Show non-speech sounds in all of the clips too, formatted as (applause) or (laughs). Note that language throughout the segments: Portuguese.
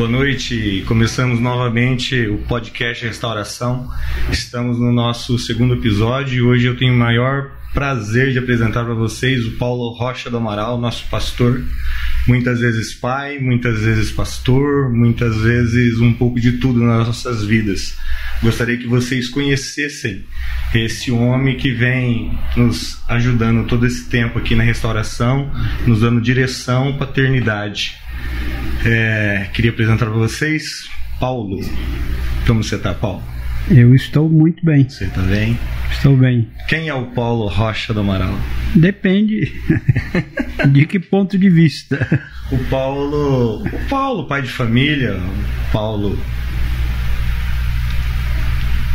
Boa noite, começamos novamente o podcast Restauração. Estamos no nosso segundo episódio e hoje eu tenho o maior prazer de apresentar para vocês o Paulo Rocha do Amaral, nosso pastor. Muitas vezes pai, muitas vezes pastor, muitas vezes um pouco de tudo nas nossas vidas. Gostaria que vocês conhecessem esse homem que vem nos ajudando todo esse tempo aqui na restauração, nos dando direção, paternidade. É, queria apresentar para vocês Paulo. Como você está, Paulo? Eu estou muito bem. Você está bem? Estou bem. Quem é o Paulo Rocha do Amaral? Depende (laughs) de que ponto de vista. O Paulo, o Paulo, pai de família, o Paulo.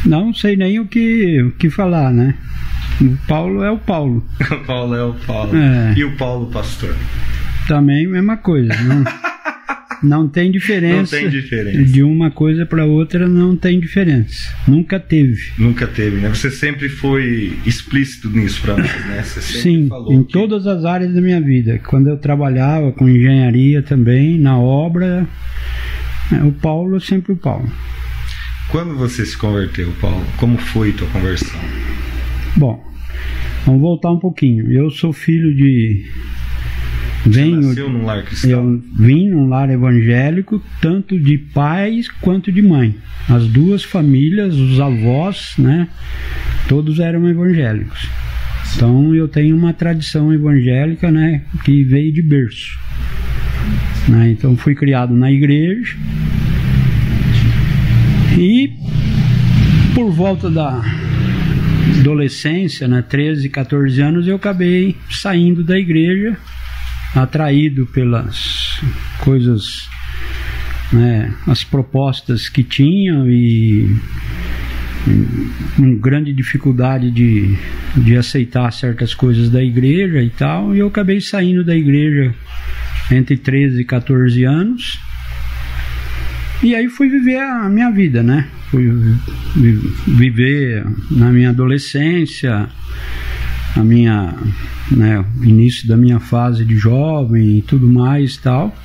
Não sei nem o que, o que falar, né? O Paulo é o Paulo. (laughs) o Paulo é o Paulo. É. E o Paulo pastor? Também mesma coisa. Não, (laughs) não tem diferença. Não tem diferença. De uma coisa para outra não tem diferença. Nunca teve. Nunca teve, né? Você sempre foi explícito nisso para nós, né? Sim, em que- todas as áreas da minha vida. Quando eu trabalhava com engenharia também, na obra, é, o Paulo é sempre o Paulo. Quando você se converteu, Paulo? Como foi tua conversão? Bom, vamos voltar um pouquinho. Eu sou filho de. Você Venho, nasceu num lar cristão? eu vim num lar evangélico, tanto de pais quanto de mãe. As duas famílias, os avós, né? Todos eram evangélicos. Então eu tenho uma tradição evangélica, né? Que veio de berço. né, Então fui criado na igreja. E por volta da adolescência, né, 13, 14 anos, eu acabei saindo da igreja, atraído pelas coisas, né, as propostas que tinham e com grande dificuldade de, de aceitar certas coisas da igreja e tal, e eu acabei saindo da igreja entre 13 e 14 anos. E aí fui viver a minha vida, né? Fui vi- viver na minha adolescência, a minha, né, início da minha fase de jovem e tudo mais e tal.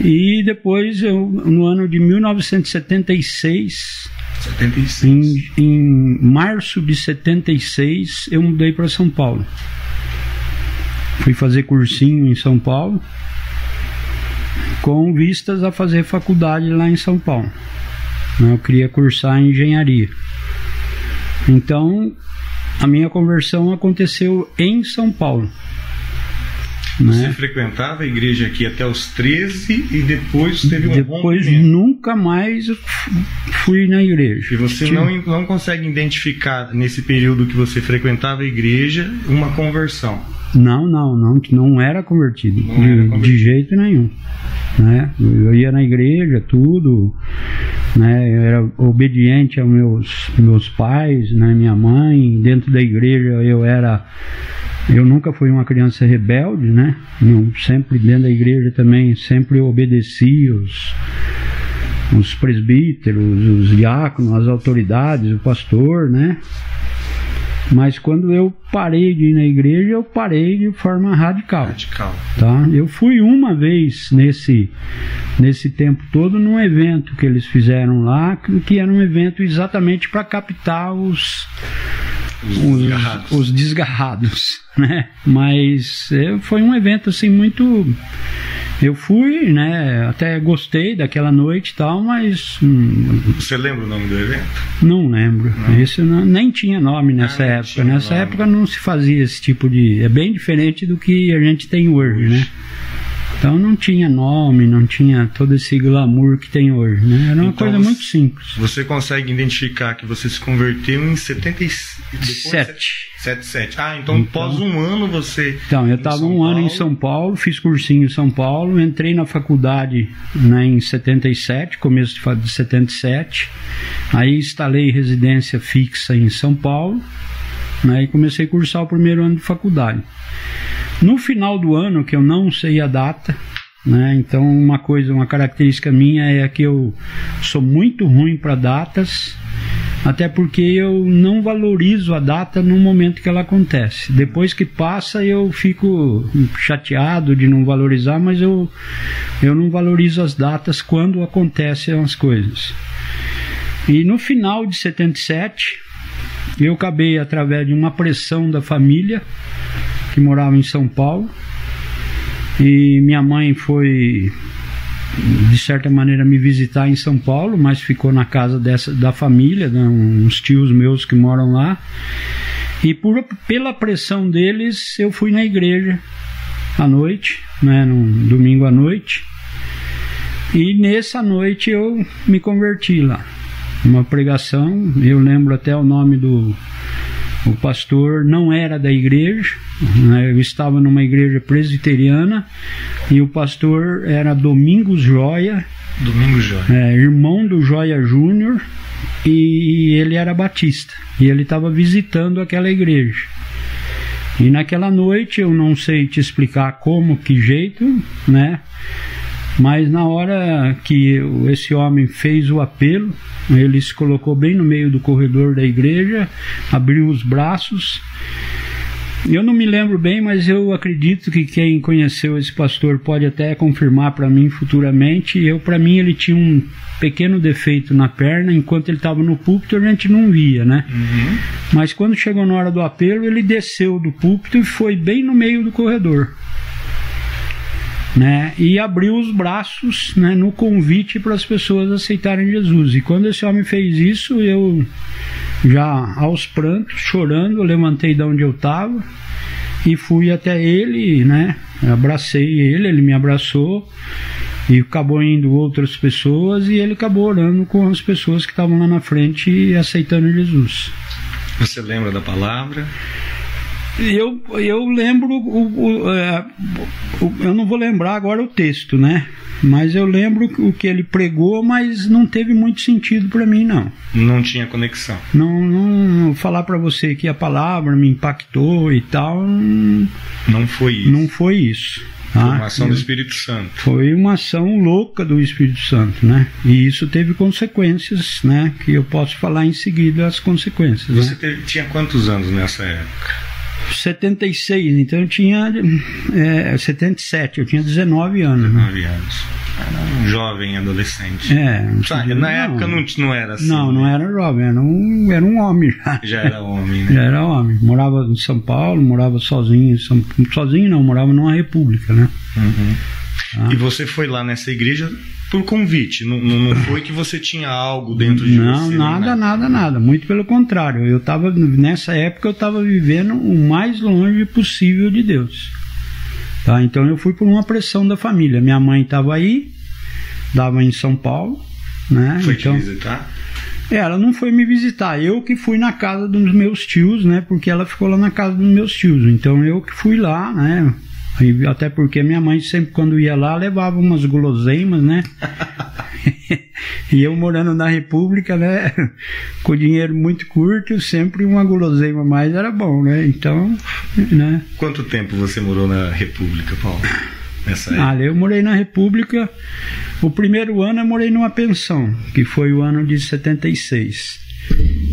E depois, eu, no ano de 1976, 76. em, em março de 76, eu mudei para São Paulo. Fui fazer cursinho em São Paulo, com vistas a fazer faculdade lá em São Paulo. Eu queria cursar engenharia. Então, a minha conversão aconteceu em São Paulo. Você Né? frequentava a igreja aqui até os 13 e depois teve um Depois nunca mais fui na igreja. E você não, não consegue identificar nesse período que você frequentava a igreja uma conversão. Não, não, não, não era convertido, Não de, era convertido. de jeito nenhum. Né? Eu ia na igreja, tudo, né? eu era obediente aos meus, meus pais, né? minha mãe, dentro da igreja eu era. Eu nunca fui uma criança rebelde, né? Eu sempre dentro da igreja também, sempre obedeci os, os presbíteros, os diáconos, as autoridades, o pastor, né? Mas quando eu parei de ir na igreja, eu parei de forma radical. Radical. Tá? Eu fui uma vez nesse, nesse tempo todo num evento que eles fizeram lá, que era um evento exatamente para captar os, Os os, desgarrados. os desgarrados, (laughs) né? Mas é, foi um evento assim muito. Eu fui, né? Até gostei daquela noite e tal, mas hum, Você lembra o nome do evento? não lembro. Isso não- nem tinha nome nessa Ah, época. Nessa nome. época não se fazia esse tipo de. É bem diferente do que a gente tem hoje, né? Então não tinha nome, não tinha todo esse glamour que tem hoje, né? Era uma Então coisa muito simples. Você consegue identificar que você se converteu em 70 e- depois Sete. 77. Ah, então, Então- após um ano você. Então, eu estava um ano em São Paulo, fiz cursinho em São Paulo, entrei na faculdade né, em 77, começo de 77. Aí instalei residência fixa em São Paulo né, e comecei a cursar o primeiro ano de faculdade. No final do ano, que eu não sei a data, né, então uma coisa, uma característica minha é que eu sou muito ruim para datas até porque eu não valorizo a data no momento que ela acontece. Depois que passa, eu fico chateado de não valorizar, mas eu, eu não valorizo as datas quando acontecem as coisas. E no final de 77, eu acabei através de uma pressão da família que morava em São Paulo. E minha mãe foi de certa maneira me visitar em São Paulo, mas ficou na casa dessa da família, né, uns tios meus que moram lá. E por, pela pressão deles, eu fui na igreja à noite, né, num domingo à noite. E nessa noite eu me converti lá. Uma pregação, eu lembro até o nome do o pastor, não era da igreja, né, eu estava numa igreja presbiteriana e o pastor era Domingos Joia. Domingos Joia. É, irmão do Joia Júnior e ele era batista. E ele estava visitando aquela igreja. E naquela noite, eu não sei te explicar como, que jeito, né? Mas na hora que esse homem fez o apelo, ele se colocou bem no meio do corredor da igreja, abriu os braços eu não me lembro bem, mas eu acredito que quem conheceu esse pastor pode até confirmar para mim futuramente. Eu, para mim, ele tinha um pequeno defeito na perna, enquanto ele estava no púlpito a gente não via, né? Uhum. Mas quando chegou na hora do apelo, ele desceu do púlpito e foi bem no meio do corredor. Né, e abriu os braços né, no convite para as pessoas aceitarem Jesus. E quando esse homem fez isso, eu já aos prantos, chorando, levantei de onde eu estava e fui até ele, né? Abracei ele, ele me abraçou e acabou indo outras pessoas e ele acabou orando com as pessoas que estavam lá na frente e aceitando Jesus. Você lembra da palavra? Eu, eu lembro, o, o, é, o, eu não vou lembrar agora o texto, né? Mas eu lembro o que ele pregou, mas não teve muito sentido para mim, não. Não tinha conexão. Não, não falar para você que a palavra me impactou e tal. Não foi isso. Não foi isso. Tá? Foi uma ação do Espírito Santo. Foi uma ação louca do Espírito Santo, né? E isso teve consequências, né? Que eu posso falar em seguida as consequências. Você né? teve, tinha quantos anos nessa época? 76, então eu tinha é, 77, eu tinha 19 anos. 19 né? anos. Era um jovem adolescente. É. Ah, na não, época não, não era assim. Não, não né? era jovem, era um, era um homem já. Já era homem, né? (laughs) Já era homem. Morava em São Paulo, morava sozinho. Sozinho não, morava numa república, né? Uhum. Ah. E você foi lá nessa igreja por convite, não, não foi que você tinha algo dentro de não, você. Não, nada, nada, nada. Muito pelo contrário. Eu estava nessa época eu estava vivendo o mais longe possível de Deus. Tá? Então eu fui por uma pressão da família. Minha mãe estava aí, estava em São Paulo, né? Foi então, te visitar? Ela não foi me visitar, eu que fui na casa dos meus tios, né? Porque ela ficou lá na casa dos meus tios. Então eu que fui lá, né? E até porque minha mãe sempre quando ia lá levava umas guloseimas, né? (laughs) e eu morando na República, né? (laughs) Com dinheiro muito curto, sempre uma guloseima mais era bom, né? Então, né? Quanto tempo você morou na República, Paulo? Nessa época? Ah, eu morei na República. O primeiro ano eu morei numa pensão, que foi o ano de 76.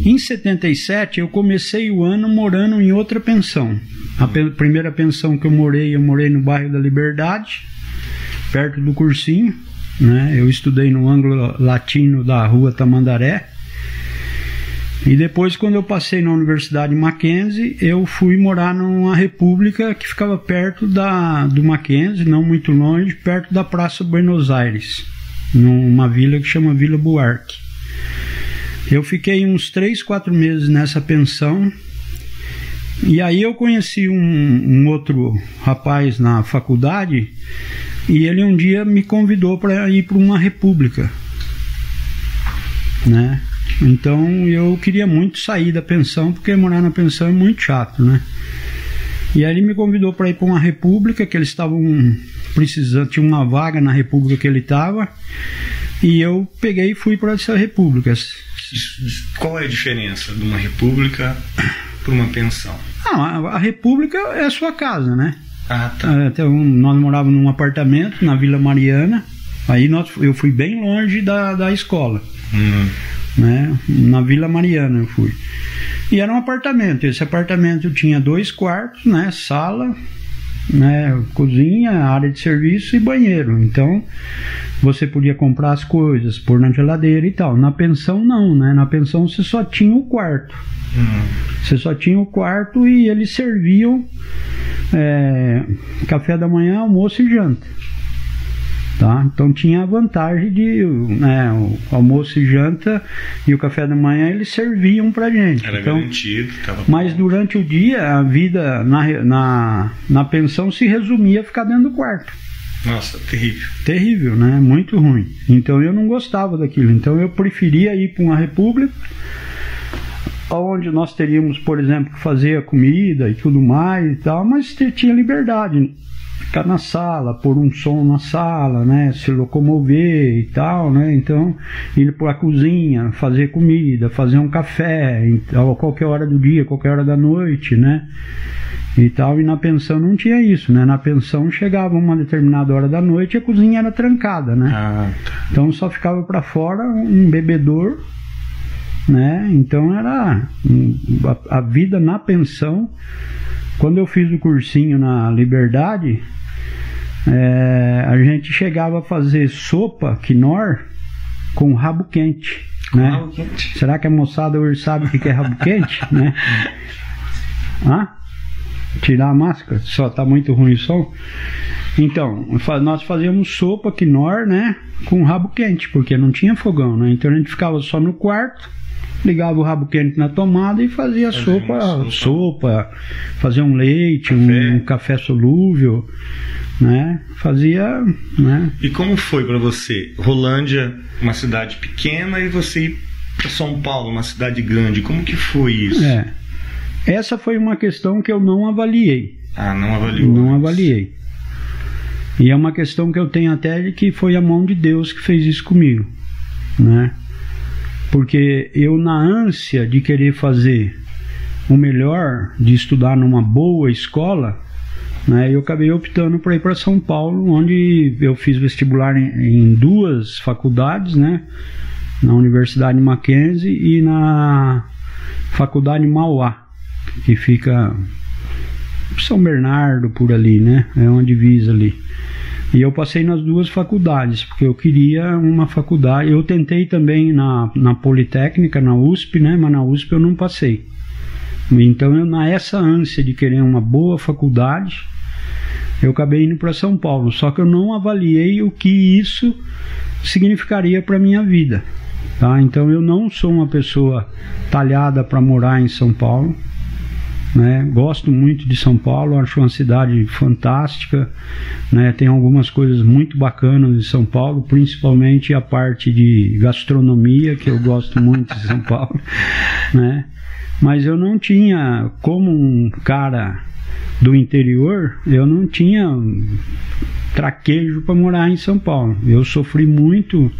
Em 77 eu comecei o ano morando em outra pensão. A pe primeira pensão que eu morei, eu morei no bairro da Liberdade, perto do cursinho. Né? Eu estudei no ângulo latino da rua Tamandaré. E depois, quando eu passei na Universidade Mackenzie, eu fui morar numa república que ficava perto da, do Mackenzie, não muito longe, perto da Praça Buenos Aires, numa vila que chama Vila Buarque. Eu fiquei uns 3, 4 meses nessa pensão e aí eu conheci um, um outro rapaz na faculdade e ele um dia me convidou para ir para uma república, né? Então eu queria muito sair da pensão porque morar na pensão é muito chato, né? E aí ele me convidou para ir para uma república que eles estavam precisando, tinha uma vaga na república que ele estava e eu peguei e fui para essa república. Qual é a diferença de uma república para uma pensão? Não, a, a, República é a sua casa, né? Ah, tá. Até um, nós morávamos num apartamento na Vila Mariana. Aí nós, eu fui bem longe da, da escola. Hum. né? Na Vila Mariana eu fui. E era um apartamento. Esse apartamento tinha dois quartos, né? Sala, né? Cozinha, área de serviço e banheiro. Então você podia comprar as coisas, pôr na geladeira e tal. Na pensão não, né? Na pensão você só tinha o quarto. Uhum. Você só tinha o quarto e eles serviam é, café da manhã, almoço e janta. Tá? Então tinha a vantagem de né, o almoço e janta e o café da manhã eles serviam pra gente. Era então, garantido. mas durante o dia a vida na, na, na pensão se resumia a ficar dentro do quarto. Nossa, terrível. Terrível, né? Muito ruim. Então eu não gostava daquilo. Então eu preferia ir para uma república onde nós teríamos, por exemplo, que fazer a comida e tudo mais e tal, mas tinha liberdade ficar na sala, pôr um som na sala, né, se locomover e tal, né, então ir para a cozinha, fazer comida, fazer um café, a qualquer hora do dia, qualquer hora da noite, né, e tal, e na pensão não tinha isso, né, na pensão chegava uma determinada hora da noite e a cozinha era trancada, né, ah, tá. então só ficava para fora um bebedor, né, então era a, a vida na pensão quando eu fiz o cursinho na Liberdade, é, a gente chegava a fazer sopa quinor com rabo quente. Né? Rabo quente. Será que a moçada hoje sabe o que é rabo quente? né? Hã? Tirar a máscara? Só tá muito ruim o som. Então, nós fazíamos sopa quinor, né? Com rabo quente, porque não tinha fogão, né? Então a gente ficava só no quarto ligava o rabo quente na tomada e fazia sopa, sopa, sopa, fazia um leite, café. um café solúvel né? Fazia, né? E como foi para você? Rolândia, uma cidade pequena, e você ir para São Paulo, uma cidade grande. Como que foi isso? É. Essa foi uma questão que eu não avaliei. Ah, não avaliou? Não avaliei. E é uma questão que eu tenho até de que foi a mão de Deus que fez isso comigo, né? Porque eu na ânsia de querer fazer o melhor, de estudar numa boa escola, né, eu acabei optando por ir para São Paulo, onde eu fiz vestibular em, em, duas faculdades, né, na Universidade Mackenzie e na Faculdade Mauá, que fica São Bernardo por ali, né, é uma divisa ali. E eu passei nas duas faculdades, porque eu queria uma faculdade. Eu tentei também na, na Politécnica, na USP, né? Mas na USP eu não passei. Então, eu, na essa ânsia de querer uma boa faculdade, eu acabei indo para São Paulo. Só que eu não avaliei o que isso significaria para minha vida. Tá? Então eu não sou uma pessoa talhada para morar em São Paulo. Né? Gosto muito de São Paulo, acho uma cidade fantástica. Né? Tem algumas coisas muito bacanas em São Paulo, principalmente a parte de gastronomia, que eu gosto muito de São Paulo. (laughs) Né? Mas eu não tinha, como um cara do interior, eu não tinha traquejo para morar em São Paulo. Eu sofri muito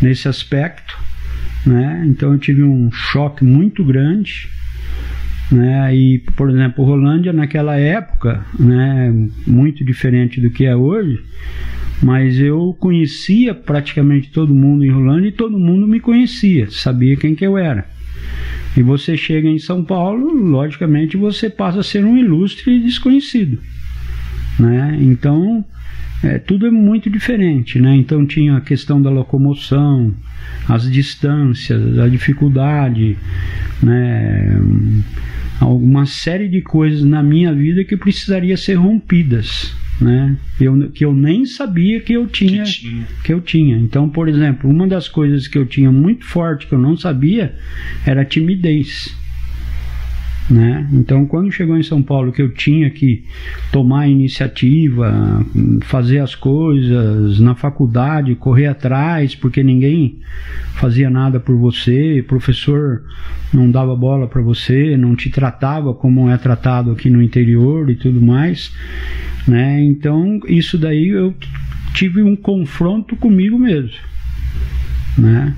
nesse aspecto, né? Então eu tive um choque muito grande, né? E por exemplo, Rolândia naquela época, né, muito diferente do que é hoje, mas eu conhecia praticamente todo mundo em Rolândia e todo mundo me conhecia, sabia quem que eu era. E você chega em São Paulo, logicamente você passa a ser um ilustre desconhecido. Né? Então, é, tudo é muito diferente. Né? Então, tinha a questão da locomoção, as distâncias, a dificuldade, né? Alguma série de coisas na minha vida que precisaria ser rompidas né? Eu, que eu nem sabia que eu tinha, que tinha, que eu tinha. Então, por exemplo, uma das coisas que eu tinha muito forte que eu não sabia era timidez. Né? Então, quando chegou em São Paulo, que eu tinha que tomar iniciativa, fazer as coisas na faculdade, correr atrás, porque ninguém fazia nada por você, professor não dava bola para você, não te tratava como é tratado aqui no interior e tudo mais, né? Então, isso daí eu tive um confronto comigo mesmo, né?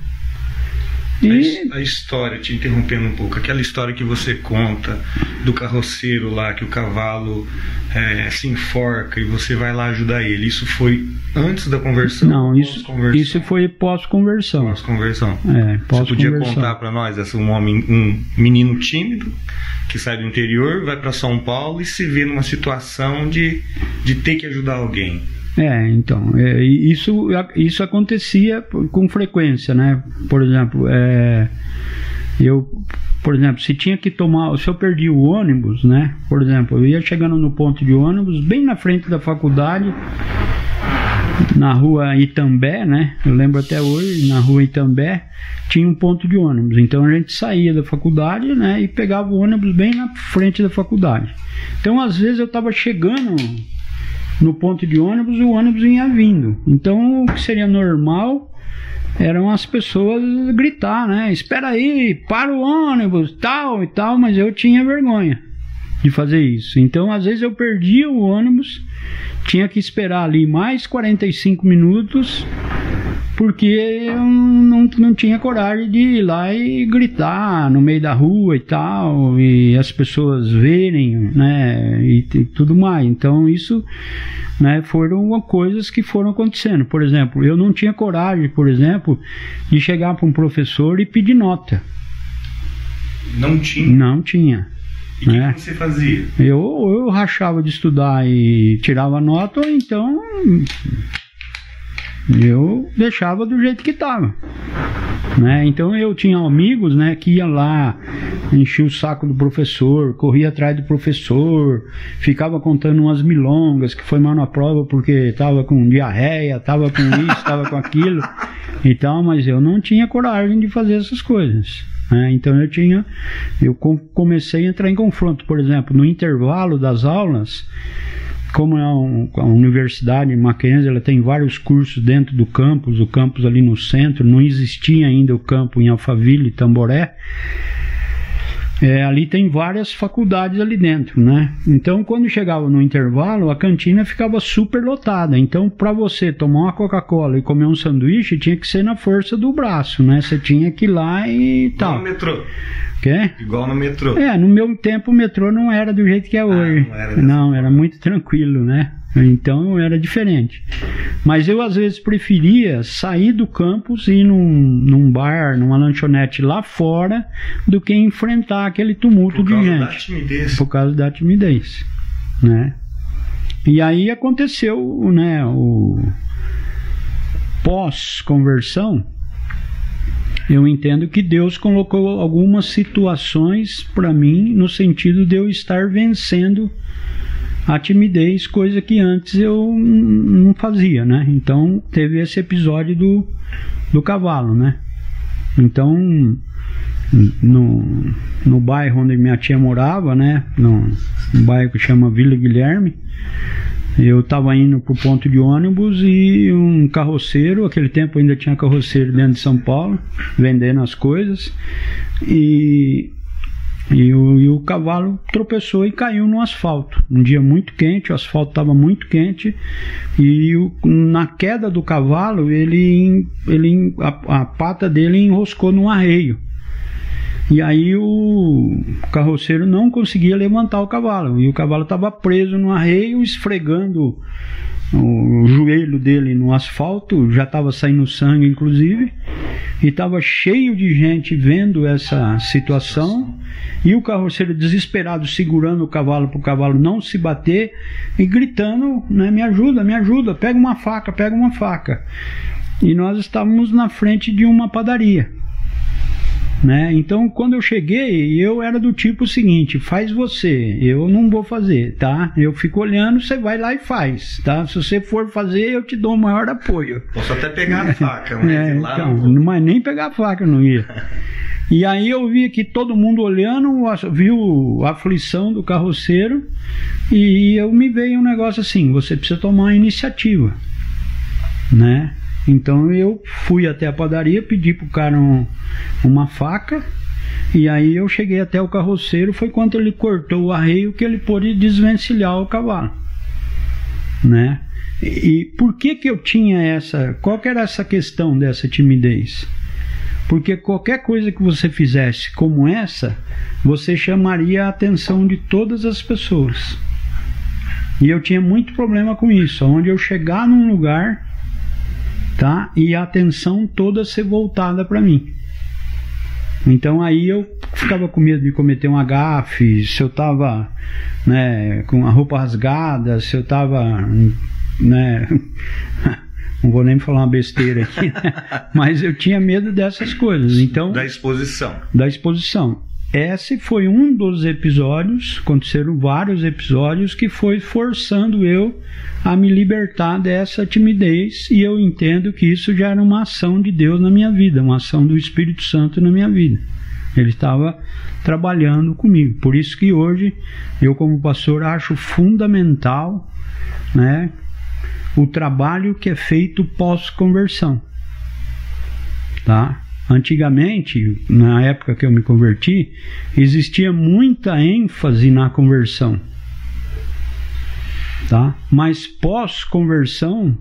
E... A, história, te interrompendo um pouco, aquela história que você conta do carroceiro lá, que o cavalo é, se enforca e você vai lá ajudar ele, isso foi antes da conversão? Não, isso, isso foi pós-conversão. Pós-conversão. É, pós você podia contar para nós, essa, um homem, um menino tímido que sai do interior, vai para São Paulo e se vê numa situação de, de ter que ajudar alguém. É, então, é, isso, isso acontecia com frequência, né? Por exemplo, é, eu, por exemplo, se tinha que tomar, se eu perdi o ônibus, né? Por exemplo, eu ia chegando no ponto de ônibus, bem na frente da faculdade, na rua Itambé, né? Eu lembro até hoje, na rua Itambé, tinha um ponto de ônibus. Então a gente saía da faculdade, né? E pegava o ônibus bem na frente da faculdade. Então às vezes eu estava chegando no ponto de ônibus, o ônibus vinha vindo. Então, o que seria normal eram as pessoas gritar, né? Espera aí, para o ônibus, tal e tal, mas eu tinha vergonha de fazer isso. Então, às vezes eu perdia o ônibus, tinha que esperar ali mais 45 minutos porque eu não, não tinha coragem de ir lá e gritar no meio da rua e tal, e as pessoas verem, né, e, e tudo mais. Então isso, né, foram coisas que foram acontecendo. Por exemplo, eu não tinha coragem, por exemplo, de chegar para um professor e pedir nota. Não tinha? Não tinha. E o né? que você fazia? Eu, eu rachava de estudar e tirava nota, ou então eu deixava do jeito que estava. Né? Então eu tinha amigos né, que ia lá, enchia o saco do professor, corria atrás do professor, ficava contando umas milongas que foi mal na prova porque estava com diarreia, estava com isso, estava com aquilo e tal, mas eu não tinha coragem de fazer essas coisas. Né? Então eu tinha, eu comecei a entrar em confronto, por exemplo, no intervalo das aulas como é um, a universidade Mackenzie, ela tem vários cursos dentro do campus, o campus ali no centro, não existia ainda o campo em Alphaville e Tamboré. É, ali tem várias faculdades ali dentro, né? Então, quando chegava no intervalo, a cantina ficava super lotada. Então, para você tomar uma Coca-Cola e comer um sanduíche, tinha que ser na força do braço, né? Você tinha que ir lá e tal. No metrô. Quê? Igual no metrô. É, no meu tempo o metrô não era do jeito que é ah, hoje. Ah, não, era, não era muito tranquilo, né? Então era diferente. Mas eu às vezes preferia sair do campus e ir num, num bar, numa lanchonete lá fora, do que enfrentar aquele tumulto de gente. Da timidez. Por causa da timidez. Né? E aí aconteceu né, o pós-conversão eu entendo que Deus colocou algumas situações para mim no sentido de eu estar vencendo a timidez, coisa que antes eu não fazia, né? Então teve esse episódio do, do cavalo, né? Então no, no bairro onde minha tia morava, né? No, no bairro que chama Vila Guilherme, eu estava indo para o ponto de ônibus e um carroceiro, aquele tempo ainda tinha carroceiro dentro de São Paulo, vendendo as coisas, e, e, o, e o cavalo tropeçou e caiu no asfalto. Um dia muito quente, o asfalto estava muito quente, e o, na queda do cavalo, ele, ele a, a pata dele enroscou num arreio. E aí o carroceiro não conseguia levantar o cavalo. E o cavalo estava preso no arreio, esfregando o joelho dele no asfalto, já estava saindo sangue, inclusive, e estava cheio de gente vendo essa situação. E o carroceiro desesperado segurando o cavalo para o cavalo não se bater e gritando: né, Me ajuda, me ajuda, pega uma faca, pega uma faca. E nós estávamos na frente de uma padaria. Né? Então, quando eu cheguei, eu era do tipo seguinte: faz você, eu não vou fazer, tá? Eu fico olhando, você vai lá e faz, tá? Se você for fazer, eu te dou o maior apoio. Posso até pegar a (laughs) faca, mas é, então, não... mas nem pegar a faca não ia. E aí eu vi que todo mundo olhando, viu a aflição do carroceiro, e eu me veio um negócio assim: você precisa tomar a iniciativa, né? Então eu fui até a padaria, pedi pro cara um, uma faca e aí eu cheguei até o carroceiro, foi quando ele cortou o arreio que ele pôde desvencilhar o cavalo, né? E, e por que que eu tinha essa, qual que era essa questão dessa timidez? Porque qualquer coisa que você fizesse como essa, você chamaria a atenção de todas as pessoas. E eu tinha muito problema com isso, onde eu chegar num lugar, tá? E a atenção toda ser voltada para mim. Então aí eu ficava com medo de cometer um agafe, se eu estava né, com a roupa rasgada, se eu estava né, (laughs) não vou nem falar uma besteira aqui, né? (laughs) mas eu tinha medo dessas coisas. Então da exposição. Da exposição. Esse foi um dos episódios, aconteceram vários episódios que foi forçando eu a me libertar dessa timidez e eu entendo que isso já era uma ação de Deus na minha vida, uma ação do Espírito Santo na minha vida. Ele estava trabalhando comigo. Por isso que hoje eu como pastor acho fundamental, né, o trabalho que é feito pós-conversão. Tá? Antigamente, na época que eu me converti, existia muita ênfase na conversão. Tá? Mas pós-conversão,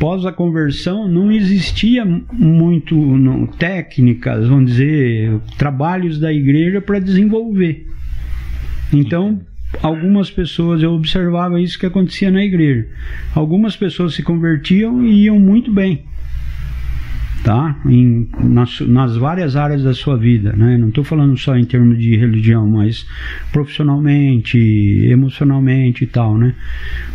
pós a conversão, não existia muito não, técnicas, vamos dizer, trabalhos da igreja para desenvolver. Então, algumas pessoas, eu observava isso que acontecia na igreja. Algumas pessoas se convertiam e iam muito bem. Tá? Em, nas, nas várias áreas da sua vida, né? não estou falando só em termos de religião, mas profissionalmente, emocionalmente e tal. Né?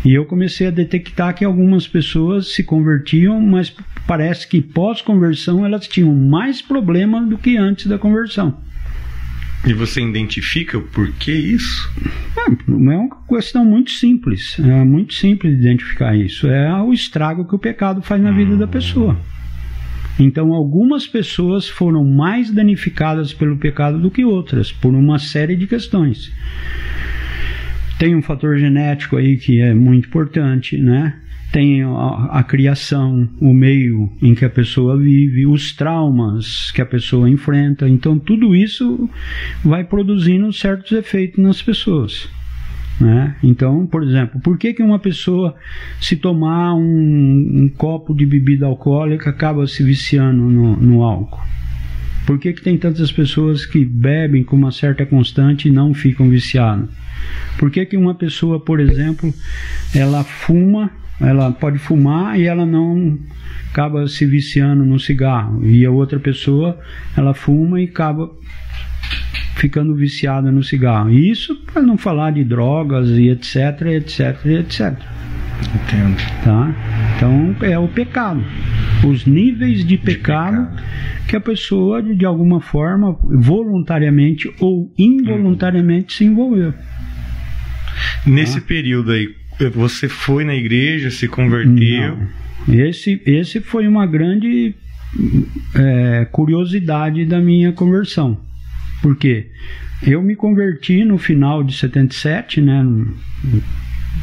E eu comecei a detectar que algumas pessoas se convertiam, mas parece que pós-conversão elas tinham mais problema do que antes da conversão. E você identifica o porquê isso? É, é uma questão muito simples. É muito simples identificar isso. É o estrago que o pecado faz na vida da pessoa. Então, algumas pessoas foram mais danificadas pelo pecado do que outras, por uma série de questões. Tem um fator genético aí que é muito importante, né? tem a, a, criação, o meio em que a pessoa vive, os traumas que a pessoa enfrenta. Então, tudo isso vai produzindo certos efeitos nas pessoas. Né? Então, por exemplo, por que, que uma pessoa, se tomar um, um copo de bebida alcoólica, acaba se viciando no, no álcool? Por que, que tem tantas pessoas que bebem com uma certa constante e não ficam viciadas? Por que, que uma pessoa, por exemplo, ela fuma ela pode fumar e ela não acaba se viciando no cigarro. E a outra pessoa, ela fuma e acaba ficando viciada no cigarro. E isso para não falar de drogas e etc, etc, etc. Entendo. Tá? Então é o pecado. Os níveis de, de pecado, pecado, que a pessoa, de alguma forma, voluntariamente ou involuntariamente hum. se envolveu. Nesse tá? período aí, você foi na igreja, se converteu? Não. Esse, esse foi uma grande é, curiosidade da minha conversão. Por quê? Eu me converti no final de 77, né?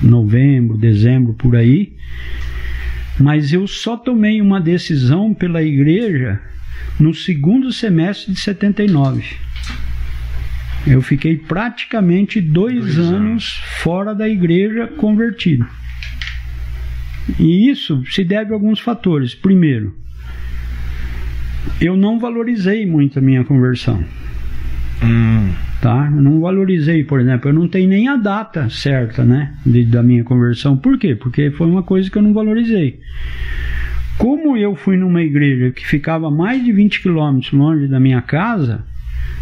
Novembro, dezembro, por aí. Mas eu só tomei uma decisão pela igreja no segundo semestre de 79. Eu fiquei praticamente dois, dois anos, anos fora da igreja convertido. E isso se deve a alguns fatores. Primeiro, eu não valorizei muito a minha conversão. Tá? Não valorizei, por exemplo, eu não tenho nem a data certa, né, de, da minha conversão. Por quê? Porque foi uma coisa que eu não valorizei. Como eu fui numa igreja que ficava mais de 20 quilômetros longe da minha casa,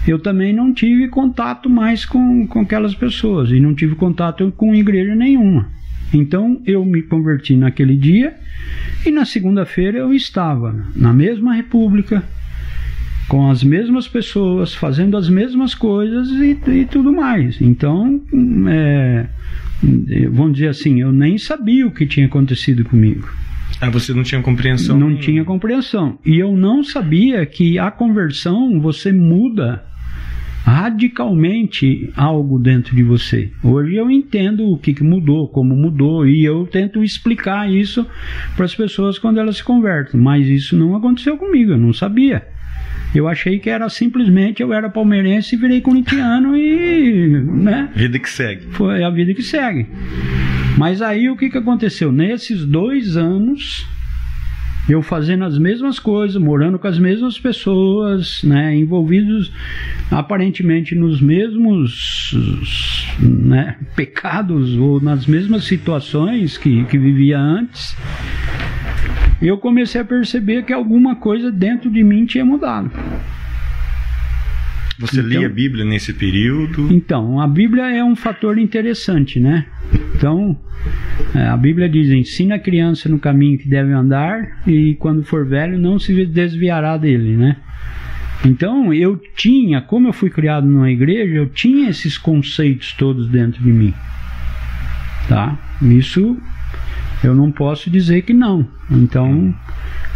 eu também não tive contato mais com, com aquelas pessoas e não tive contato com igreja nenhuma. Então eu me converti naquele dia e na segunda-feira eu estava na mesma república, com as mesmas pessoas, fazendo as mesmas coisas e, e tudo mais. Então, é, vamos dizer assim, eu nem sabia o que tinha acontecido comigo. Ah, você não tinha compreensão? Não nenhuma. tinha compreensão. E eu não sabia que a conversão você muda radicalmente algo dentro de você. Hoje eu entendo o que, que mudou, como mudou, e eu tento explicar isso para as pessoas quando elas se convertem. Mas isso não aconteceu comigo, eu não sabia. Eu achei que era simplesmente eu era palmeirense e virei corintiano e. Né? Vida que segue. Foi a vida que segue. Mas aí o que, que aconteceu? Nesses dois anos eu fazendo as mesmas coisas, morando com as mesmas pessoas, né, envolvidos aparentemente nos mesmos né, pecados ou nas mesmas situações que, que vivia antes, eu comecei a perceber que alguma coisa dentro de mim tinha mudado. Você então, lia a Bíblia nesse período? Então, a Bíblia é um fator interessante, né? Então, é, a Bíblia diz: ensina a criança no caminho que deve andar e quando for velho não se desviará dele, né? Então, eu tinha, como eu fui criado numa igreja, eu tinha esses conceitos todos dentro de mim. Tá? Isso eu não posso dizer que não. Então,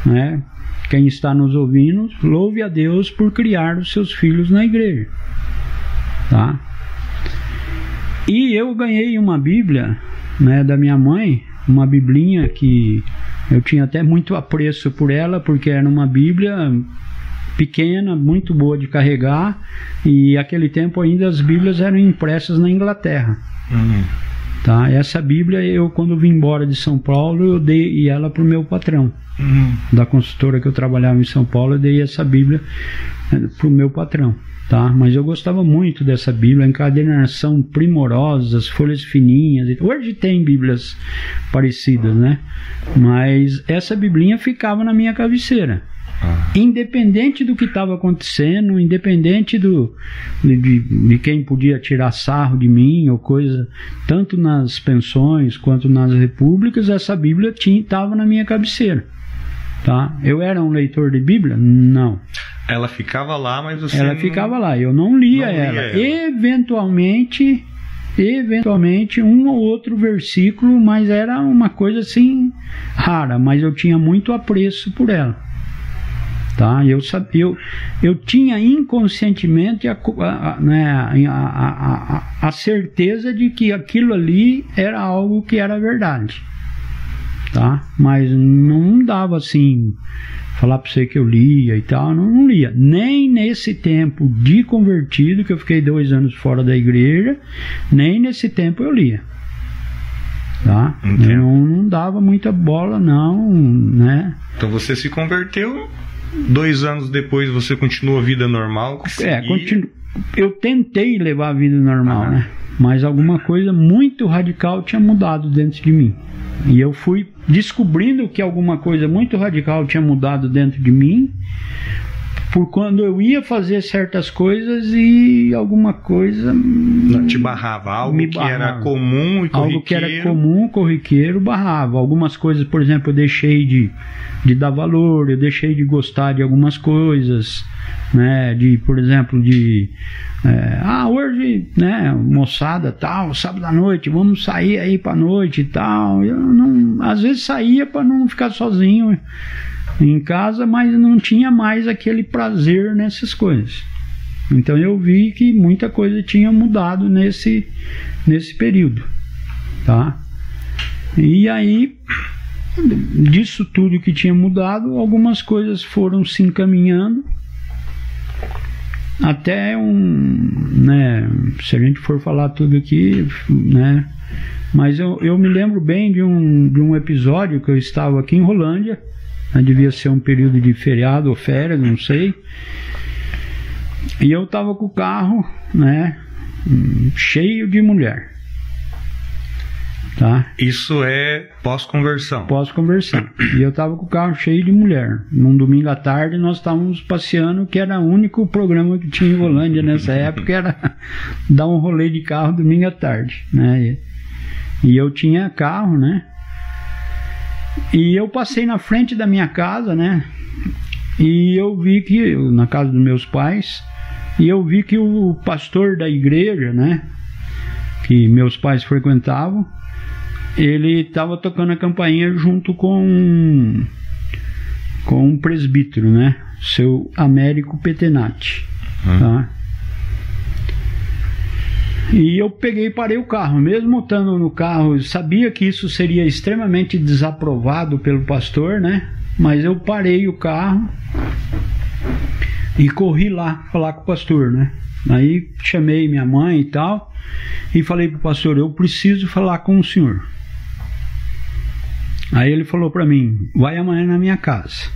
né, quem está nos ouvindo, louve a Deus por criar os seus filhos na igreja. Tá? E eu ganhei uma Bíblia né, da minha mãe, uma biblinha que eu tinha até muito apreço por ela, porque era uma Bíblia pequena, muito boa de carregar, e aquele tempo ainda as Bíblias eram impressas na Inglaterra. Uhum. Tá? Essa Bíblia, eu quando vim embora de São Paulo, eu dei ela para o meu patrão uhum. da consultora que eu trabalhava em São Paulo, eu dei essa Bíblia eh, para o meu patrão. Tá? Mas eu gostava muito dessa Bíblia, encadernação primorosa, as folhas fininhas. Hoje tem Bíblias parecidas, né? Mas essa Biblinha ficava na minha cabeceira. Ah. Independente do que estava acontecendo, independente do, de, de, quem podia tirar sarro de mim ou coisa, tanto nas pensões quanto nas repúblicas, essa Bíblia estava na minha cabeceira. Tá? Eu era um leitor de Bíblia? Não. Ela ficava lá, mas você. Ela não... ficava lá, eu não lia, não lia ela. ela. Eventualmente, eventualmente, um ou outro versículo, mas era uma coisa assim rara, mas eu tinha muito apreço por ela. Tá? Eu, eu, eu tinha inconscientemente a, a, né, a, a, a certeza de que aquilo ali era algo que era verdade tá? Mas não dava assim falar para você que eu lia e tal, não, não, lia. Nem nesse tempo de convertido, que eu fiquei dois anos fora da igreja, nem nesse tempo eu lia. Tá? Não, não dava muita bola, não, né? Então você se converteu, dois anos depois você continuou a vida normal? É, continu... eu tentei levar a vida normal, ah. né? Mas alguma coisa muito radical tinha mudado dentro de mim. E eu fui descobrindo que alguma coisa muito radical tinha mudado dentro de mim, por quando eu ia fazer certas coisas e alguma coisa Não, te barrava. algo me barrava. que era comum e corriqueiro algo que era comum corriqueiro barrava. Algumas coisas por exemplo eu deixei de, de dar valor eu deixei de gostar de algumas coisas né? De por exemplo de é, ah, hoje, né, moçada, tal, sábado à noite, vamos sair aí pra noite e tal. Eu não, às vezes saía para não ficar sozinho em casa, mas não tinha mais aquele prazer nessas coisas. Então eu vi que muita coisa tinha mudado nesse, nesse período, tá? E aí, disso tudo que tinha mudado, algumas coisas foram se encaminhando até um, né, se a gente for falar tudo aqui, né, mas eu, eu me lembro bem de um, de um episódio que eu estava aqui em Rolândia, devia ser um período de feriado ou férias, não sei, e eu estava com o carro, né, cheio de mulher. Tá? Isso é pós-conversão. Pós-conversão. E eu estava com o carro cheio de mulher. Num domingo à tarde nós estávamos passeando, que era o único programa que tinha em Rolândia nessa época, era (laughs) dar um rolê de carro domingo à tarde. Né? E eu tinha carro, né? E eu passei na frente da minha casa, né? E eu vi que, na casa dos meus pais, e eu vi que o pastor da igreja, né? Que meus pais frequentavam, ele estava tocando a campainha junto com com um presbítero, né? Seu Américo Petenati, hum. tá? E eu peguei e parei o carro, mesmo estando no carro, sabia que isso seria extremamente desaprovado pelo pastor, né? Mas eu parei o carro e corri lá falar com o pastor, né? Aí chamei minha mãe e tal e falei pro pastor, eu preciso falar com o senhor. Aí ele falou para mim: vai amanhã na minha casa.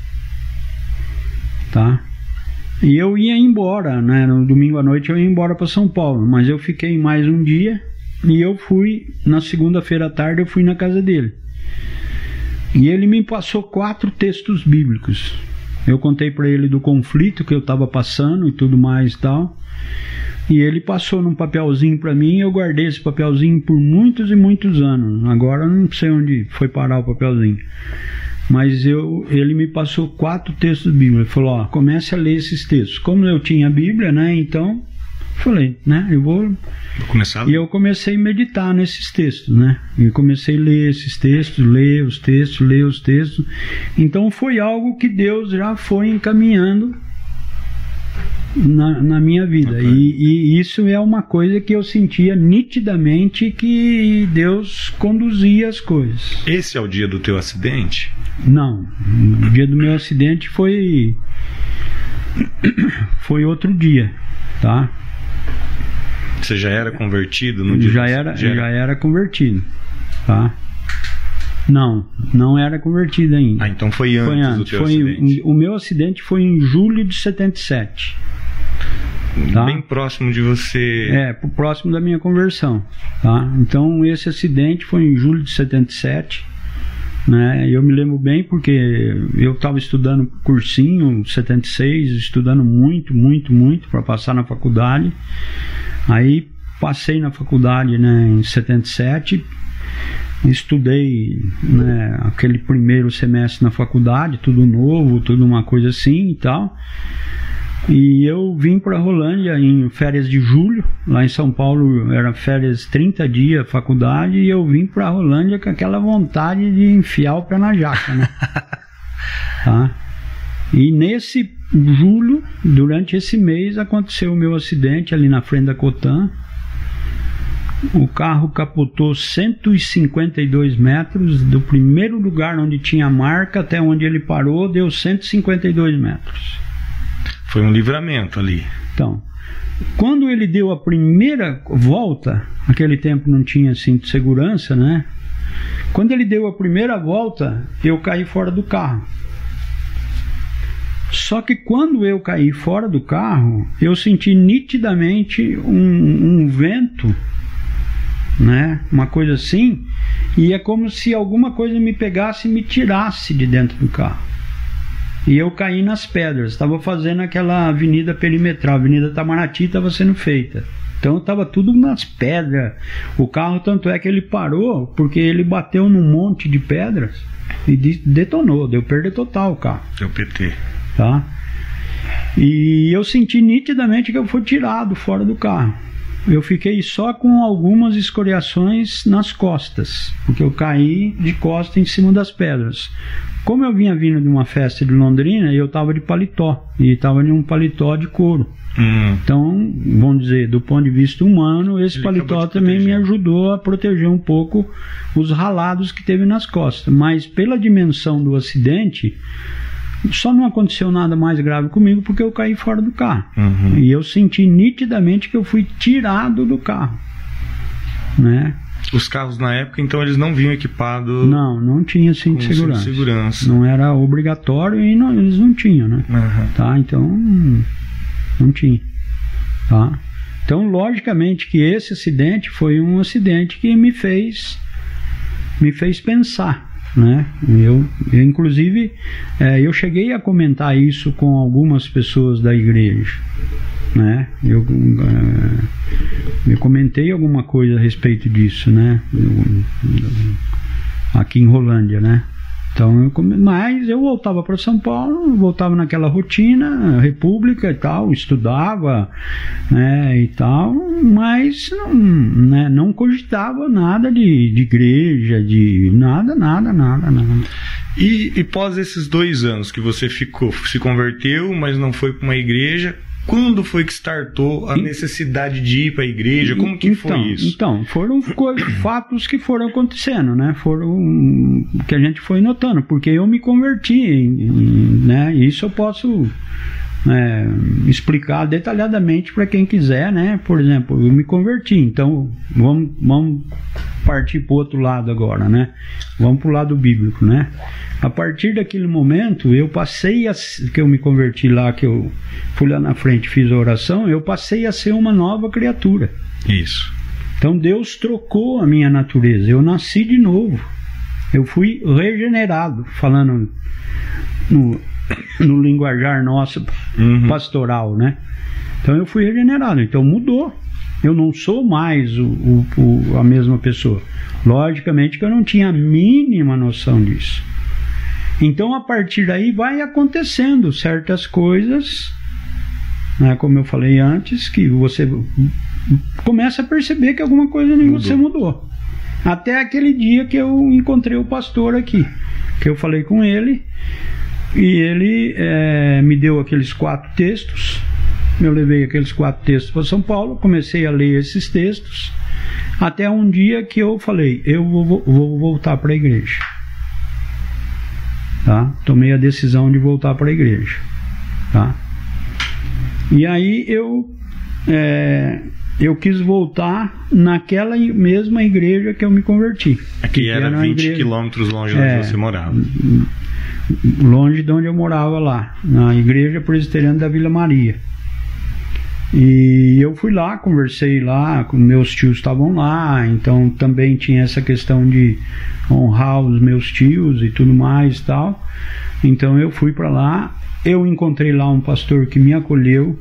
Tá? E eu ia embora, né? No domingo à noite eu ia embora para São Paulo, mas eu fiquei mais um dia e eu fui na segunda-feira à tarde eu fui na casa dele. E ele me passou quatro textos bíblicos. Eu contei para ele do conflito que eu estava passando e tudo mais e tal. E ele passou num papelzinho para mim, eu guardei esse papelzinho por muitos e muitos anos. Agora não sei onde foi parar o papelzinho. Mas eu, ele me passou quatro textos bíblicos. Ele falou: ó, comece a ler esses textos. Como eu tinha a Bíblia, né? Então, falei, né? Eu vou. vou começar. E eu comecei a meditar nesses textos, né? E comecei a ler esses textos, ler os textos, ler os textos. Então foi algo que Deus já foi encaminhando na, na minha vida. Okay. E, e, isso é uma coisa que eu sentia nitidamente que Deus conduzia as coisas. Esse é o dia do teu acidente? Não. O dia do meu acidente foi. (coughs) Foi outro dia, tá? Você já era convertido no dia? Já era, já era, já era convertido, tá? Não, não era convertido ainda. Ah, então foi antes, foi antes. do teu foi, acidente. O meu acidente foi em julho de 77. Tá? Bem próximo de você. É, próximo da minha conversão. Tá? Então, esse acidente foi em julho de 77. Né? Eu me lembro bem porque eu estava estudando cursinho 76, estudando muito, muito, muito para passar na faculdade. Aí passei na faculdade né, em 77, estudei né, aquele primeiro semestre na faculdade, tudo novo, tudo uma coisa assim e tal. E eu vim para Rolândia em férias de julho, lá em São Paulo era férias 30 dias, faculdade, e eu vim para Rolândia com aquela vontade de enfiar o pé na jaca, né? (laughs) tá? E nesse julho, durante esse mês, aconteceu o meu acidente ali na frente da Cotan. O carro capotou 152 metros, do primeiro lugar onde tinha a marca até onde ele parou, deu 152 metros. Foi um livramento ali. Então, quando ele deu a primeira volta, aquele tempo não tinha cinto de segurança, né? Quando ele deu a primeira volta, eu caí fora do carro. Só que quando eu caí fora do carro, eu senti nitidamente um, um vento, né? Uma coisa assim, e é como se alguma coisa me pegasse e me tirasse de dentro do carro e eu caí nas pedras. Estava fazendo aquela avenida perimetral, a Avenida Tamaraty estava sendo feita. Então estava tudo nas pedras. O carro, tanto é que ele parou porque ele bateu num monte de pedras e detonou, deu perda total o carro. Deu PT. Tá? E eu senti nitidamente que eu fui tirado fora do carro. Eu fiquei só com algumas escoriações nas costas, porque eu caí de costa em cima das pedras. Como eu vinha vindo de uma festa de Londrina, eu estava de paletó, e estava de um paletó de couro. Hum. Então, vamos dizer, do ponto de vista humano, esse Ele paletó também me ajudou a proteger um pouco os ralados que teve nas costas. Mas pela dimensão do acidente, só não aconteceu nada mais grave comigo porque eu caí fora do carro. Uhum. E eu senti nitidamente que eu fui tirado do carro. Né? Os carros na época, então, eles não vinham equipados. Não, não tinha cinto de segurança. Segurança. Não era obrigatório e não, eles não tinham, né? Uhum. Tá? Então, não tinha. Tá? Então, logicamente que esse acidente foi um acidente que me fez me fez pensar, né? Eu, eu inclusive, é, eu cheguei a comentar isso com algumas pessoas da igreja, né? Eu, uh, eu comentei alguma coisa a respeito disso, né? aqui em Rolândia, né? Então, eu, mas eu voltava para São Paulo, voltava naquela rotina, república e tal, estudava, né, e tal, mas não, né, não cogitava nada de, de igreja, de nada, nada, nada, nada. E, e pós esses dois anos que você ficou, se converteu, mas não foi para uma igreja, quando foi que startou a necessidade de ir para a igreja? Como que então, foi isso? Então, foram (coughs) fatos que foram acontecendo, né? Foram que a gente foi notando, porque eu me converti, né? Isso eu posso é, explicar detalhadamente para quem quiser, né? Por exemplo, eu me converti, então vamos, vamos partir para o outro lado agora, né? Vamos para o lado bíblico, né? A partir daquele momento, eu passei a que eu me converti lá, que eu fui lá na frente, fiz a oração, eu passei a ser uma nova criatura. Isso. Então Deus trocou a minha natureza, eu nasci de novo. Eu fui regenerado, falando no, no linguajar nosso uhum. pastoral, né? Então eu fui regenerado, então mudou. Eu não sou mais o, o, o, a mesma pessoa. Logicamente que eu não tinha a mínima noção disso. Então a partir daí vai acontecendo certas coisas, né, como eu falei antes, que você começa a perceber que alguma coisa em mudou. você mudou. Até aquele dia que eu encontrei o pastor aqui, que eu falei com ele e ele é, me deu aqueles quatro textos. Eu levei aqueles quatro textos para São Paulo, comecei a ler esses textos, até um dia que eu falei: eu vou, vou voltar para a igreja. Tá? Tomei a decisão de voltar para a igreja. Tá? E aí eu é, eu quis voltar naquela mesma igreja que eu me converti. Aqui que era, era 20 igreja, quilômetros longe de é, onde você morava. Longe de onde eu morava lá, na igreja presbiteriana da Vila Maria. E eu fui lá, conversei lá, meus tios estavam lá, então também tinha essa questão de honrar os meus tios e tudo mais tal. Então eu fui para lá, eu encontrei lá um pastor que me acolheu,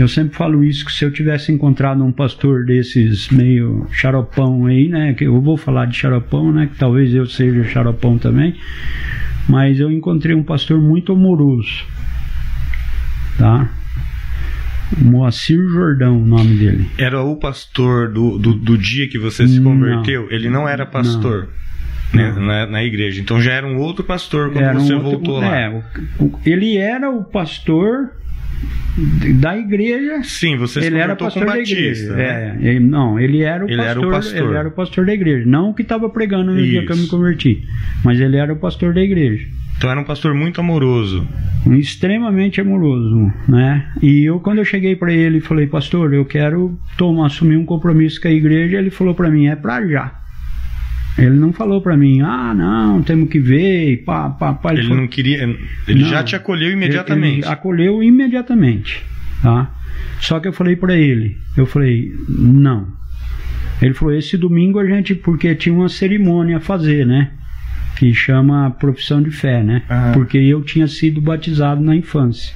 eu sempre falo isso, que se eu tivesse encontrado um pastor desses meio xaropão aí, né? Que eu vou falar de xaropão, né? Que talvez eu seja xaropão também. Mas eu encontrei um pastor muito amoroso. Tá? Moacir Jordão, o nome dele. Era o pastor do, do, do dia que você se converteu? Não, Ele não era pastor? Né, na, na, igreja. Então já era um outro pastor quando era você um voltou lá. É, o, o, ele era o pastor da igreja. Sim, você ele era pastor da igreja. Né? É, ele, não, ele era o ele pastor. Era o pastor. Ele era o pastor da igreja, não o que estava pregando no Isso. dia que eu me converti, mas ele era o pastor da igreja. Então era um pastor muito amoroso. Extremamente amoroso, né? E eu quando eu cheguei para ele e falei, pastor, eu quero tomar, assumir um compromisso com a igreja, ele falou para mim, é para já. Ele não falou para mim, ah, não, temos que ver, pá, pá, pá. Ele, ele falou, não queria, ele não, já te acolheu imediatamente. Ele, ele acolheu imediatamente, tá? Só que eu falei para ele, eu falei, não. Ele falou, esse domingo a gente, porque tinha uma cerimônia a fazer, né? Que chama profissão de fé, né? Ah. Porque eu tinha sido batizado na infância.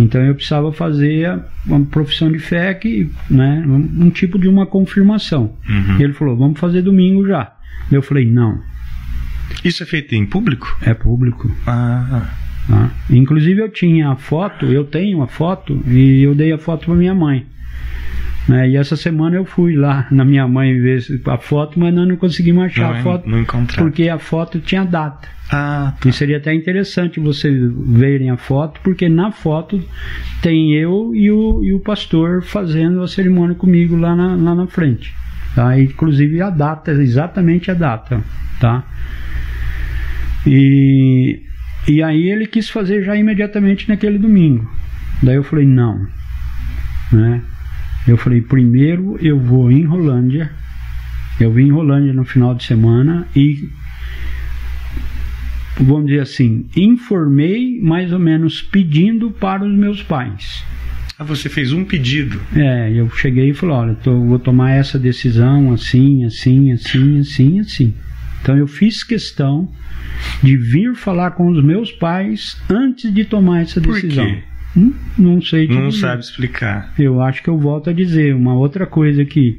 Então eu precisava fazer uma profissão de fé que, né, um, um tipo de uma confirmação. Uhum. Ele falou, vamos fazer domingo já. Eu falei, não. Isso é feito em público? É público. Ah. Tá? Inclusive eu tinha a foto, eu tenho a foto e eu dei a foto para minha mãe. Né? E essa semana eu fui lá (laughs) na minha mãe ver a foto, mas nós não conseguimos achar não, a foto não porque a foto tinha data. Ah, tá. E seria até interessante vocês verem a foto, porque na foto tem eu e o, e o pastor fazendo a cerimônia comigo lá na, lá na frente. Tá? Inclusive a data, exatamente a data. Tá? E, e aí ele quis fazer já imediatamente naquele domingo. Daí eu falei, não. Né? Eu falei, primeiro eu vou em Rolândia. Eu vim em Rolândia no final de semana e vamos dizer assim, informei mais ou menos pedindo para os meus pais. Ah, você fez um pedido? É, eu cheguei e falei, olha, tô, vou tomar essa decisão assim, assim, assim, assim, assim. Então eu fiz questão de vir falar com os meus pais antes de tomar essa decisão. Por quê? Hum, não sei Não dizer. sabe explicar. Eu acho que eu volto a dizer uma outra coisa que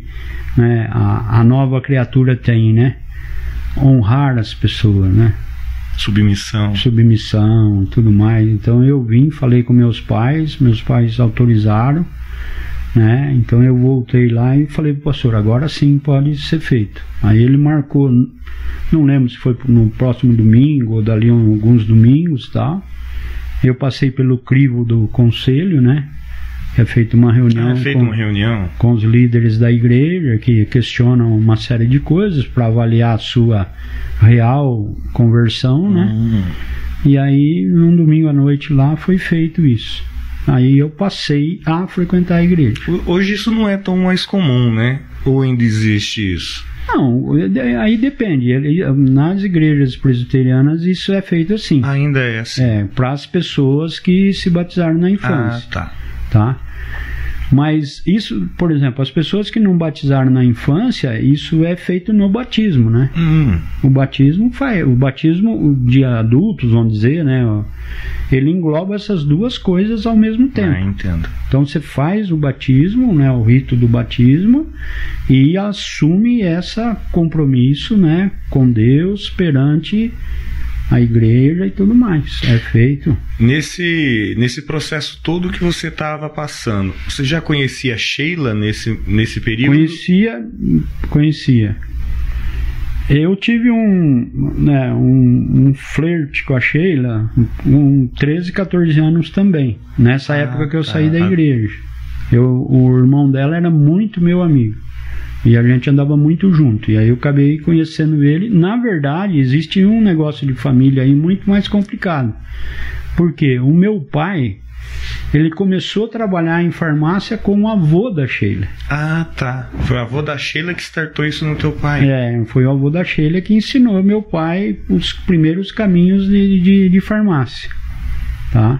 né, a, a nova criatura tem, né? Honrar as pessoas, né? Submissão. Submissão tudo mais. Então eu vim, falei com meus pais, meus pais autorizaram, né? Então eu voltei lá e falei pro pastor, agora sim pode ser feito. Aí ele marcou, não lembro se foi no próximo domingo ou dali alguns domingos tal. Eu passei pelo crivo do conselho, né? É feita uma reunião, é feita com, uma reunião com os líderes da igreja que questionam uma série de coisas para avaliar a sua real conversão, né? Hum. E aí, num domingo à noite lá, foi feito isso. Aí eu passei a frequentar a igreja. Hoje isso não é tão mais comum, né? Ou ainda existe isso? Não, aí depende. Nas igrejas presbiterianas isso é feito assim. Ainda é assim. É, para as pessoas que se batizaram na infância. Ah, tá. Tá? Mas isso, por exemplo, as pessoas que não batizaram na infância, isso é feito no batismo, né? Hum. O batismo faz, o batismo de adultos, vamos dizer, né? Ele engloba essas duas coisas ao mesmo tempo. Ah, entendo. Então você faz o batismo, né, o rito do batismo e assume essa compromisso, né, com Deus perante a igreja e tudo mais. É feito. Nesse, nesse processo todo que você estava passando, você já conhecia a Sheila nesse, nesse período? Conhecia, conhecia. Eu tive um, né, um, um flerte com a Sheila com 13, 14 anos também, nessa Ah, época que eu tá. saí da igreja. Eu, o irmão dela era muito meu amigo. E a gente andava muito junto. E aí eu acabei conhecendo ele. Na verdade, existe um negócio de família aí muito mais complicado. Porque o meu pai, ele começou a trabalhar em farmácia com o avô da Sheila. Ah, tá. Foi a avó da Sheila que startou isso no teu pai. É, foi o avô da Sheila que ensinou meu pai os primeiros caminhos de, de, de farmácia. Tá?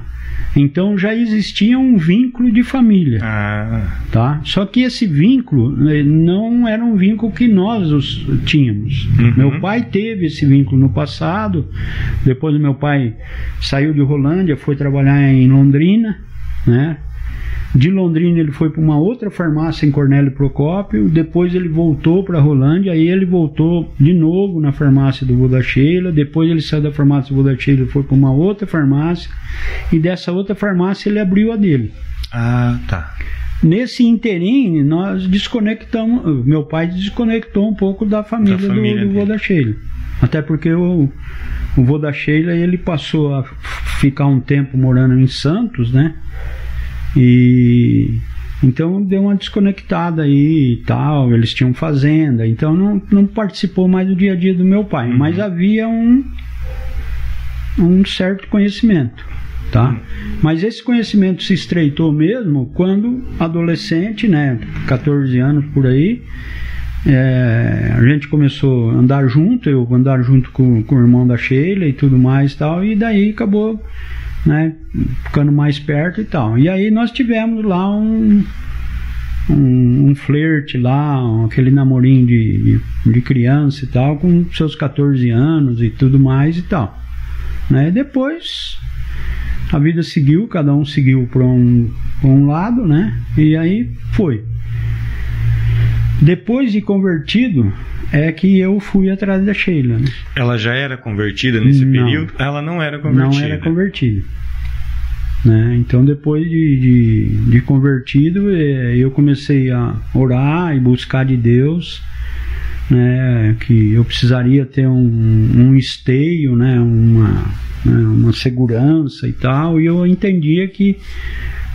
Então já existia um vínculo de família. Ah, Tá? Só que esse vínculo né, não era um vínculo que nós os tínhamos. Uhum. Meu pai teve esse vínculo no passado. Depois meu pai saiu de Rolândia, foi trabalhar em Londrina, né? De Londrina ele foi para uma outra farmácia em Cornélio Procópio, depois ele voltou para Rolândia, aí ele voltou de novo na farmácia do Buda Sheila, depois ele saiu da farmácia do Buda Sheila e foi para uma outra farmácia, e dessa outra farmácia ele abriu a dele. ah, tá. Nesse interim, nós desconectamos. Meu pai desconectou um pouco da família, Da família do, do vô dele. da Sheila. Até porque o, o vô da Sheila ele passou a ficar um tempo morando em Santos, né? E então deu uma desconectada aí e tal. Eles tinham fazenda, então não, não participou mais do dia a dia do meu pai. Uhum. Mas havia um, um certo conhecimento tá? Mas esse conhecimento se estreitou mesmo quando adolescente, né, 14 anos por aí, é, a gente começou a andar junto, eu andar junto com, com o irmão da Sheila e tudo mais e tal, e daí acabou, né, ficando mais perto e tal. E aí nós tivemos lá um um, um flerte lá, um- aquele namorinho de, de, de criança e tal, com seus 14 anos e tudo mais e tal. Né? Depois a vida seguiu, cada um seguiu para um, um lado, né? E aí foi. Depois de convertido, é que eu fui atrás da Sheila. Né? Ela já era convertida nesse Não. período? Ela não era convertida. Não era convertido. Né? Então, depois de, de, de convertido, eh, eu comecei a orar e buscar de Deus. Né, que eu precisaria ter um, um esteio, né, uma, né, uma segurança e tal, e eu entendia que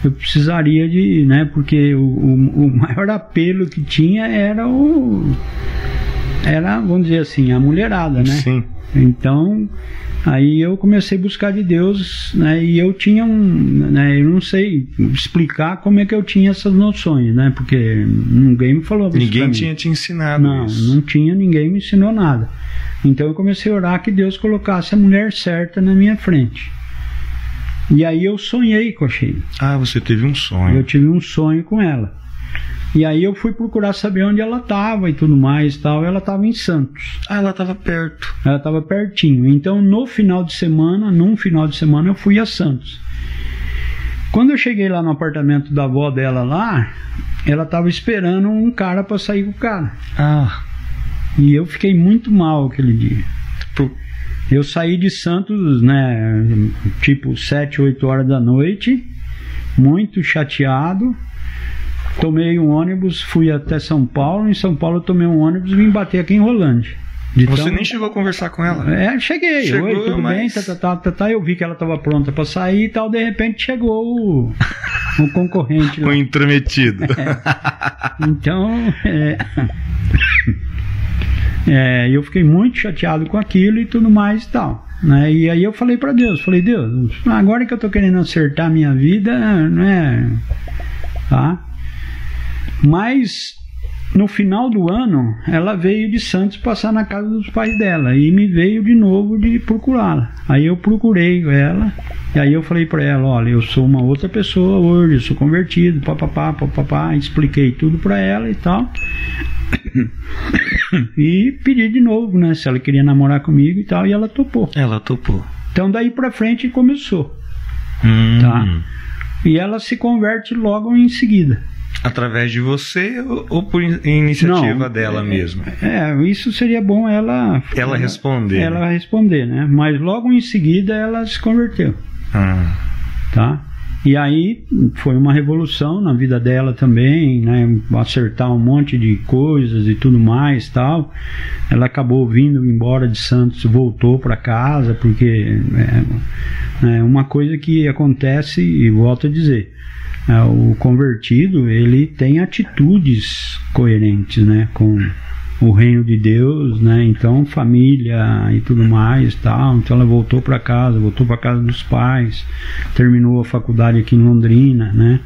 eu precisaria de, né, porque o, o, o maior (laughs) apelo que tinha era o era, vamos dizer assim, a mulherada, né? Sim. Então, aí eu comecei a buscar de Deus, né? E eu tinha um, né? Eu não sei explicar como é que eu tinha essas noções, né? Porque ninguém me falou Ninguém tinha te ensinado Não, isso. não tinha, ninguém me ensinou nada. Então eu comecei a orar que Deus colocasse a mulher certa na minha frente. E aí eu sonhei com a Sheila. Ah, você teve um Eu sonho. tive um sonho com ela. E aí eu fui procurar saber onde ela estava e tudo mais tal. Ela estava em Santos. Ah, ela estava perto. Ela estava pertinho. Então, no final de semana, num final de semana, eu fui a Santos. Quando eu cheguei lá no apartamento da avó dela lá, ela estava esperando um cara para sair com o cara. Ah, E eu fiquei muito mal aquele dia. pro- Eu saí de Santos, né, tipo 7, 8 horas da noite, muito chateado. Tomei um ônibus, fui até São Paulo. Em São Paulo eu tomei um ônibus e vim bater aqui em Rolândia. Você tão... nem chegou a conversar com ela? É, cheguei. Chegou, Oi, tudo mas... bem? Tá, tá, tá, tá, tá, Eu vi que ela estava pronta para sair e tal. De repente chegou o, o concorrente. o intrometido. É. Então, é... é, eu fiquei muito chateado com aquilo e tudo mais e tal. Né? E aí eu falei para Deus, falei, Deus, agora que eu tô querendo acertar a minha vida, né? Tá? Mas no final do ano, ela veio de Santos passar na casa dos pais dela e me veio de novo de procurá-la. Aí eu procurei ela e aí eu falei para ela, olha, eu sou uma outra pessoa hoje, eu sou convertido, papapá, papapá, expliquei tudo para ela e tal. (coughs) e pedi de novo, né, se ela queria namorar comigo e tal, e ela topou. Ela topou. Então daí para frente começou. Hum. Tá? E ela se converte logo em seguida. Através de você ou por iniciativa Não, dela é, mesma? É, isso seria bom ela. Ela responder. Ela responder, né? Mas logo em seguida ela se converteu. Ah. Tá? E aí foi uma revolução na vida dela também, né? Acertar um monte de coisas e tudo mais, tal. Ela acabou vindo embora de Santos, voltou para casa porque é, é uma coisa que acontece e volto a dizer o convertido ele tem atitudes coerentes né, com o reino de Deus, né? Então família e tudo mais, tal. Então ela voltou para casa, voltou para casa dos pais, terminou a faculdade aqui em Londrina, né?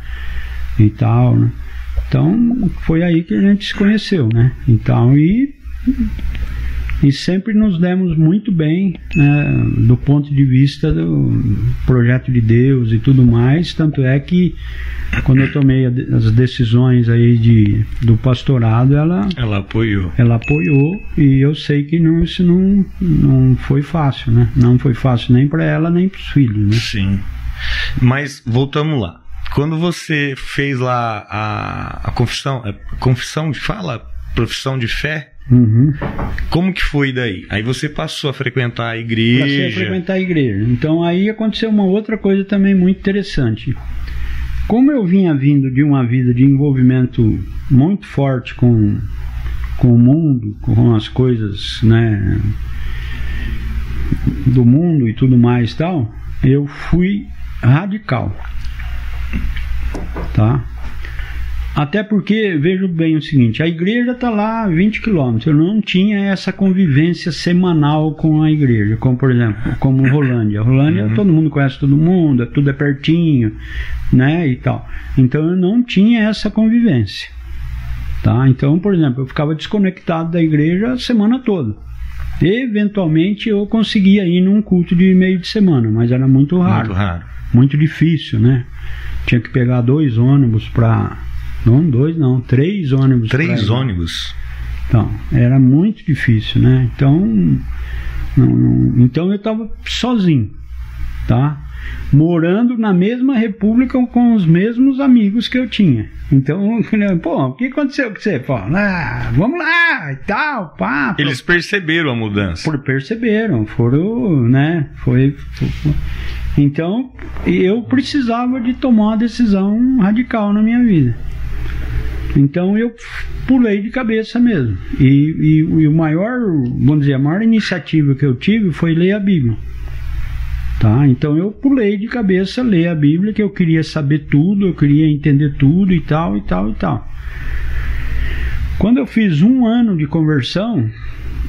E tal. Né? Então foi aí que a gente se conheceu, né? Então e e sempre nos demos muito bem né, do ponto de vista do projeto de Deus e tudo mais. Tanto é que quando eu tomei as decisões aí de, do pastorado ela ela apoiou. ela apoiou. E eu sei que não isso não, não foi fácil né? Não foi fácil nem para ela nem para os filhos né? sim. Mas voltamos lá. Quando você fez lá a, a confissão a confissão de fala? Profissão de fé Uhum. Como que foi daí? Aí você passou a frequentar a igreja. Passei a frequentar a igreja. Então aí aconteceu uma outra coisa também muito interessante. Como eu vinha vindo de uma vida de envolvimento muito forte com, com o mundo, com as coisas, né, do mundo e tudo mais tal, eu fui radical. Tá? Até porque, vejo bem o seguinte, a igreja está lá a 20 quilômetros, eu não tinha essa convivência semanal com a igreja, como por exemplo, como Rolândia. Rolândia uhum. todo mundo conhece todo mundo, tudo é pertinho, né, e tal. Então eu não tinha essa convivência. Tá? Então, por exemplo, eu ficava desconectado da igreja a semana toda. Eventualmente eu conseguia ir num culto de meio de semana, mas era muito raro. Muito raro. Muito difícil, né? Tinha que pegar dois ônibus para não dois, não, três ônibus. Três ônibus? Então, era muito difícil, né? Então, não, não, então eu estava sozinho, tá? Morando na mesma república com os mesmos amigos que eu tinha. Então, (laughs) pô, o que aconteceu com você? Fala, ah, vamos lá e tal, pá. Eles perceberam a mudança. Por, perceberam, foram, né? Foi, foi, Então, eu precisava de tomar uma decisão radical na minha vida. Então eu pulei de cabeça mesmo. E, e, e, o maior, vamos dizer, a maior iniciativa que eu tive foi ler a Bíblia. Tá? Então eu pulei de cabeça ler a Bíblia, que eu queria saber tudo, eu queria entender tudo e tal, e tal, e tal. Quando eu fiz um ano de conversão,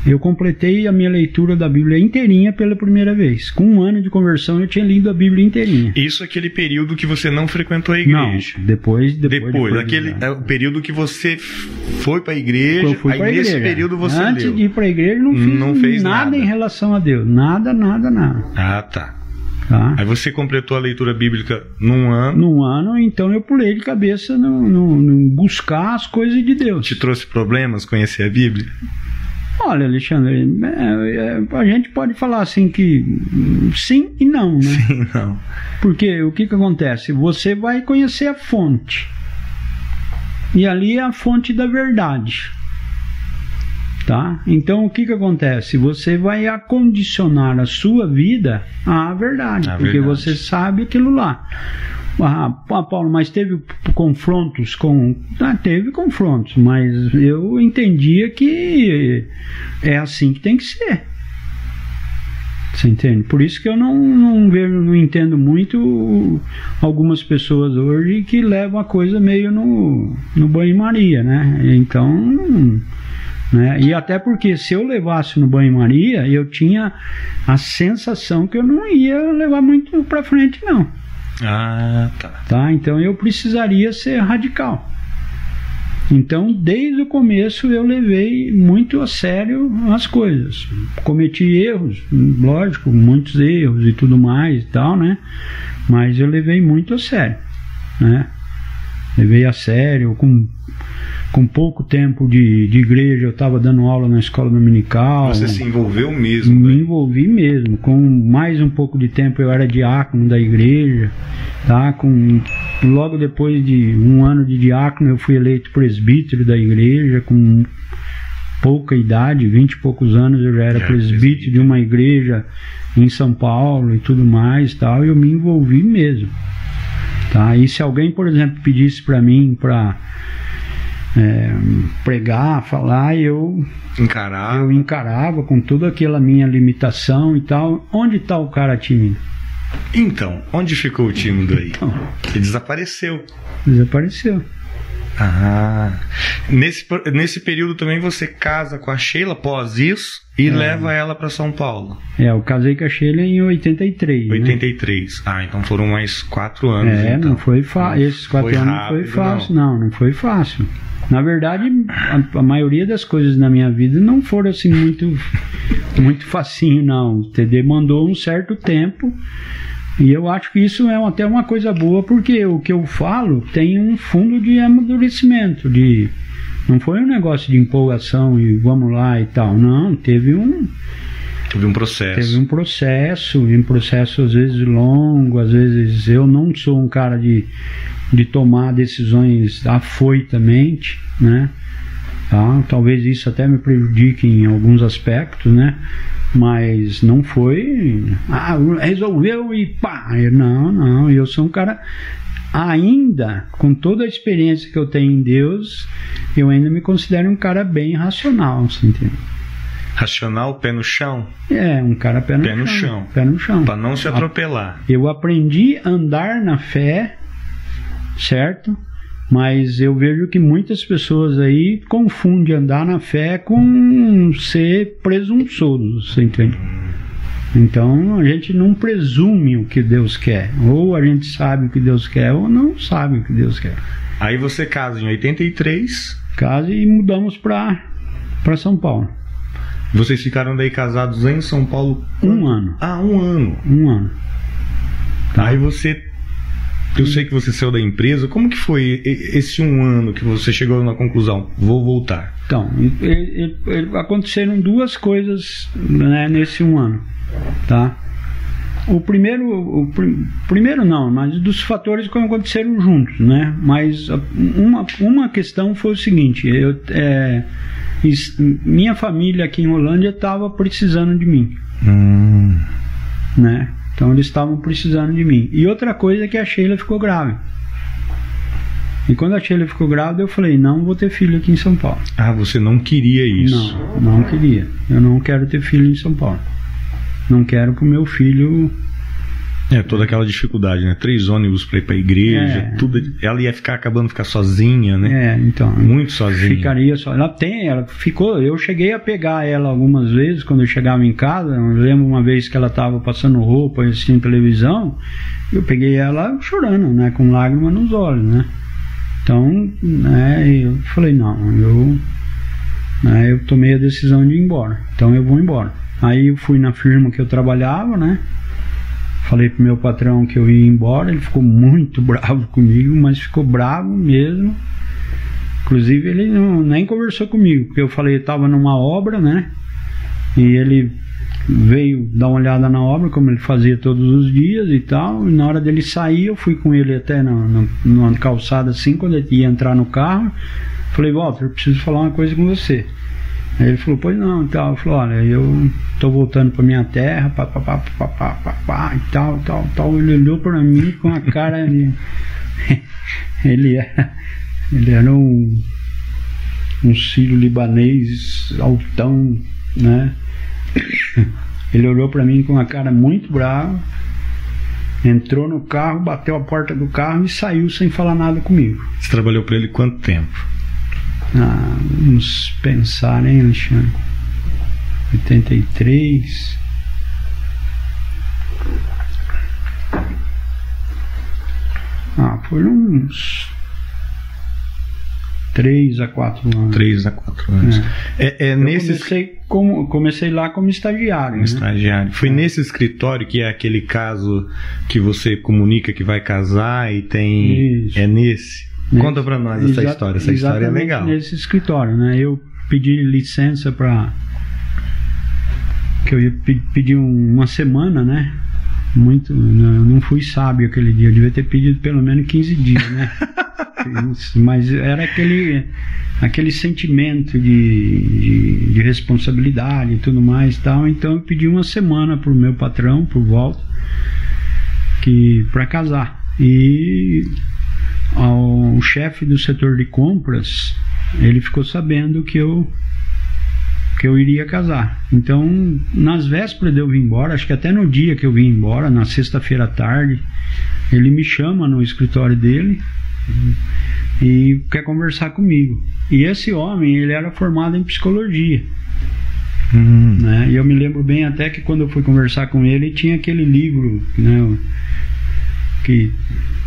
eu completei a minha leitura da Bíblia inteirinha pela primeira vez. Com um ano de conversão, eu tinha lido a Bíblia inteirinha. Isso é aquele período que você não frequentou a igreja? Não, depois, depois. Depois, aquele é o período que você foi para a igreja. Aí nesse igreja. período você Antes leu. de ir para a igreja, não fiz, não fez nada, nada em relação a Deus. Nada, nada, nada. Ah, tá. Tá. Aí você completou a leitura bíblica num ano. Num ano, então eu pulei de cabeça no, no, no buscar as coisas de Deus. Te trouxe problemas conhecer a Bíblia? Olha, Alexandre, é, é, a gente pode falar assim que sim e não, né? (laughs) Sim, não. Porque o que, que acontece? Você vai conhecer a fonte. E ali é a fonte da verdade. Tá? Então o que, que acontece? Você vai acondicionar a sua vida à verdade, a porque verdade. você sabe aquilo lá. Ah, Paulo, mas teve confrontos com. Ah, teve confrontos, mas eu entendia que é assim que tem que ser. Você entende? Por isso que eu não, não vejo, não entendo muito algumas pessoas hoje que levam a coisa meio no, no banho-maria, né? Então. Né? E até porque se eu levasse no banho-maria, eu tinha a sensação que eu não ia levar muito para frente, não. Ah, tá. tá. Então eu precisaria ser radical. Então, desde o começo eu levei muito a sério as coisas. Cometi erros, lógico, muitos erros e tudo mais e tal, né? Mas eu levei muito a sério, né? Levei a sério, com com pouco tempo de, de igreja, eu estava dando aula na escola dominical. Você se envolveu mesmo? Me né? envolvi mesmo. Com mais um pouco de tempo eu era diácono da igreja. Tá? Com, logo depois de um ano de diácono eu fui eleito presbítero da igreja com pouca idade, vinte e poucos anos eu já era presbítero de uma igreja em São Paulo e tudo mais tal, e eu me envolvi mesmo. Tá? E se alguém, por exemplo, pedisse para mim para é, pregar, falar, eu encarava. eu encarava com toda aquela minha limitação e tal. Onde está o cara tímido? Então, onde ficou o tímido aí? Então, Ele desapareceu. Desapareceu. Ah, nesse, nesse período também você casa com a Sheila após isso e é. leva ela para São Paulo. É, eu casei com a Sheila em 83. 83. Né? Ah, então foram mais quatro anos. É, então. não foi fácil. Esses quatro foi anos rápido, não foi fácil, não. não, não foi fácil. Na verdade, a, a, maioria das coisas na minha vida não foram assim muito, muito facinho, não. Demandou um certo tempo. E eu acho que isso é até uma coisa boa, porque o que eu falo tem um fundo de amadurecimento, de não foi um negócio de empolgação e vamos lá e tal. Não, teve um Teve um processo. Teve um processo, um processo às vezes longo, às vezes eu não sou um cara de de tomar decisões afoitamente, né? Tá? Talvez isso até me prejudique em alguns aspectos, né? Mas não foi, ah, resolveu e pá. Não, não, eu sou um cara ainda com toda a experiência que eu tenho em Deus, eu ainda me considero um cara bem racional, você entende? Racional, pé no chão? É, um cara pé no pé chão. No chão. Pé no chão. Para não se atropelar. Eu aprendi a andar na fé certo? Mas eu vejo que muitas pessoas aí confundem andar na fé com ser presunçoso, você entende? Então a gente não presume o que Deus quer. Ou a gente sabe o que Deus quer, ou não sabe o que Deus quer. Aí você casa em 83. Casa e mudamos para São Paulo. Vocês ficaram daí casados em São Paulo? Um ano. Ah, um ano. Um ano. Tá. Aí você eu sei que você saiu da empresa. Como que foi esse um ano que você chegou na conclusão? Vou voltar. Então, ele, ele, aconteceram duas coisas né, nesse um ano, tá? O primeiro, o pr primeiro não, mas dos fatores que aconteceram juntos, né? Mas uma, uma questão foi o seguinte: eu, é, minha família aqui em Holândia estava precisando de mim, hum. né? Então eles estavam precisando de mim. E outra coisa é que a Sheila ficou grávida. E quando a Sheila ficou grávida, eu falei: não vou ter filho aqui em São Paulo. Ah, você não queria isso? Não, não queria. Eu não quero ter filho em São Paulo. Não quero que o meu filho é, toda aquela dificuldade, né? Três ônibus para ir para a igreja, é. tudo. Ela ia ficar acabando ficar sozinha, né? É, então. Muito sozinha. Ficaria só. Ela tem, ela ficou. Eu cheguei a pegar ela algumas vezes quando eu chegava em casa. Eu lembro uma vez que ela estava passando roupa assistindo televisão. Eu peguei ela chorando, né? Com lágrimas nos olhos, né? Então, né? Eu falei não, eu, né, eu tomei a decisão de ir embora. Então eu vou embora. Aí eu fui na firma que eu trabalhava, né? Falei pro meu patrão que eu ia embora, ele ficou muito (laughs) bravo comigo, mas ficou bravo mesmo. Inclusive ele não, nem conversou comigo, porque eu falei que estava numa obra, né? E ele veio dar uma olhada na obra, como ele fazia todos os dias e tal. E na hora dele sair, eu fui com ele até na, numa calçada assim, quando ele ia entrar no carro. Falei, Walter, eu preciso falar uma coisa com você. Aí ele falou, pois não, tal. Eu falei, olha, eu tô voltando pra minha terra, pá, pá, pá, pá, pá, pá, pá, e tal, tal, tal. Ele olhou pra mim com a cara (laughs) ele era, ele era um, um sírio libanês altão, né? Ele olhou pra mim com a cara muito brava, entrou no carro, bateu a porta do carro e saiu sem falar nada comigo. Você trabalhou pra ele quanto tempo? Ah, vamos pensar, hein, Alexandre? 83. Ah, foram uns 3 a 4 anos. 3 a 4 anos. É, é Eu nesse comecei, como, comecei lá como estagiário. né? estagiário. Foi nesse escritório que é aquele caso que você comunica que vai casar e tem. Isso. É nesse. Nesse- Conta pra nós essa Exa- história. Essa história é legal. Nesse escritório, né? Eu pedi licença para que eu ia pe- pedir um- uma semana, né? Muito, né, eu não fui sábio aquele dia, eu devia ter pedido pelo menos 15 dias, né? (laughs) Mas era aquele aquele sentimento de, de, de responsabilidade e tudo mais e tal, então eu pedi uma semana pro meu patrão, por volta, que para casar. E ao- chefe do setor de compras, ele ficou sabendo que eu que eu iria casar. Então, nas vésperas de eu vir embora, acho que até no dia que eu vim embora, na sexta-feira à tarde, ele me chama no escritório dele e quer conversar comigo. E esse homem, ele era formado em psicologia, Hum. né? E eu me lembro bem até que quando eu fui conversar com ele, tinha aquele livro, né, que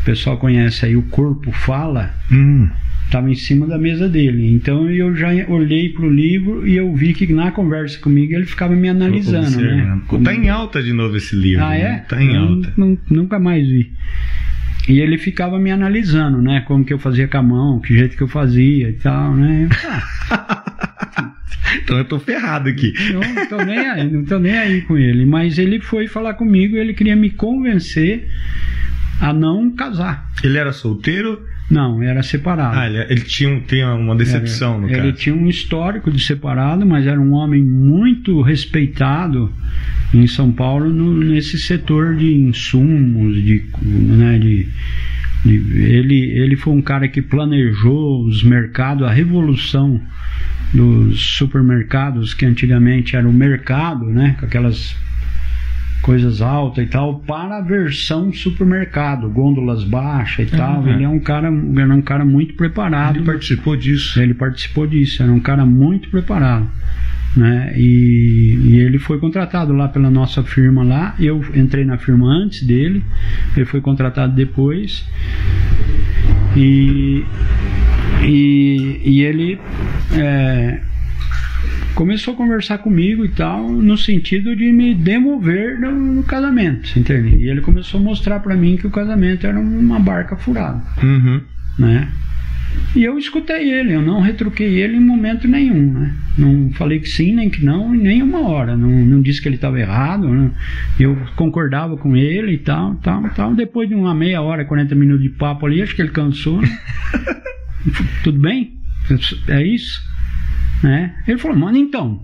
o pessoal conhece aí, O Corpo Fala, Hum. estava em cima da mesa dele. Então eu já olhei para o livro e eu vi que na conversa comigo ele ficava me analisando, né? Tá em alta de novo esse livro. Ah, é? né? Tá em Eu alta. nu- nunca mais vi. E ele ficava me analisando, né? Como que eu fazia com a mão, que jeito que eu fazia e tal, né? (laughs) Então eu tô ferrado aqui. Eu não tô nem aí, não tô nem aí com ele. Mas ele foi falar comigo, ele queria me convencer a não casar. Ele era solteiro? Não, era separado. Ah, ele, ele tinha, tem uma decepção no ele caso. tinha um histórico de separado, mas era um homem muito respeitado em São Paulo no- nesse setor de insumos, de, né, de, de- ele, ele foi um cara que planejou os mercados, a revolução dos supermercados, que antigamente era o mercado, né, com aquelas coisas altas e tal, para a versão supermercado, gôndolas baixas e tal. Uhum. Ele é um cara, era um cara muito preparado. Ele participou disso. Ele participou disso, era um cara muito preparado. Né? E, e ele foi contratado lá pela nossa firma lá. Eu entrei na firma antes dele, ele foi contratado depois. E, e, e ele é, começou a conversar comigo e tal, no sentido de me demover no, no casamento, entende? E ele começou a mostrar para mim que o casamento era uma barca furada Uhum. né? E eu escutei ele, eu não retruquei ele em momento nenhum, né? Não falei que sim, nem que não, em nenhuma hora. Não, não disse que ele estava errado, né? Eu concordava com ele e tal, tal, tal. Depois de uma meia hora, 40 minutos de papo ali, acho que ele cansou, né? (laughs) Tudo bem? É isso? Né? Ele falou, mano, então,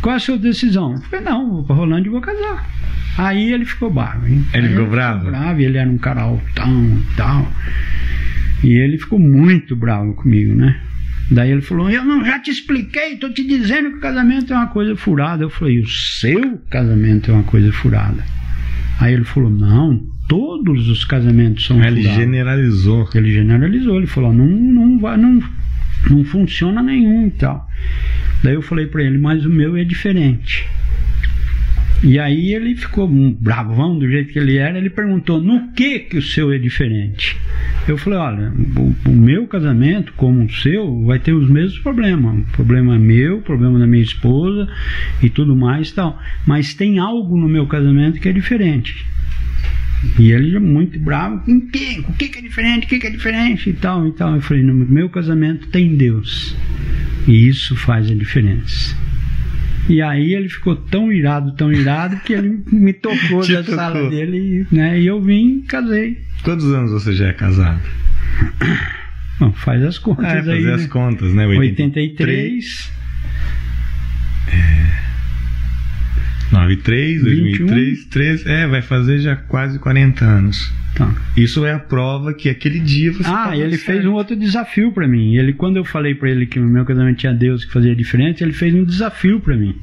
qual é a sua decisão? Eu falei, não, vou pra Rolândia e vou casar. Aí ele ficou bravo. Hein? Ele ficou bravo? bravo, e ele era um cara altão e tal. E ele ficou muito bravo comigo, né? Daí ele falou: Eu não já te expliquei, tô te dizendo que o casamento é uma coisa furada. Eu falei: O seu casamento é uma coisa furada. Aí ele falou: Não, todos os casamentos são Ele furados. generalizou. Ele generalizou, ele falou: Não, não vai, não, não funciona nenhum e tal. Daí eu falei pra ele: Mas o meu é diferente. E aí ele ficou um bravão do jeito que ele era. Ele perguntou: No que que o seu é diferente? Eu falei: Olha, o, o meu casamento, como o seu, vai ter os mesmos problemas. Problema é meu, problema da minha esposa e tudo mais tal. Mas tem algo no meu casamento que é diferente. E ele já muito bravo, em que? O que, que é diferente? O que, que é diferente? E tal, e tal. Eu falei, no meu casamento tem Deus. E isso faz a diferença. E aí ele ficou tão irado, tão irado, que ele me tocou (laughs) da tocou. sala dele, né? E eu vim e casei. Quantos anos você já é casado? (clears throat) Bom, faz as contas Ah, é, aí. fazer né? as contas, né? 83, 93, 21. 2003, 13, é, vai fazer já quase 40 anos. Tá. Isso é a prova que aquele dia você Ah, ele certo. fez um outro desafio pra mim. Ele, quando eu falei pra ele que o meu casamento tinha Deus que fazia diferente, ele fez um desafio pra mim.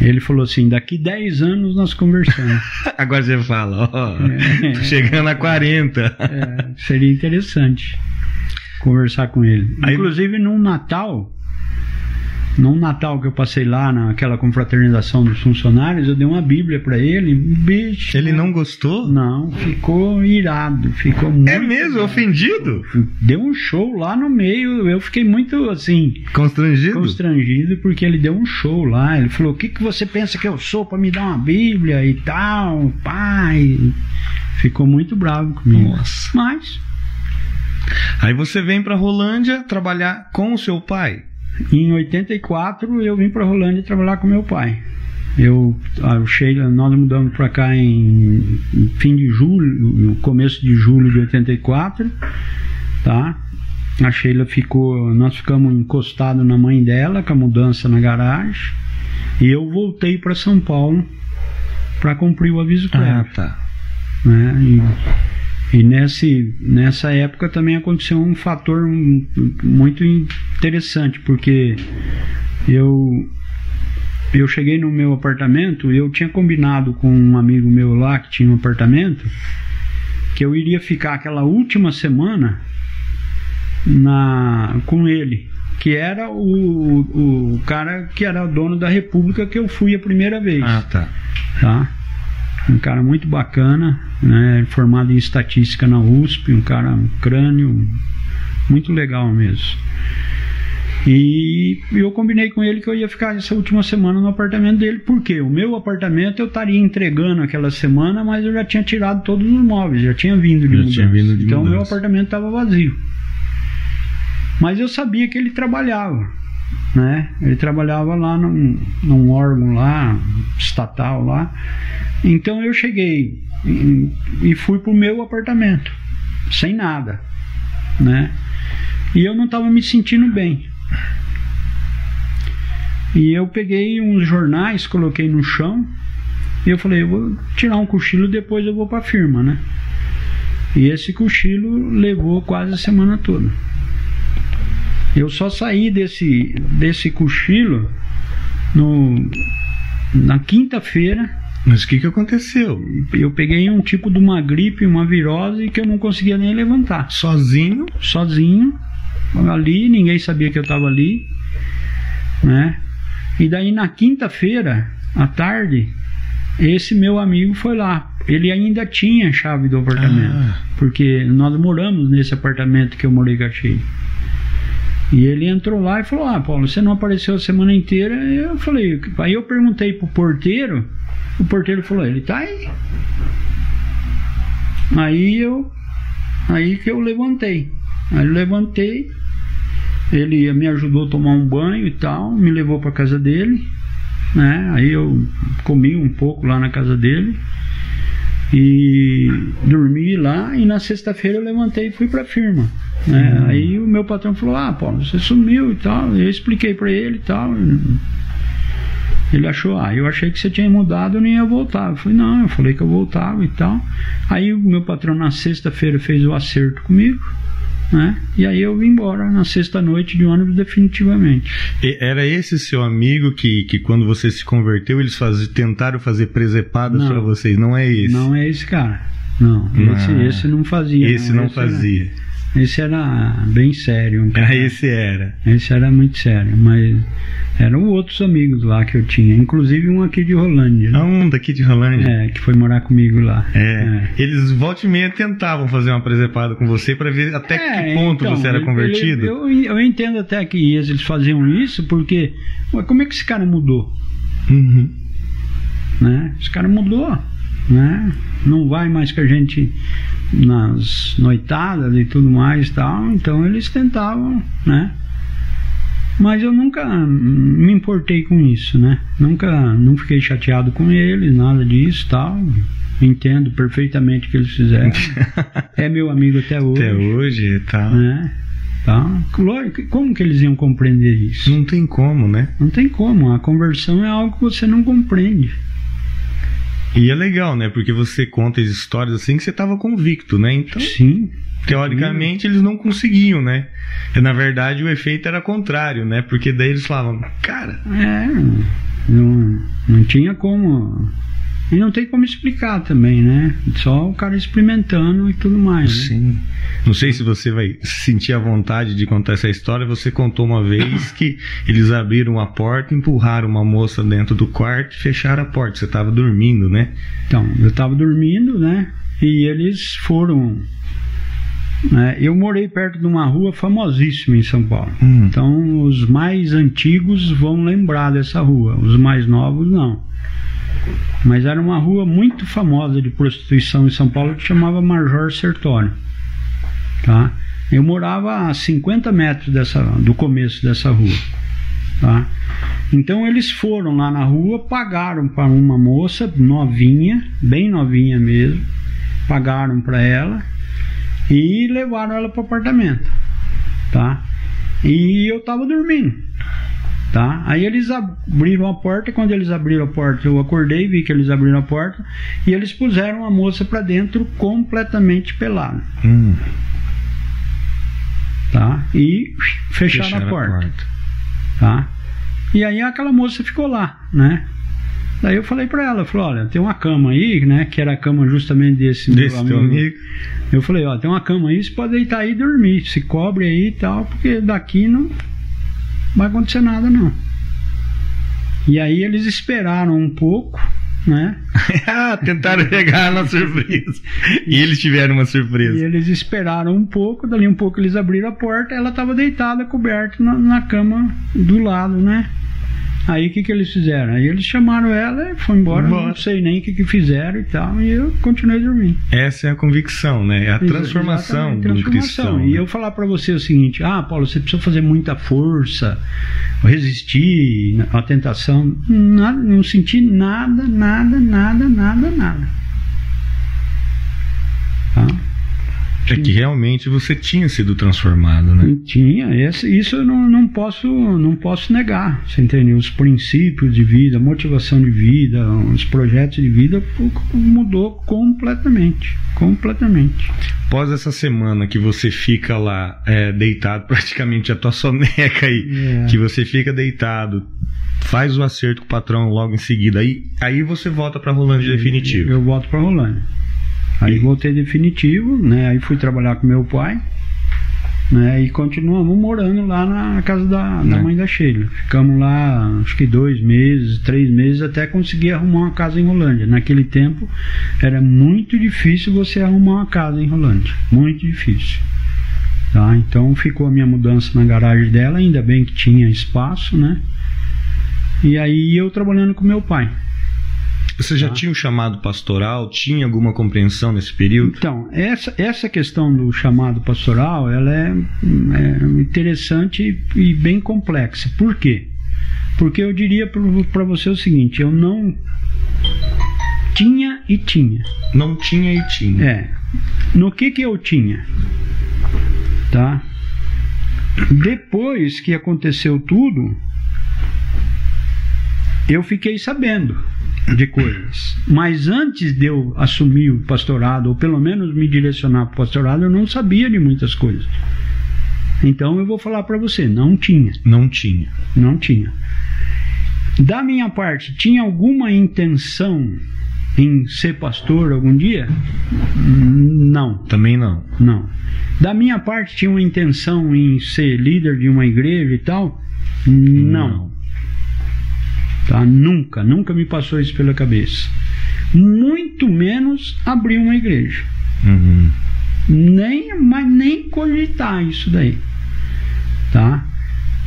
Ele falou assim: daqui 10 anos nós conversamos. (laughs) Agora você fala, ó, É. tô chegando a 40. É, seria interessante conversar com ele. Aí- Inclusive num Natal, num Natal que eu passei lá naquela confraternização dos funcionários, eu dei uma Bíblia pra ele. Bicho, Ele não gostou? não, ficou irado, ficou muito É mesmo? irado. Ofendido? Deu um show lá no meio, eu fiquei muito assim, Constrangido? constrangido porque ele deu um show lá. Ele falou: O que, que você pensa que eu sou para me dar uma Bíblia e tal, pai? Ficou muito bravo comigo. Nossa. Mas, Aí você vem pra Rolândia trabalhar com o seu pai. Em 84, eu vim para Rolândia trabalhar com meu pai. Eu, ah, o Sheila, nós mudamos para cá em, em fim de julho, no começo de julho de 84, tá? A Sheila ficou, nós ficamos encostados na mãe dela com a mudança na garagem e eu voltei para São Paulo para cumprir o aviso prévio. tá. né? E, e nesse, nessa época também aconteceu um fator muito interessante, porque eu eu cheguei no meu apartamento e eu tinha combinado com um amigo meu lá que tinha um apartamento que eu iria ficar aquela última semana na com ele que era o, o cara que era o dono da república que eu fui a primeira vez Ah, tá. tá? Um cara muito bacana, né? Formado em estatística na USP, um cara um crânio muito legal mesmo. E eu combinei com ele que eu ia ficar essa última semana no apartamento dele, porque o meu apartamento eu estaria entregando aquela semana, mas eu já tinha tirado todos os móveis, já tinha vindo de Já mudança. tinha vindo de então o meu apartamento estava vazio. Mas eu sabia que ele trabalhava, né? Ele trabalhava lá num, num órgão lá, estatal lá. Então eu cheguei e, e fui pro meu apartamento, sem nada, né? E eu não estava me sentindo bem. E eu peguei uns jornais, coloquei no chão e eu falei, eu vou tirar um cochilo depois eu vou para a firma, né? E esse cochilo levou quase a semana toda. Eu só saí desse, desse cochilo no, na quinta-feira. Mas o que, que aconteceu? Eu peguei um tipo de uma gripe, uma virose que eu não conseguia nem levantar. Sozinho? Sozinho, ali, ninguém sabia que eu estava ali, né? E daí na quinta-feira, à tarde, esse meu amigo foi lá. Ele ainda tinha a chave do apartamento, Ah. porque nós moramos nesse apartamento que eu morei com a. E ele entrou lá e falou: Ah, Paulo, você não apareceu a semana inteira. Eu falei: Aí eu perguntei pro porteiro. O porteiro falou: Ele tá aí. Aí eu. Aí que eu levantei. Aí eu levantei. Ele me ajudou a tomar um banho e tal. Me levou para casa dele. Né? Aí eu comi um pouco lá na casa dele. E dormi lá. E na sexta-feira eu levantei e fui para a firma. Né? Aí o meu patrão falou: Ah, Paulo, você sumiu e tal. Eu expliquei para ele e tal. Ele achou, ah, eu achei que você tinha mudado, eu nem ia voltar. Eu falei, não, eu falei que eu voltava e tal. Aí o meu patrão na sexta-feira fez o acerto comigo, né? E aí eu vim embora na sexta-noite de ônibus definitivamente. E Era esse seu amigo que, que quando você se converteu, eles faz, tentaram fazer presepadas Não. para vocês? Não é esse? Não é esse cara. Não, esse, Ah. esse não fazia. Esse não Esse fazia. Era, esse era bem sério. Um cara. Ah, (laughs) esse era. Esse era muito sério, mas eram outros amigos lá que eu tinha, inclusive um aqui de Rolândia, Ah, né? um daqui de Rolândia. é, que foi morar comigo lá. É. Eles volta e meia tentavam fazer uma presepada com você para ver até É, que ponto então, você era ele- convertido. ele- eu, eu entendo até que eles faziam isso porque, ué, como é que esse cara mudou? Uhum. Né? Esse cara mudou, né? Não vai mais com a gente nas noitadas e tudo mais tal, então eles tentavam, né? Mas eu nunca me importei com isso, né? Nunca, não fiquei chateado com eles, nada disso, tal. Entendo perfeitamente o que eles fizeram. (laughs) é meu amigo até hoje. Até hoje e tal. né? Tá? Como que eles iam compreender isso? Não tem como, né? Não tem como. A conversão é algo que você não compreende. E é legal, né? Porque você conta as histórias assim que você estava convicto, né? Então, Sim. Teoricamente eles não conseguiam, né? E, na verdade o efeito era contrário, né? Porque daí eles falavam, cara. É, não, não tinha como. E não tem como explicar também, né? Só o cara experimentando e tudo mais. Né? Sim. Não sei se você vai sentir a vontade de contar essa história. Você contou uma vez que eles abriram a porta, empurraram uma moça dentro do quarto e fecharam a porta. Você estava dormindo, né? Então, eu estava dormindo, né? E eles foram né? Eu morei perto de uma rua famosíssima em São Paulo. Hum. Então, os mais antigos vão lembrar dessa rua, os mais novos não. Mas era uma rua muito famosa de prostituição em São Paulo que chamava Major Sertório. Tá? Eu morava a 50 metros dessa, do começo dessa rua. Tá? Então eles foram lá na rua, pagaram para uma moça novinha, bem novinha mesmo, pagaram para ela e levaram ela para o apartamento, tá? E eu tava dormindo, tá? Aí eles abriram a porta, e quando eles abriram a porta, eu acordei, vi que eles abriram a porta e eles puseram a moça para dentro completamente pelada. Hum. Tá? E fecharam, fecharam a, porta, a porta. Tá? E aí aquela moça ficou lá, né? Daí eu falei para ela, falei, olha, tem uma cama aí, né? Que era a cama justamente desse, desse meu amigo. amigo. Eu falei, ó, tem uma cama aí, você pode deitar aí e dormir. Se cobre aí e tal, porque daqui não vai acontecer nada não. E aí eles esperaram um pouco, né? Ah, (laughs) tentaram pegar na surpresa. e eles tiveram uma surpresa. E eles esperaram um pouco, dali um pouco eles abriram a porta, ela estava deitada, coberta na, na cama do lado, né? Aí o que, que eles fizeram? Aí eles chamaram ela e foi embora, não sei nem o que, que fizeram e tal, e eu continuei dormindo. Essa é a convicção, né? É a transformação do transformação. cristão. E né? eu falar para você o seguinte: ah, Paulo, você precisa fazer muita força, resistir à tentação. Nada, não senti nada, nada, nada, nada, nada. Tá? É que realmente você tinha sido transformado, né? Tinha, esse, isso eu não, não, posso, não posso negar, você entendeu? Os princípios de vida, a motivação de vida, os projetos de vida mudou completamente, completamente. Após essa semana que você fica lá é, deitado, (laughs) praticamente a tua soneca aí, é. que você fica deitado, faz o acerto com o patrão logo em seguida, aí, aí você volta para Rolândia definitivo. Eu volto para Rolândia. Aí voltei definitivo, né? Aí fui trabalhar com meu pai, né? E continuamos morando lá na casa da, da né. mãe da Sheila. Ficamos lá acho que dois meses, três meses até conseguir arrumar uma casa em Rolândia. Naquele tempo era muito difícil você arrumar uma casa em Rolândia, muito difícil. Tá? Então ficou a minha mudança na garagem dela, ainda bem que tinha espaço, né? E aí eu trabalhando com meu pai. Você já tá? tinha um chamado pastoral? Tinha alguma compreensão nesse período? Então, essa, essa questão do chamado pastoral ela é, é interessante e bem complexa. Por quê? Porque eu diria para você o seguinte: eu não tinha e tinha. Não tinha e tinha. É. No que que eu tinha? Tá? Depois que aconteceu tudo, eu fiquei sabendo de coisas. Mas antes de eu assumir o pastorado, ou pelo menos me direcionar para o pastorado, eu não sabia de muitas coisas. Então eu vou falar para você, não tinha. Não tinha. Não tinha. Da minha parte, tinha alguma intenção em ser pastor algum dia? Não. Também não. Não. Da minha parte, tinha uma intenção em ser líder de uma igreja e tal? Não. não. Tá? Nunca, nunca me passou isso pela cabeça. Muito menos abrir uma igreja. Uhum. Nem, mas nem cogitar isso daí. Tá?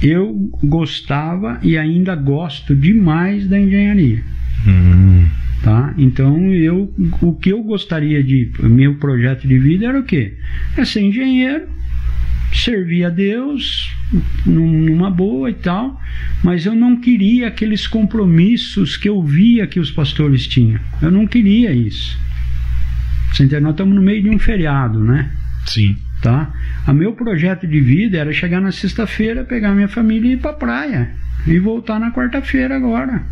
Eu gostava e ainda gosto demais da engenharia. Uhum. Tá? Então eu, o que eu gostaria de meu projeto de vida era o quê? É ser engenheiro servir a Deus numa boa e tal, mas eu não queria aqueles compromissos que eu via que os pastores tinham. Eu não queria isso. Você entende? Nós estamos no meio de um feriado, né? Sim. tá? O meu projeto de vida era chegar na sexta-feira, pegar minha família e ir para praia e voltar na quarta-feira agora.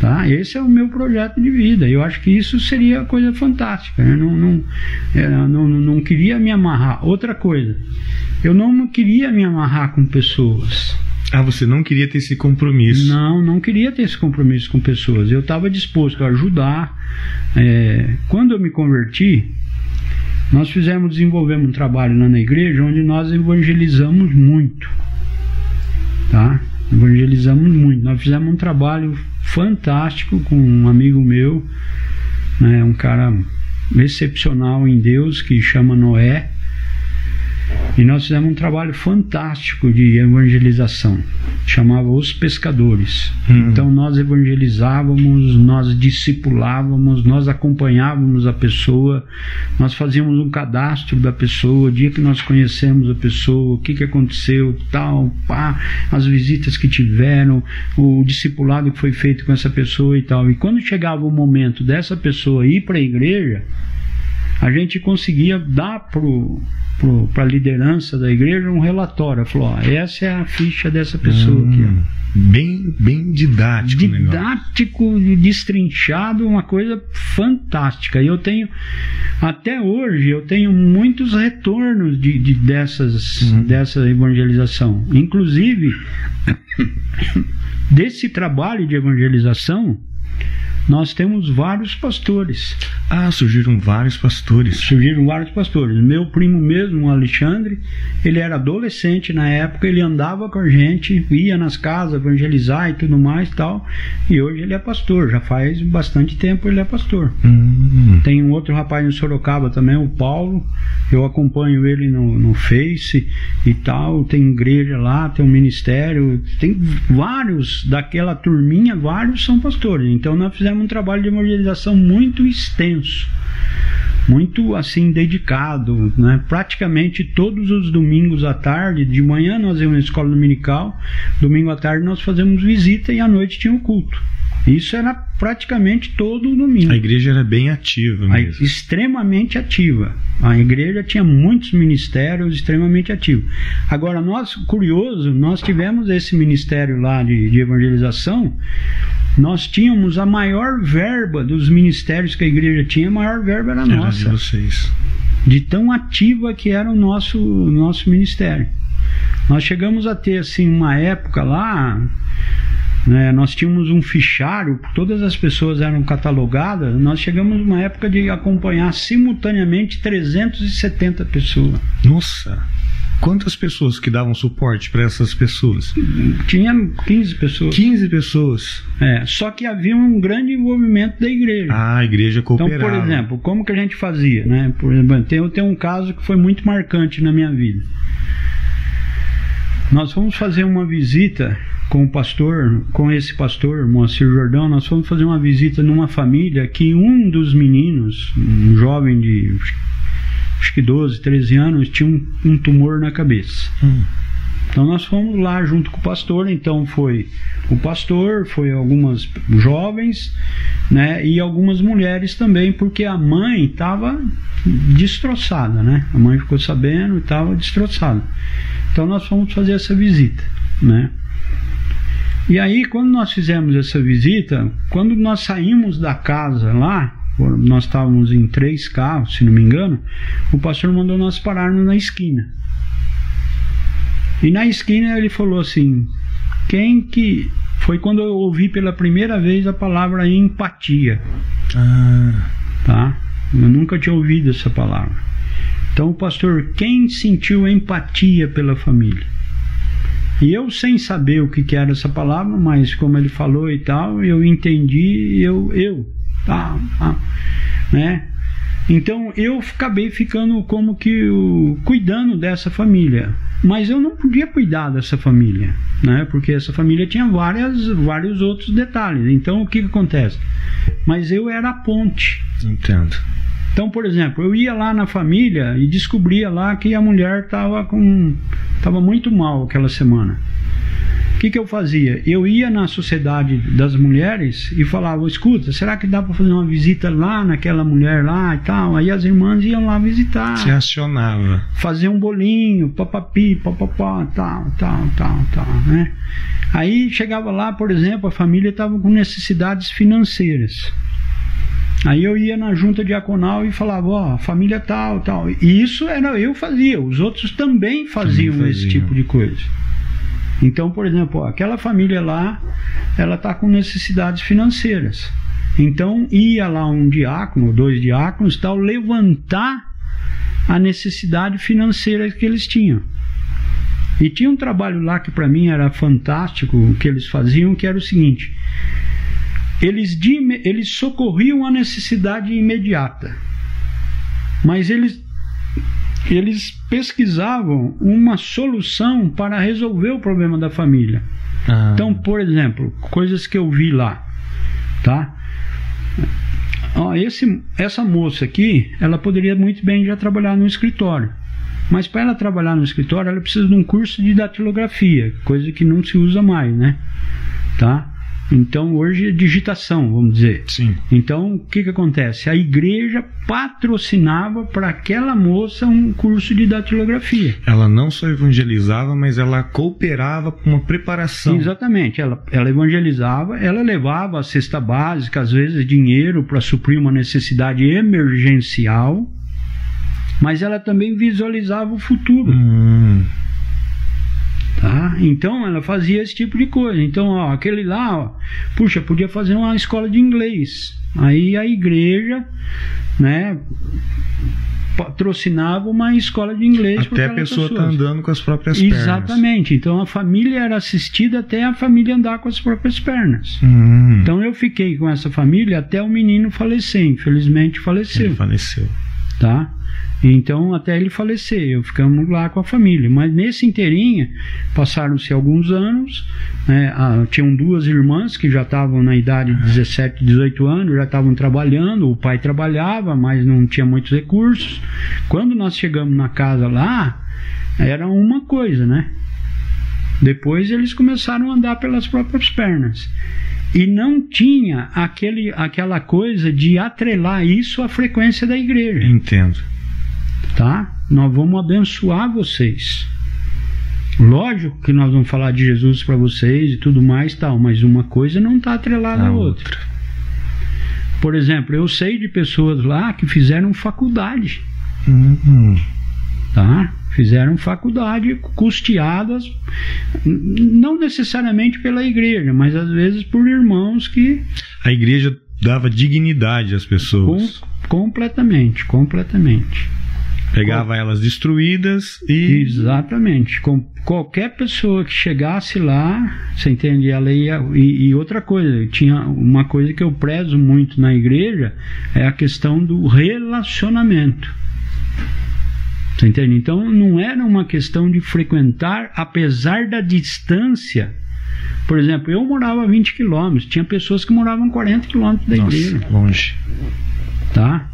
Tá? Esse é o meu projeto de vida. Eu acho que isso seria coisa fantástica. Eu não, não, eu não, não queria me amarrar. Outra coisa, eu não queria me amarrar com pessoas. Ah, você não queria ter esse compromisso? Não, não queria ter esse compromisso com pessoas. Eu estava disposto a ajudar. É, quando eu me converti, nós fizemos, desenvolvemos um trabalho lá na igreja onde nós evangelizamos muito. Tá? Evangelizamos muito. Nós fizemos um trabalho fantástico com um amigo meu, né, um cara excepcional em Deus que chama Noé. E nós fizemos um trabalho fantástico de evangelização, chamava Os Pescadores. Uhum. Então nós evangelizávamos, nós discipulávamos, nós acompanhávamos a pessoa, nós fazíamos um cadastro da pessoa, o dia que nós conhecemos a pessoa, o que, que aconteceu, tal, pá, as visitas que tiveram, o discipulado que foi feito com essa pessoa e tal. E quando chegava o momento dessa pessoa ir para a igreja, a gente conseguia dar pro para a liderança da igreja um relatório. Falou: ó, essa é a ficha dessa pessoa hum, aqui. Ó. Bem, bem didático. Didático, destrinchado, uma coisa fantástica. E eu tenho, até hoje, eu tenho muitos retornos de, de dessas, hum. dessa evangelização. Inclusive, (laughs) desse trabalho de evangelização, nós temos vários pastores. Ah, surgiram vários pastores. Surgiram vários pastores. Meu primo mesmo, o Alexandre, ele era adolescente na época, ele andava com a gente, ia nas casas evangelizar e tudo mais e tal. E hoje ele é pastor, já faz bastante tempo ele é pastor. Hum. Tem um outro rapaz em Sorocaba também, o Paulo. Eu acompanho ele no, no Face e tal. Tem igreja lá, tem um ministério. Tem vários daquela turminha, vários são pastores. Então nós fizemos um trabalho de evangelização muito extenso muito assim dedicado, né? Praticamente todos os domingos à tarde, de manhã nós íamos na escola dominical, domingo à tarde nós fazemos visita e à noite tinha o culto. Isso era praticamente todo o domingo. A igreja era bem ativa mesmo. A, extremamente ativa. A igreja tinha muitos ministérios extremamente ativos. Agora, nós, curioso, nós tivemos esse ministério lá de, de evangelização, nós tínhamos a maior verba dos ministérios que a igreja tinha, a maior verba era, era nossa. De vocês. De tão ativa que era o nosso, nosso ministério. Nós chegamos a ter assim uma época lá né, nós tínhamos um fichário, todas as pessoas eram catalogadas. Nós chegamos numa época de acompanhar simultaneamente 370 pessoas. Nossa! Quantas pessoas que davam suporte para essas pessoas? Tinha 15 pessoas. 15 pessoas. É, só que havia um grande envolvimento da igreja. Ah, a igreja cooperava. Então, por exemplo, como que a gente fazia, né? Por exemplo, tem, tem um caso que foi muito marcante na minha vida. Nós fomos fazer uma visita com o pastor, com esse pastor, Moacir Jordão, nós fomos fazer uma visita numa família que um dos meninos, um jovem de acho que 12, 13 anos, tinha um, um tumor na cabeça. Hum. Então nós fomos lá junto com o pastor, então foi o pastor, foi algumas jovens, né, e algumas mulheres também, porque a mãe estava destroçada, né? A mãe ficou sabendo e estava destroçada. Então nós fomos fazer essa visita, né? E aí, quando nós fizemos essa visita, quando nós saímos da casa lá, nós estávamos em três carros, se não me engano, o pastor mandou nós pararmos na esquina. E na esquina ele falou assim: quem que. Foi quando eu ouvi pela primeira vez a palavra empatia. Ah. Tá? Eu nunca tinha ouvido essa palavra. Então, pastor, quem sentiu empatia pela família? E eu, sem saber o que, que era essa palavra, mas como ele falou e tal, eu entendi, eu, eu, tá, tá né? Então eu acabei ficando como que o, cuidando dessa família. Mas eu não podia cuidar dessa família, né? Porque essa família tinha várias, vários outros detalhes. Então o que, que acontece? Mas eu era a ponte. Entendo. Então, por exemplo, eu ia lá na família e descobria lá que a mulher estava com estava muito mal aquela semana. O que, que eu fazia? Eu ia na sociedade das mulheres e falava: escuta, será que dá para fazer uma visita lá naquela mulher lá e tal? Aí as irmãs iam lá visitar. Se acionava. Fazer um bolinho, papapi, papapá, tal, tal, tal, tal, né? Aí chegava lá, por exemplo, a família estava com necessidades financeiras. Aí eu ia na junta diaconal e falava, ó, oh, família tal, tal. E isso era eu fazia, os outros também faziam, também faziam. esse tipo de coisa. Então, por exemplo, ó, aquela família lá, ela está com necessidades financeiras. Então ia lá um diácono, dois diáconos, tal, levantar a necessidade financeira que eles tinham. E tinha um trabalho lá que para mim era fantástico, o que eles faziam, que era o seguinte: eles, eles socorriam a necessidade imediata, mas eles, eles pesquisavam uma solução para resolver o problema da família. Ah. Então, por exemplo, coisas que eu vi lá, tá? Ó, esse, essa moça aqui, ela poderia muito bem já trabalhar no escritório. Mas para ela trabalhar no escritório, ela precisa de um curso de datilografia, coisa que não se usa mais, né? Tá? Então hoje é digitação, vamos dizer. Sim. Então o que, que acontece? A igreja patrocinava para aquela moça um curso de datilografia. Ela não só evangelizava, mas ela cooperava com uma preparação. Exatamente. Ela, ela evangelizava, ela levava a cesta básica, às vezes dinheiro para suprir uma necessidade emergencial, mas ela também visualizava o futuro. Hum. Tá? Então ela fazia esse tipo de coisa. Então, ó, aquele lá, ó, puxa, podia fazer uma escola de inglês. Aí a igreja, né, patrocinava uma escola de inglês até a pessoa tá andando com as próprias pernas exatamente então a família era assistida até a família andar com as próprias pernas hum. então eu fiquei com essa família até o menino falecer infelizmente faleceu Ele faleceu tá então, até ele falecer, eu ficamos lá com a família. Mas nesse inteirinho, passaram-se alguns anos, né, ah, tinham duas irmãs que já estavam na idade de 17, 18 anos, já estavam trabalhando, o pai trabalhava, mas não tinha muitos recursos. Quando nós chegamos na casa lá, era uma coisa, né? Depois eles começaram a andar pelas próprias pernas. E não tinha aquele, aquela coisa de atrelar isso à frequência da igreja. Entendo tá? Nós vamos abençoar vocês. Lógico que nós vamos falar de Jesus para vocês e tudo mais tal, mas uma coisa não está atrelada à outra. outra. Por exemplo, eu sei de pessoas lá que fizeram faculdade. Uhum. Tá? Fizeram faculdade custeadas, não necessariamente pela igreja, mas às vezes por irmãos que. A igreja dava dignidade às pessoas. Com, completamente, completamente. Pegava elas destruídas e. Exatamente. Com qualquer pessoa que chegasse lá, você entende? Ela ia. E, e, outra coisa, tinha uma coisa que eu prezo muito na igreja é a questão do relacionamento. Você entende? Então não era uma questão de frequentar, apesar da distância. Por exemplo, eu morava a 20 quilômetros, tinha pessoas que moravam 40 quilômetros da Nossa, igreja. Longe. Tá?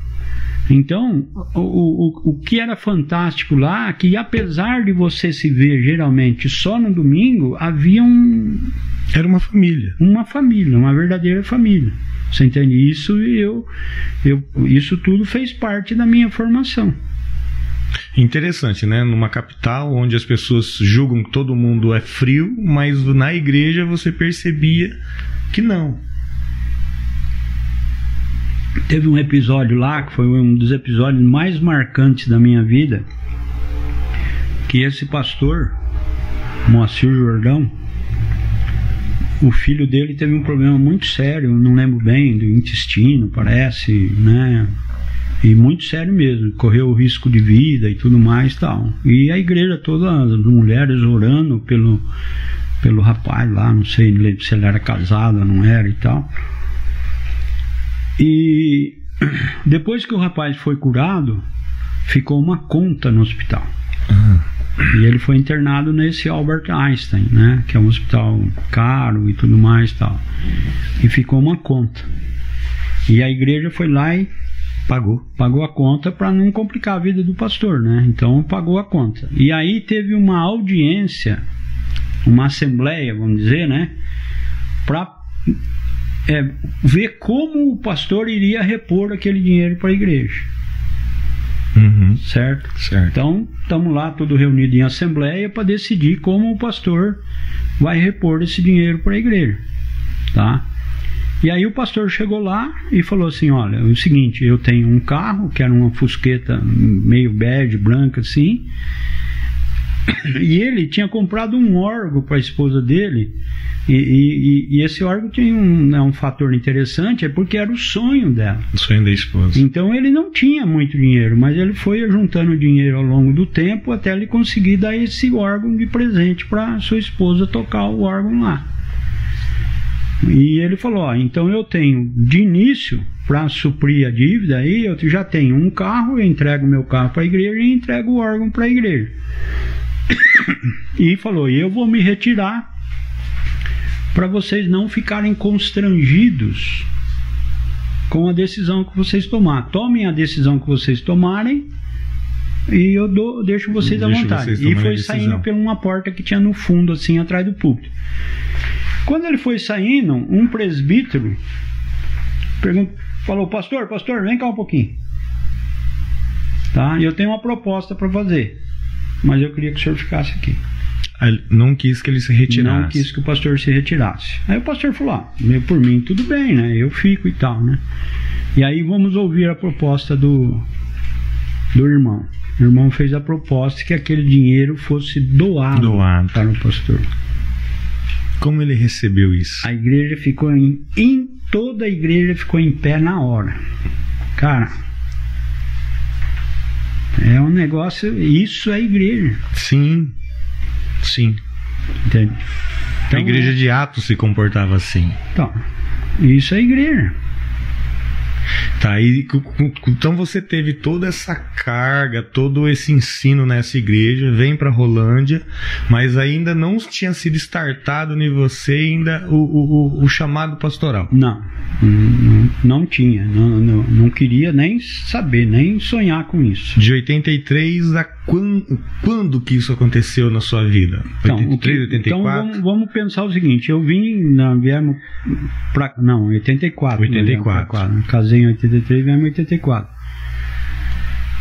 Então, o, o, o que era fantástico lá, que apesar de você se ver geralmente só no domingo, havia um. Era uma família. Uma família, uma verdadeira família. Você entende? Isso eu, eu, isso tudo fez parte da minha formação. Interessante, né? Numa capital onde as pessoas julgam que todo mundo é frio, mas na igreja você percebia que não Teve um episódio lá que foi um dos episódios mais marcantes da minha vida, que esse pastor, Moacir Jordão, o filho dele teve um problema muito sério, não lembro bem, do intestino, parece, né? E muito sério mesmo, correu o risco de vida e tudo mais tal. E a igreja toda, as mulheres orando pelo, pelo rapaz lá, não sei se ele era casado não era e tal. E depois que o rapaz foi curado, ficou uma conta no hospital. Uhum. E ele foi internado nesse Albert Einstein, né? Que é um hospital caro e tudo mais tal. E ficou uma conta. E a igreja foi lá e pagou, pagou a conta para não complicar a vida do pastor, né? Então pagou a conta. E aí teve uma audiência uma assembleia, vamos dizer, né? Para é, ver como o pastor iria repor aquele dinheiro para a igreja. Uhum. Certo? Certo. Então, estamos lá tudo reunido em assembleia para decidir como o pastor vai repor esse dinheiro para a igreja. Tá? E aí o pastor chegou lá e falou assim: Olha, é o seguinte, eu tenho um carro, que era uma fusqueta meio bege, branca assim. E ele tinha comprado um órgão para a esposa dele. E, e, e, esse órgão tinha um, né, um fator interessante, é porque era o sonho dela. O sonho da esposa. Então ele não tinha muito dinheiro, mas ele foi juntando dinheiro ao longo do tempo até ele conseguir dar esse órgão de presente para sua esposa tocar o órgão lá. E ele falou: ó, então eu tenho de início para suprir a dívida aí, eu já tenho um carro, eu entrego meu carro para a igreja e entrego o órgão para a igreja. E falou: eu vou me retirar para vocês não ficarem constrangidos com a decisão que vocês tomar. Tomem a decisão que vocês tomarem e eu dou, deixo vocês Deixo à vontade. Vocês e foi saindo por uma porta que tinha no fundo, assim, atrás do púlpito. Quando ele foi saindo, um presbítero falou: Pastor, pastor, vem cá um pouquinho. Tá? Eu tenho uma proposta para fazer, mas eu queria que o senhor ficasse aqui. Não quis que ele se retirasse. Não quis que o pastor se retirasse. Aí o pastor falou: ah, por mim tudo bem, né? Eu fico e tal, né? E aí vamos ouvir a proposta do, do irmão. O irmão fez a proposta que aquele dinheiro fosse doado, doado. para o pastor. Como ele recebeu isso? A igreja ficou em, em toda a igreja ficou em pé na hora. Cara, é um negócio, isso é igreja. Sim. Sim. Entende? Então, a igreja de Atos se comportava assim. Então, isso é igreja. Tá, e, então você teve toda essa carga, todo esse ensino nessa igreja, vem para Rolândia, mas ainda não tinha sido startado em você ainda o, o, o chamado pastoral. Não, não, não tinha, não, não, não, queria nem saber, nem sonhar com isso. De 83 a quando, quando que isso aconteceu na sua vida? Então, 83, 84? Então vamos, vamos, pensar o seguinte, eu vim, na, viemos pra, não, 84. 84. Pra, casei em 83 e viemos em 84.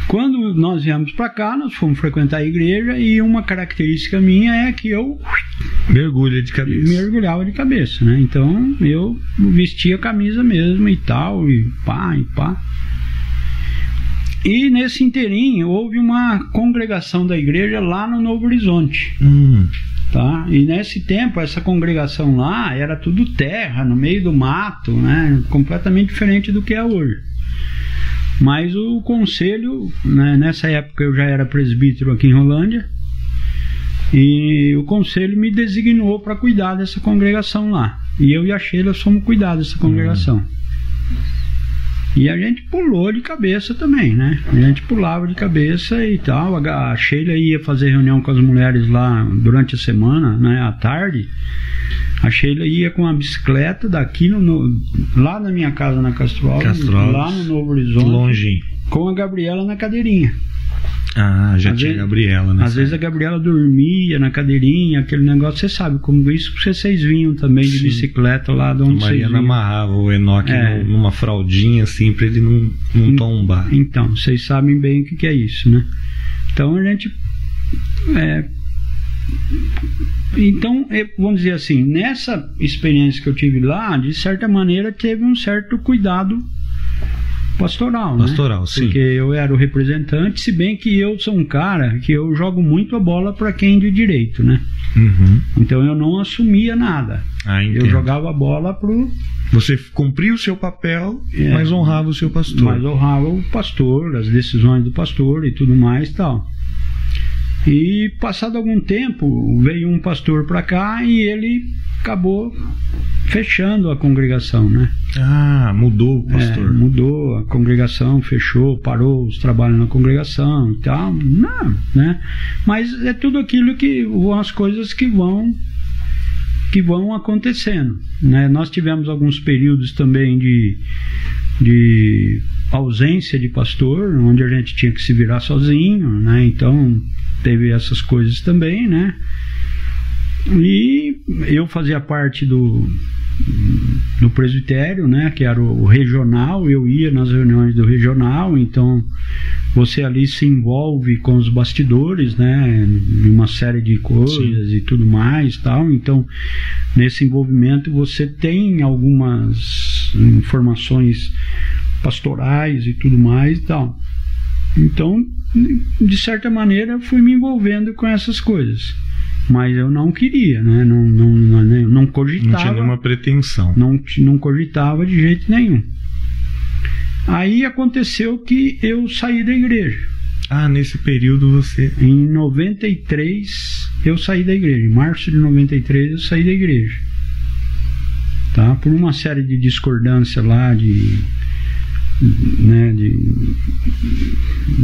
Quando nós viemos para cá, nós fomos frequentar a igreja e uma característica minha é que eu mergulha de cabeça. Mergulhava de cabeça, né? Então eu vestia a camisa mesmo e tal, e pá, e pá. E nesse inteirinho houve uma congregação da igreja lá no Novo Horizonte. Hum. Tá? E nesse tempo, essa congregação lá era tudo terra, no meio do mato, né? completamente diferente do que é hoje. Mas o conselho, né, nessa época eu já era presbítero aqui em Rolândia, e o conselho me designou para cuidar dessa congregação lá. E eu e a Sheila fomos cuidar dessa congregação. Hum. E a gente pulou de cabeça também, né? A gente pulava de cabeça e tal. A Sheila ia fazer reunião com as mulheres lá durante a semana, né? À tarde. A Sheila ia com a bicicleta daqui no, no lá na minha casa na Castro lá no Novo Horizonte. Longe. Com a Gabriela na cadeirinha. Ah, já às tinha vezes, a Gabriela, né? Às vezes a Gabriela dormia na cadeirinha, aquele negócio, você sabe como isso que vocês vinham também de Sim. bicicleta lá de onde a Mariana amarrava o Enoque é. numa fraldinha assim para ele não, não tombar. Então, vocês sabem bem o que, que é isso, né? Então a gente. É, então, é, vamos dizer assim, nessa experiência que eu tive lá, de certa maneira teve um certo cuidado pastoral, né? Pastoral, sim. Porque eu era o representante, se bem que eu sou um cara que eu jogo muito a bola para quem de direito, né? Uhum. Então eu não assumia nada. Ah, eu jogava a bola pro você cumpria o seu papel, é, mas honrava o seu pastor. Mas honrava o pastor, as decisões do pastor e tudo mais, tal. E passado algum tempo, veio um pastor para cá e ele acabou fechando a congregação, né? Ah, mudou o pastor. É, mudou, a congregação fechou, parou os trabalhos na congregação e tal. Não, né? Mas é tudo aquilo que vão as coisas que vão que vão acontecendo, né? Nós tivemos alguns períodos também de de ausência de pastor, onde a gente tinha que se virar sozinho, né? Então teve essas coisas também, né? E eu fazia parte do, do presbitério, né, que era o regional, eu ia nas reuniões do regional, então você ali se envolve com os bastidores, né, de uma série de coisas Sim. e tudo mais, tal. Então, nesse envolvimento você tem algumas informações pastorais e tudo mais e tal. Então, de certa maneira, fui me envolvendo com essas coisas. Mas eu não queria, né? Não, não, não, não cogitava. Não tinha nenhuma pretensão. Não, não cogitava de jeito nenhum. Aí aconteceu que eu saí da igreja. Ah, nesse período você. Em 93 eu saí da igreja. Em março de 93 eu saí da igreja. Tá? Por uma série de discordância lá, de né, de,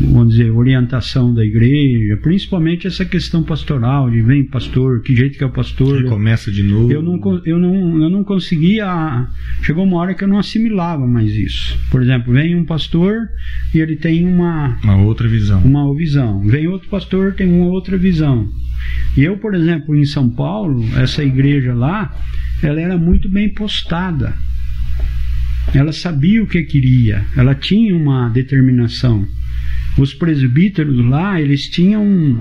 vamos dizer, orientação da igreja, principalmente essa questão pastoral, de vem pastor, que jeito que é o pastor. Ele começa de novo. Eu não, eu, não, eu não conseguia. Chegou uma hora que eu não assimilava mais isso. Por exemplo, vem um pastor e ele tem uma. Uma outra visão. Uma visão. Vem outro pastor, tem uma outra visão. E eu, por exemplo, em São Paulo, essa igreja lá, ela era muito bem postada ela sabia o que queria, ela tinha uma determinação. Os presbíteros lá, eles tinham um,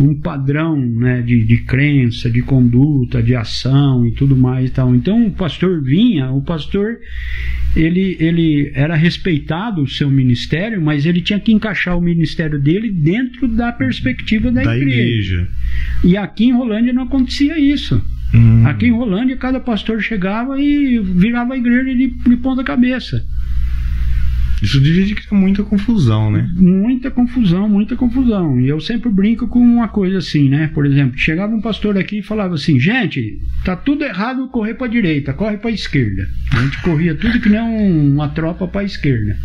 um padrão né, de, de crença, de conduta, de ação e tudo mais e tal. Então o pastor vinha, o pastor ele, ele era respeitado o seu ministério, mas ele tinha que encaixar o ministério dele dentro da perspectiva da, da igreja. igreja. E aqui em Rolândia não acontecia isso. Hum. Aqui em Rolândia, cada pastor chegava e virava a igreja de, de ponta cabeça. Isso devia criar muita confusão, né? Muita confusão, muita confusão. E eu sempre brinco com uma coisa assim, né? Por exemplo, chegava um pastor aqui e falava assim: gente, tá tudo errado correr para direita, corre para esquerda. A gente corria tudo que nem uma tropa para esquerda.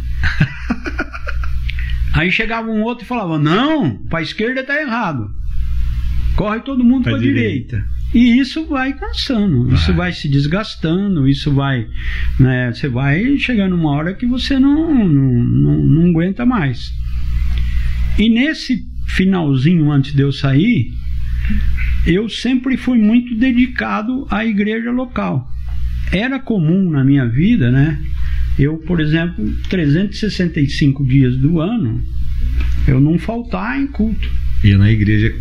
(laughs) Aí chegava um outro e falava: não, para esquerda tá errado. Corre todo mundo para direita. direita. E isso vai cansando, vai. isso vai se desgastando, isso vai. Né, você vai chegando uma hora que você não, não, não, não aguenta mais. E nesse finalzinho antes de eu sair, eu sempre fui muito dedicado à igreja local. Era comum na minha vida, né? Eu, por exemplo, 365 dias do ano, eu não faltar em culto. Ia na igreja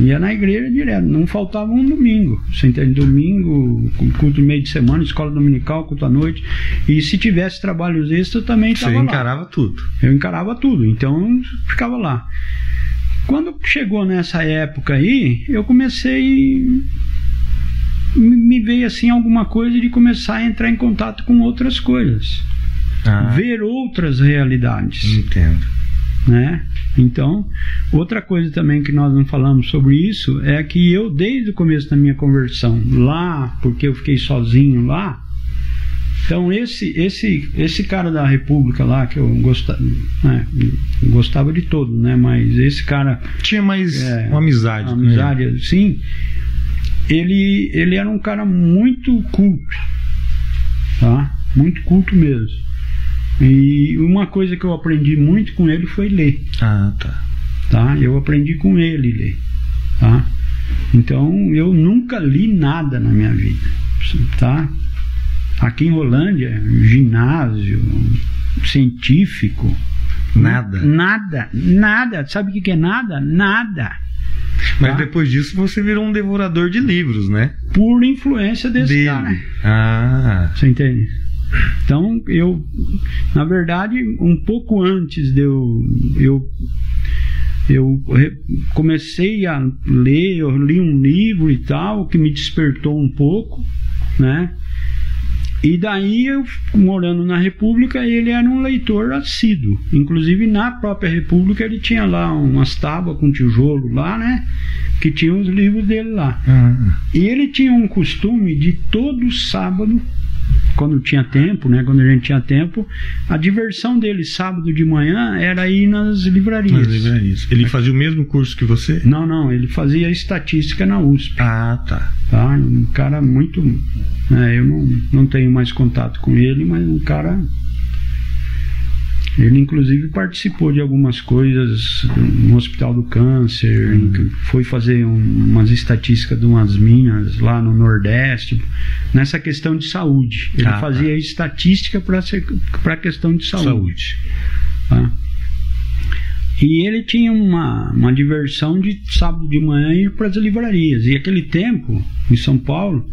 Ia na igreja direto, não faltava um domingo. Você entende? Domingo, culto meio de semana, escola dominical, culto à noite. E se tivesse trabalhos extras, também estava lá. Você encarava tudo. Eu encarava tudo, então ficava lá. Quando chegou nessa época aí, eu comecei. Me veio assim alguma coisa de começar a entrar em contato com outras coisas. Ah. Ver outras realidades. Entendo. Né? Então, outra coisa também que nós não falamos sobre isso é que eu, desde o começo da minha conversão, lá, porque eu fiquei sozinho lá, então esse esse esse cara da República lá que eu gostava, né, gostava de todo, né? Mas esse cara tinha mais é, uma amizade, uma amizade, sim. Ele ele era um cara muito culto, tá? Muito culto mesmo. E uma coisa que eu aprendi muito com ele foi ler. Ah, tá. Tá? Eu aprendi com ele ler. Tá? Então eu nunca li nada na minha vida. Tá? Aqui em Rolândia, ginásio, científico. Nada. Nada, nada. Sabe o que é nada? Nada. Mas tá? depois disso você virou um devorador de livros, né? Por influência desse Dele. cara. Ah. Você entende? Então, eu, na verdade, um pouco antes de eu, eu, eu comecei a ler, eu li um livro e tal, que me despertou um pouco, né? E daí, eu, morando na República, ele era um leitor assíduo. Inclusive, na própria República, ele tinha lá umas tábuas com tijolo lá, né? Que tinha os livros dele lá. Uhum. E ele tinha um costume de todo sábado quando tinha tempo, né, quando a gente tinha tempo, a diversão dele sábado de manhã era ir nas livrarias. Nas livrarias. Ele fazia o mesmo curso que você? Não, não, ele fazia estatística na USP. Ah, tá. Tá, um cara muito, né, eu não, não tenho mais contato com ele, mas um cara Ele, inclusive, participou de algumas coisas no Hospital do Câncer, uhum. foi fazer um, umas estatísticas de umas minas lá no Nordeste, nessa questão de saúde. Ele ah, fazia tá. estatística para a questão de saúde. saúde. Tá? E ele tinha uma, uma diversão de sábado de manhã ir para as livrarias. E aquele tempo, em São Paulo,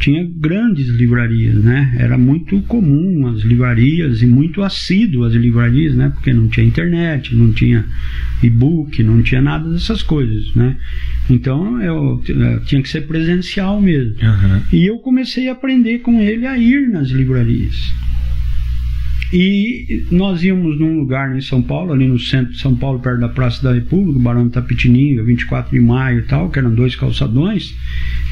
tinha grandes livrarias, né? Era muito comum as livrarias e muito assíduo as livrarias, né? Porque não tinha internet, não tinha e-book, não tinha nada dessas coisas, né? Então eu, eu tinha que ser presencial mesmo. Uhum. E eu comecei a aprender com ele a ir nas livrarias. E nós íamos num lugar em São Paulo, ali no centro de São Paulo, perto da Praça da República, Barão Tapitininga, 24 de maio e tal, que eram dois calçadões,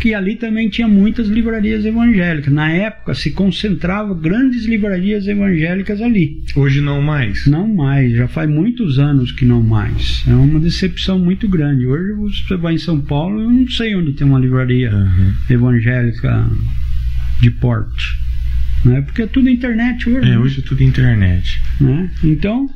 que ali também tinha muitas livrarias evangélicas. Na época se concentrava grandes livrarias evangélicas ali. Hoje não mais? Não mais, já faz muitos anos que não mais. É uma decepção muito grande. Hoje você vai em São Paulo, eu não sei onde tem uma livraria uhum. evangélica de porte né? Porque é tudo internet hoje. É, hoje é tudo internet. Né? Então,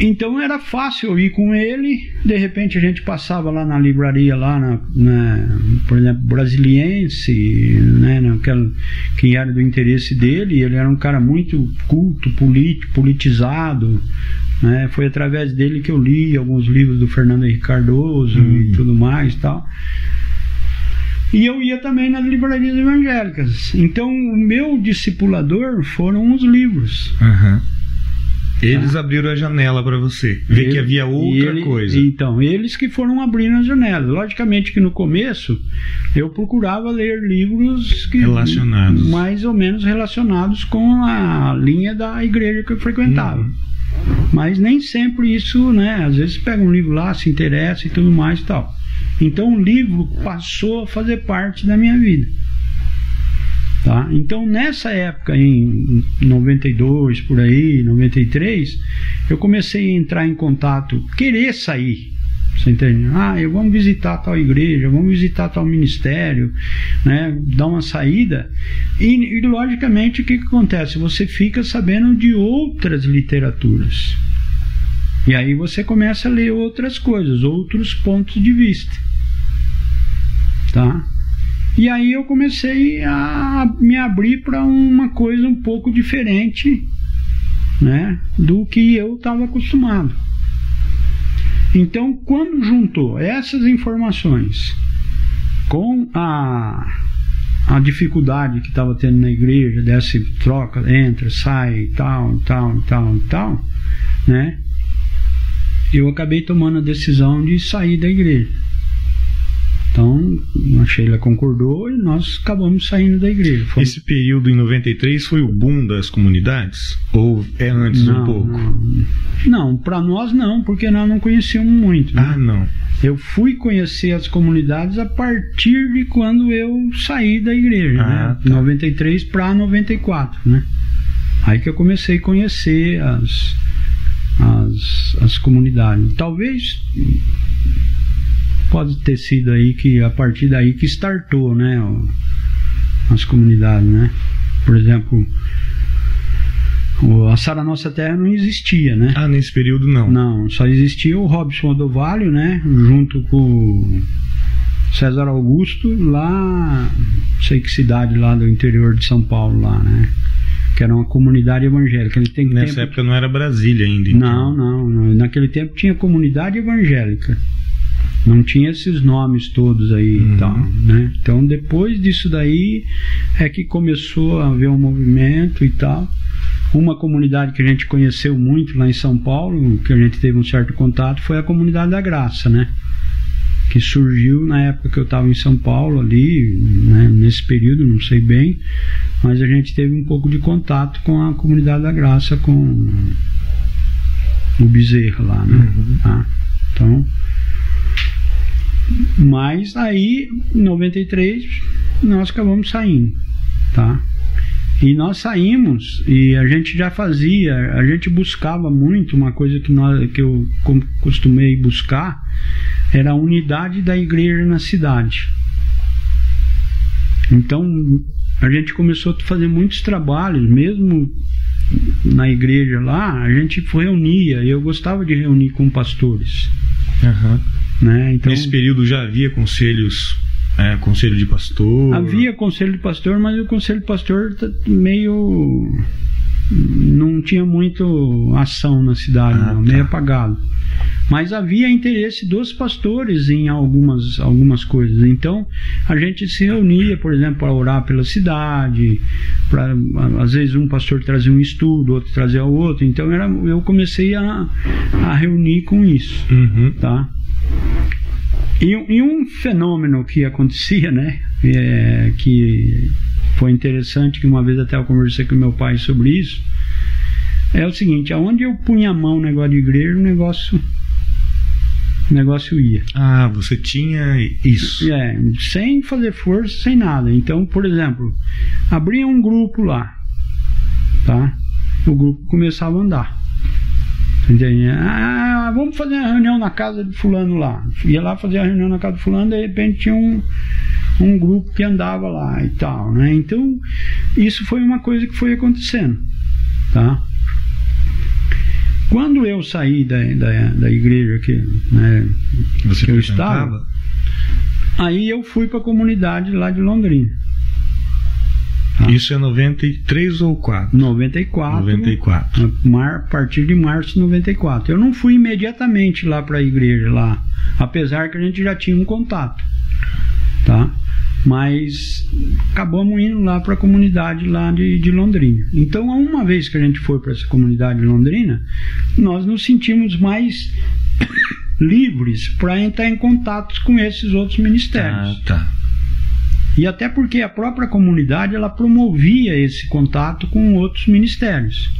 então era fácil eu ir com ele. De repente a gente passava lá na livraria, lá na, na por exemplo, Brasiliense, né, naquela, que era do interesse dele. Ele era um cara muito culto, político, politizado. Né? Foi através dele que eu li alguns livros do Fernando Henrique Cardoso hum. e tudo mais tal. E eu ia também nas livrarias evangélicas. Então, o meu discipulador foram os livros. Uhum. Eles abriram a janela para você, ver ele, que havia outra ele, coisa. Então, eles que foram abrindo as janelas. Logicamente que no começo eu procurava ler livros que, relacionados, mais ou menos relacionados com a linha da igreja que eu frequentava. Uhum. Mas nem sempre isso, né? Às vezes pega um livro lá, se interessa e tudo mais e tal. Então o livro passou a fazer parte da minha vida. Tá? Então nessa época, em 92, por aí, 93, eu comecei a entrar em contato, querer sair. Você entende? Ah, eu vamos visitar tal igreja, vamos visitar tal ministério, né? dar uma saída. E, e logicamente o que, que acontece? Você fica sabendo de outras literaturas. E aí você começa a ler outras coisas, outros pontos de vista. Tá? E aí eu comecei a me abrir para uma coisa um pouco diferente, né, do que eu estava acostumado. Então, quando juntou essas informações com a a dificuldade que estava tendo na igreja, dessa troca, entra, sai, tal, tal, tal, tal, né? Eu acabei tomando a decisão de sair da igreja. Então, a Sheila concordou e nós acabamos saindo da igreja. Fomos... Esse período em 93 foi o boom das comunidades? Ou é antes não, um pouco? Não, não para nós não, porque nós não conhecíamos muito. Né? Ah, não. Eu fui conhecer as comunidades a partir de quando eu saí da igreja, ah, né? Tá. 93 para 94, né? Aí que eu comecei a conhecer as, as, as comunidades. Talvez pode ter sido aí que a partir daí que startou, né, as comunidades, né? Por exemplo, a Sara Nossa Terra não existia, né? Ah, nesse período não. Não, só existia o Robson Odovalho, né, junto com César Augusto lá, não sei que cidade lá do interior de São Paulo lá, né? Que era uma comunidade evangélica. Nessa tempo... época não era Brasília ainda. Então. Não, não, não. Naquele tempo tinha comunidade evangélica. Não tinha esses nomes todos aí uhum. e tal, né? Então depois disso daí é que começou a haver um movimento e tal. Uma comunidade que a gente conheceu muito lá em São Paulo, que a gente teve um certo contato, foi a comunidade da Graça, né? Que surgiu na época que eu estava em São Paulo ali, né, nesse período, não sei bem, mas a gente teve um pouco de contato com a comunidade da Graça, com o Bezerra lá, né? Uhum. Tá? Então, mas aí, em 93, nós acabamos saindo, tá? E nós saímos e a gente já fazia, a gente buscava muito uma coisa que, nós, que eu costumei buscar, era a unidade da igreja na cidade. Então a gente começou a fazer muitos trabalhos, mesmo na igreja lá, a gente reunia, eu gostava de reunir com pastores. Aham. Né? Então, Nesse período já havia conselhos, é, conselho de pastor. Havia conselho de pastor, mas o conselho de pastor tá meio. Não tinha muito ação na cidade, Ah, não, tá. meio apagado. Mas havia interesse dos pastores em algumas, algumas coisas. Então a gente se reunia, por exemplo, para orar pela cidade. Pra, às vezes um pastor trazia um estudo, outro trazia outro. Então era, eu comecei a, a reunir com isso Uhum. tá? E, um- e um fenômeno que acontecia, né? é, que foi interessante, que uma vez até eu conversei com meu pai sobre isso, é o seguinte, aonde eu punha a mão no negócio de igreja, o negócio, o negócio ia. Ah, você tinha isso. É, sem fazer força, sem nada. Então, por exemplo, abria um grupo lá, tá? O grupo começava a andar. Ah, vamos fazer uma reunião na casa de fulano lá. Ia lá fazer a reunião na casa de fulano, de repente tinha um, um grupo que andava lá e tal, né? Então, isso foi uma coisa que foi acontecendo, tá? Quando eu saí da, da, da igreja que, né, Você que eu estava, Aí eu fui para a comunidade lá de Londrina. Ah. Isso é 93 ou 4? 94. 94. A mar- a partir de março de 94. Eu não fui imediatamente lá para a igreja lá, apesar que a gente já tinha um contato, tá? Mas acabamos indo lá para a comunidade lá de, de Londrina. Então, uma vez que a gente foi para essa comunidade de Londrina, nós nos sentimos mais (coughs) livres para entrar em contato com esses outros ministérios. Ah, tá. E até porque a própria comunidade ela promovia esse contato com outros ministérios.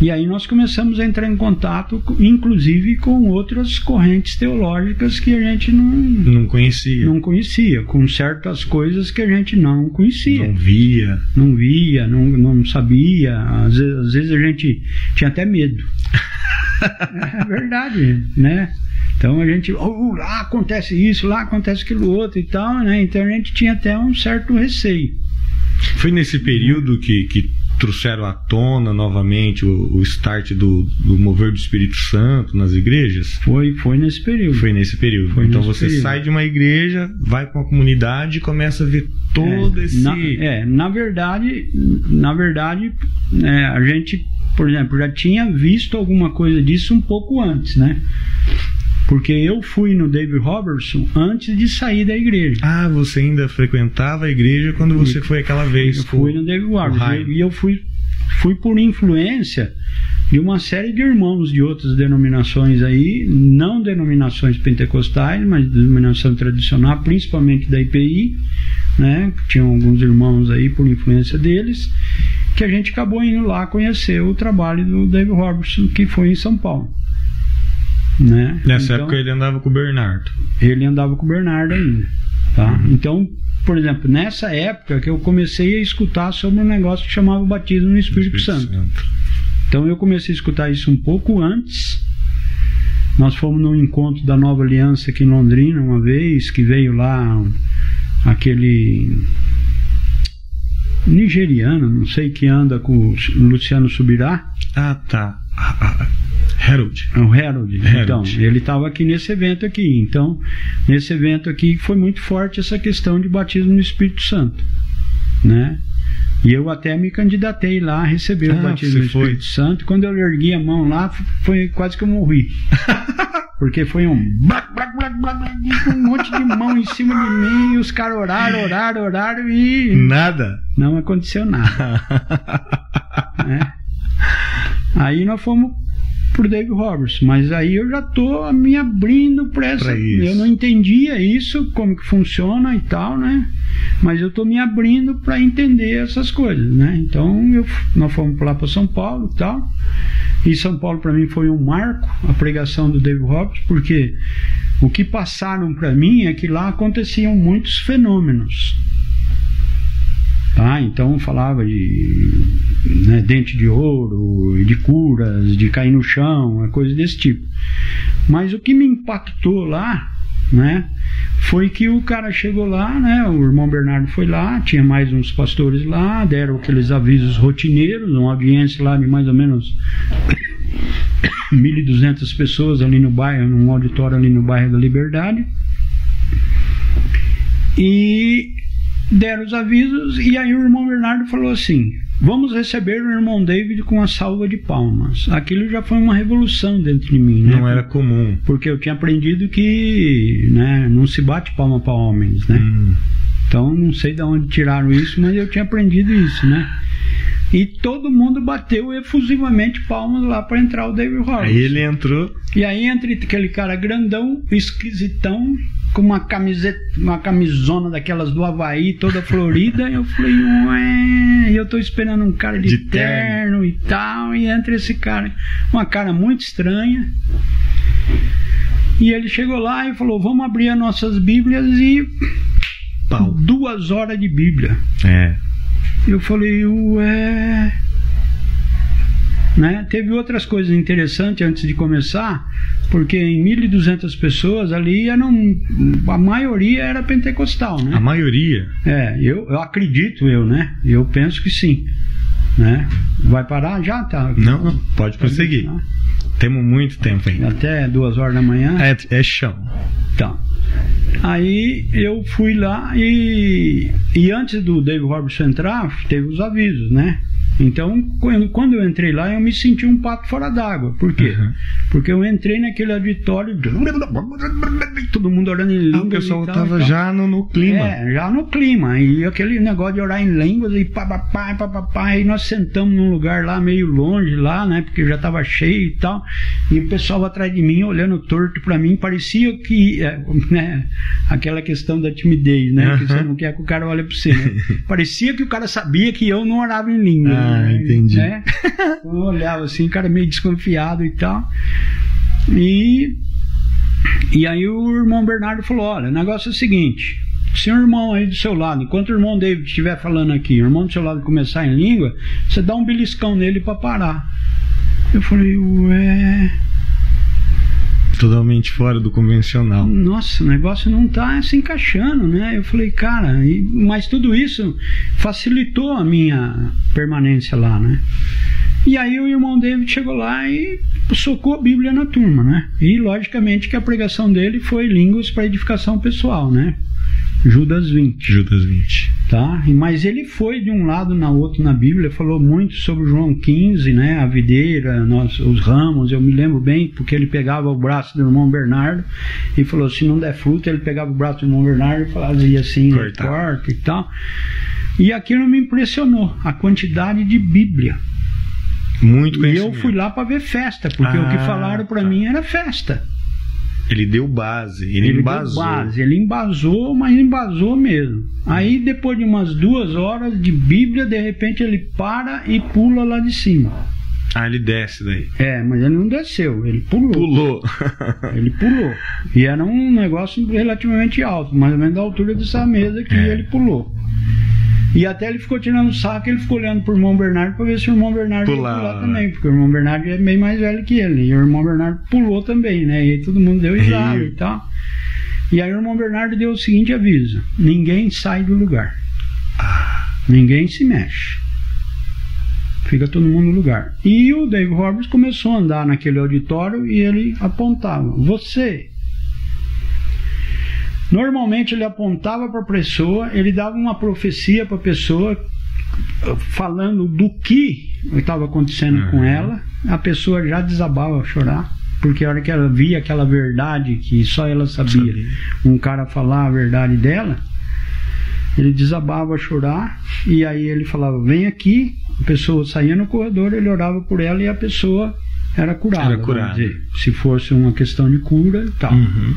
E aí nós começamos a entrar em contato, co- inclusive com outras correntes teológicas que a gente não, Não conhecia. não conhecia, com certas coisas que a gente não conhecia, Não via. não via, não, não sabia. Às vezes, às vezes a gente tinha até medo. (laughs) é verdade, né? Então a gente, oh, lá acontece isso, lá acontece aquilo outro e tal, né? Então a gente tinha até um certo receio. Foi nesse período que, que trouxeram à tona novamente o, o start do, do mover do Espírito Santo nas igrejas? Foi, foi nesse período. Foi nesse período. Foi então nesse você período. sai de uma igreja, vai para uma comunidade e começa a ver todo é, esse. Na, é, na verdade, na verdade, é, a gente, por exemplo, já tinha visto alguma coisa disso um pouco antes, né? Porque eu fui no David Robertson antes de sair da igreja. Ah, você ainda frequentava a igreja quando você foi aquela vez. Eu fui no David Robertson e eu fui, fui por influência de uma série de irmãos de outras denominações aí, não denominações pentecostais, mas denominação tradicional, principalmente da IPI, né? Tinham alguns irmãos aí por influência deles, que a gente acabou indo lá conhecer o trabalho do David Robertson, que foi em São Paulo. Né? Nessa Então- época ele andava com o Bernardo. ele andava com o Bernardo ainda. Tá? Uhum. Então, por exemplo, nessa época que eu comecei a escutar sobre um negócio que chamava batismo no Espírito, Santo. Então eu comecei a escutar isso um pouco antes. Nós fomos num encontro da Nova Aliança aqui em Londrina uma vez, que veio lá aquele nigeriano, não sei que anda com o Luciano Subirá, Ah, tá. Ah, ah, Harold. É o Harold. Harold. Então, ele estava aqui nesse evento aqui. Então, nesse evento aqui foi muito forte essa questão de batismo no Espírito Santo, né? E eu até me candidatei lá a receber o Ah, batismo você no? Espírito Santo. Quando eu ergui a mão lá, foi quase que eu morri. (laughs) Porque foi um um monte de mão em cima de mim, e os caras oraram, oraram, oraram e Nada. não aconteceu nada (laughs) né? Aí nós fomos pro Dave Roberts, mas aí eu já tô me abrindo para essa. Eu não entendia isso, como que funciona e tal, né? Mas eu tô me abrindo para entender essas coisas, né? Então eu, nós fomos lá para São Paulo e tal. E São Paulo para mim foi um marco, a pregação do Dave Roberts, porque o que passaram para mim é que lá aconteciam muitos fenômenos. Tá? Então falava de né, dente de ouro, de curas, de cair no chão, coisa desse tipo. Mas o que me impactou lá, né, foi que o cara chegou lá, né? O irmão Bernardo foi lá, tinha mais uns pastores lá, deram aqueles avisos rotineiros, uma audiência lá de mais ou menos (coughs) 1.200 pessoas ali no bairro, num auditório ali no bairro da Liberdade. E deram os avisos, e aí o irmão Bernardo falou assim: Vamos receber o irmão David com a salva de palmas. Aquilo já foi uma revolução dentro de mim. Né? Não era comum. Porque eu tinha aprendido que né, não se bate palma para homens, né? Hum. Então não sei de onde tiraram isso, mas eu tinha aprendido isso, né? E todo mundo bateu efusivamente palmas lá para entrar o David Roberts. Aí ele entrou. E aí entre aquele cara grandão, esquisitão, com uma camiseta, uma camisona daquelas do Havaí, toda florida. (laughs) eu falei, ué, eu tô esperando um cara de, de terno. terno e tal, e entra esse cara, uma cara muito estranha. E ele chegou lá e falou: Vamos abrir as nossas Bíblias e. Pau. Duas horas de Bíblia. É. Eu falei, ué. Né? Teve outras coisas interessantes antes de começar, porque em 1.200 pessoas ali eram, a maioria era pentecostal, né? A maioria? É, eu, eu acredito eu, né? Eu penso que sim. Né? Vai parar? Já tá. Não, pode prosseguir. Tá. Temos muito tempo ainda. Até duas horas da manhã? É, é chão. Tá. Aí eu fui lá e, e antes do David Robertson entrar, teve os avisos, né? Então, quando eu entrei lá, eu me senti um pato fora d'água. Por quê? Uhum. Porque eu entrei naquele auditório, todo mundo orando em línguas. Ah, o pessoal estava já no, no, clima. É, já no clima. E aquele negócio de orar em línguas e papapá, papapá. E nós sentamos num lugar lá meio longe, lá, né? Porque já estava cheio e tal. E o pessoal atrás de mim, olhando torto para mim, parecia que, é, (laughs) né? Aquela questão da timidez, né? Uhum. Que você não quer que o cara olhe para você, né? (laughs) parecia que o cara sabia que eu não orava em língua. Ah. Ah, entendi. Né? (laughs) Eu olhava assim, cara meio desconfiado e tal. E, e aí o irmão Bernardo falou: olha, o negócio é o seguinte. Se o irmão aí do seu lado, enquanto o irmão David estiver falando aqui, o irmão do seu lado começar em língua, você dá um beliscão nele para parar. Eu falei, ué totalmente fora do convencional. Nossa, o negócio não está se encaixando, né? Eu falei, cara, e, mas tudo isso facilitou a minha permanência lá, né? E aí o irmão David chegou lá e socou a Bíblia na turma, né? E logicamente que a pregação dele foi línguas para edificação pessoal, né? Judas 20. Judas 20. Tá? Mas ele foi de um lado na outro na Bíblia, falou muito sobre João 15, né? A videira, nós, os ramos, eu me lembro bem, porque ele pegava o braço do irmão Bernardo e falou: se não der fruto, ele pegava o braço do irmão Bernardo e fazia assim, corta e tal. E aquilo me impressionou, a quantidade de Bíblia. Muito E eu fui lá para ver festa, porque ah, o que ah, falaram para tá. mim era festa. Ele deu base, ele, ele embasou. Deu base, ele embasou, mas embasou mesmo. Aí depois de umas duas horas de Bíblia, de repente ele para e pula lá de cima. Ah, ele desce daí. É, mas ele não desceu, ele pulou. Pulou. (laughs) ele pulou. E era um negócio relativamente alto, mais ou menos da altura dessa mesa que é. ele pulou. E até ele ficou tirando o saco, ele ficou olhando pro irmão Bernardo para ver se o irmão Bernardo Pular, ia pular né? também, porque o irmão Bernardo é bem mais velho que ele. E o irmão Bernardo pulou também, né? E aí todo mundo deu risada e tal. E aí o irmão Bernardo deu o seguinte aviso: ninguém sai do lugar. Ninguém se mexe. Fica todo mundo no lugar. E o Dave Roberts começou a andar naquele auditório e ele apontava: Você Normalmente ele apontava para a pessoa, ele dava uma profecia para a pessoa falando do que estava acontecendo uhum. com ela, a pessoa já desabava a chorar, porque a hora que ela via aquela verdade que só ela sabia, sabia. um cara falar a verdade dela, ele desabava a chorar e aí ele falava: "Vem aqui". A pessoa saía no corredor, ele orava por ela e a pessoa era curada. Era curada. Dizer, se fosse uma questão de cura e tal. Uhum.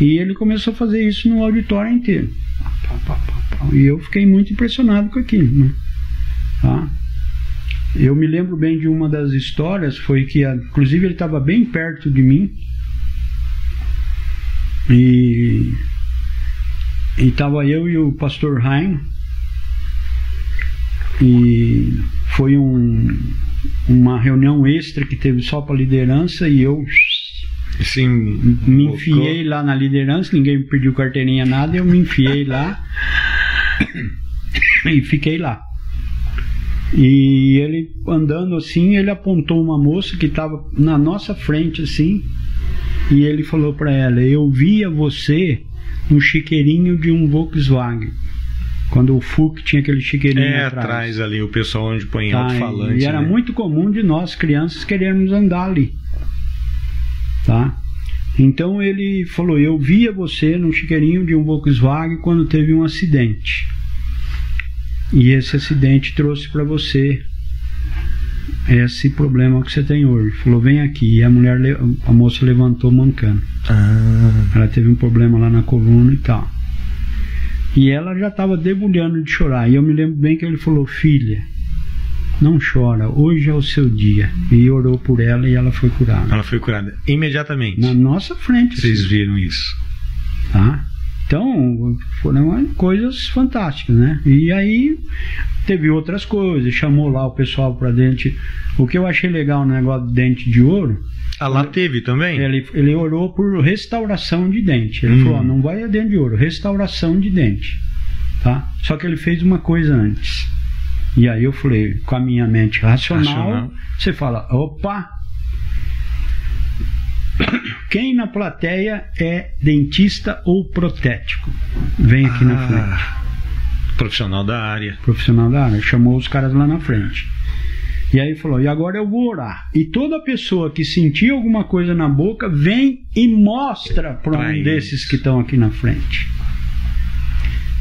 E ele começou a fazer isso no auditório inteiro. E eu fiquei muito impressionado com aquilo. Né? Tá? Eu me lembro bem de uma das histórias, foi que, inclusive, ele estava bem perto de mim. E estava eu e o pastor Rain. E foi um, uma reunião extra que teve só para liderança e eu Sim. Me enfiei lá na liderança, ninguém me pediu carteirinha nada, eu me enfiei lá e fiquei lá. E ele andando assim, ele apontou uma moça que estava na nossa frente assim, e ele falou para ela: "Eu via você no chiqueirinho de um Volkswagen". Quando o FUC tinha aquele chiqueirinho É, atrás. atrás ali, o pessoal onde põe Tá, alto-falante. e era né? muito comum de nós, crianças, querermos andar ali. Tá? Então ele falou: Eu via você no chiqueirinho de um Volkswagen quando teve um acidente. E esse acidente trouxe para você esse problema que você tem hoje. Falou: Vem aqui. E a mulher, a moça levantou mancando. Ah, Ela teve um problema lá na coluna e tal. E ela já estava debulhando de chorar. E eu me lembro bem que ele falou: Filha, não chora, hoje é o seu dia. E orou por ela e ela foi curada. ela foi curada imediatamente. Na nossa frente. Vocês viram isso? tá? Então, foram coisas fantásticas, né? E aí teve outras coisas, chamou lá o pessoal para dente. O que eu achei legal no negócio do dente de ouro, Ah, lá teve também? ele, ele orou por restauração de dente. Ele Hum. falou: ó, não vai a dente de ouro, restauração de dente. Tá? Só que ele fez uma coisa antes. E aí eu falei, com a minha mente racional, Racional. você fala: opa. Quem na plateia é dentista ou protético? Vem aqui na frente. Ah, Profissional da área. Profissional da área. Chamou os caras lá na frente. E aí falou: e agora eu vou orar. E toda pessoa que sentir alguma coisa na boca, vem e mostra para um desses que estão aqui na frente.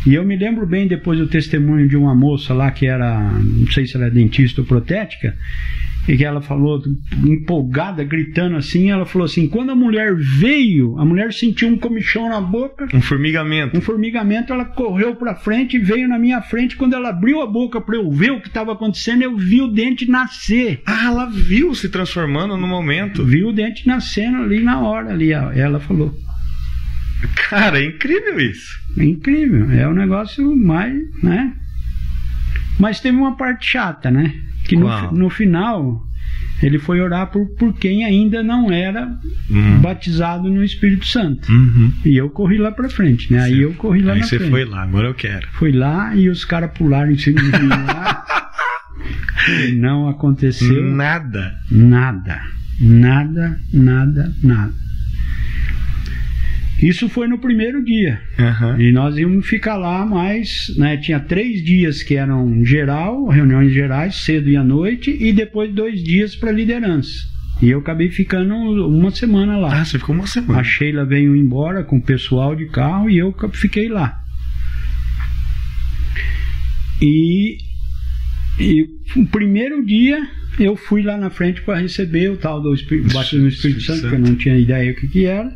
E eu me lembro bem depois do testemunho de uma moça lá que era, não sei se ela é dentista ou protética, e que ela falou, empolgada, gritando assim, ela falou assim: quando a mulher veio, a mulher sentiu um comichão na boca, Um formigamento. um formigamento, ela correu para frente e veio na minha frente. Quando ela abriu a boca para eu ver o que estava acontecendo, eu vi o dente nascer. Ah, ela viu se transformando no momento. Vi o dente nascendo ali na hora, ali, ela falou. Cara, é incrível isso. É incrível, é o negócio mais, né? Mas teve uma parte chata, né? Que no, no final ele foi orar por, por quem ainda não era Hum. batizado no Espírito Santo. Uhum. E eu corri lá pra frente, né? Aí Você- eu corri lá Aí na você frente. foi lá, agora eu quero. Fui lá e os caras pularam em cima de mim lá. E não aconteceu Nada. nada. Nada, nada, nada. Isso foi no primeiro dia. Aham. E nós íamos ficar lá mais, né? Tinha três dias que eram geral, reuniões gerais, cedo e à noite, e depois dois dias para liderança. E eu acabei ficando uma semana lá. Ah, você ficou uma semana. A Sheila veio embora com o pessoal de carro e eu fiquei lá. E, e o primeiro dia eu fui lá na frente para receber o tal do Espírito, batismo no Espírito Espírito Santo, que eu não tinha ideia o que, que era,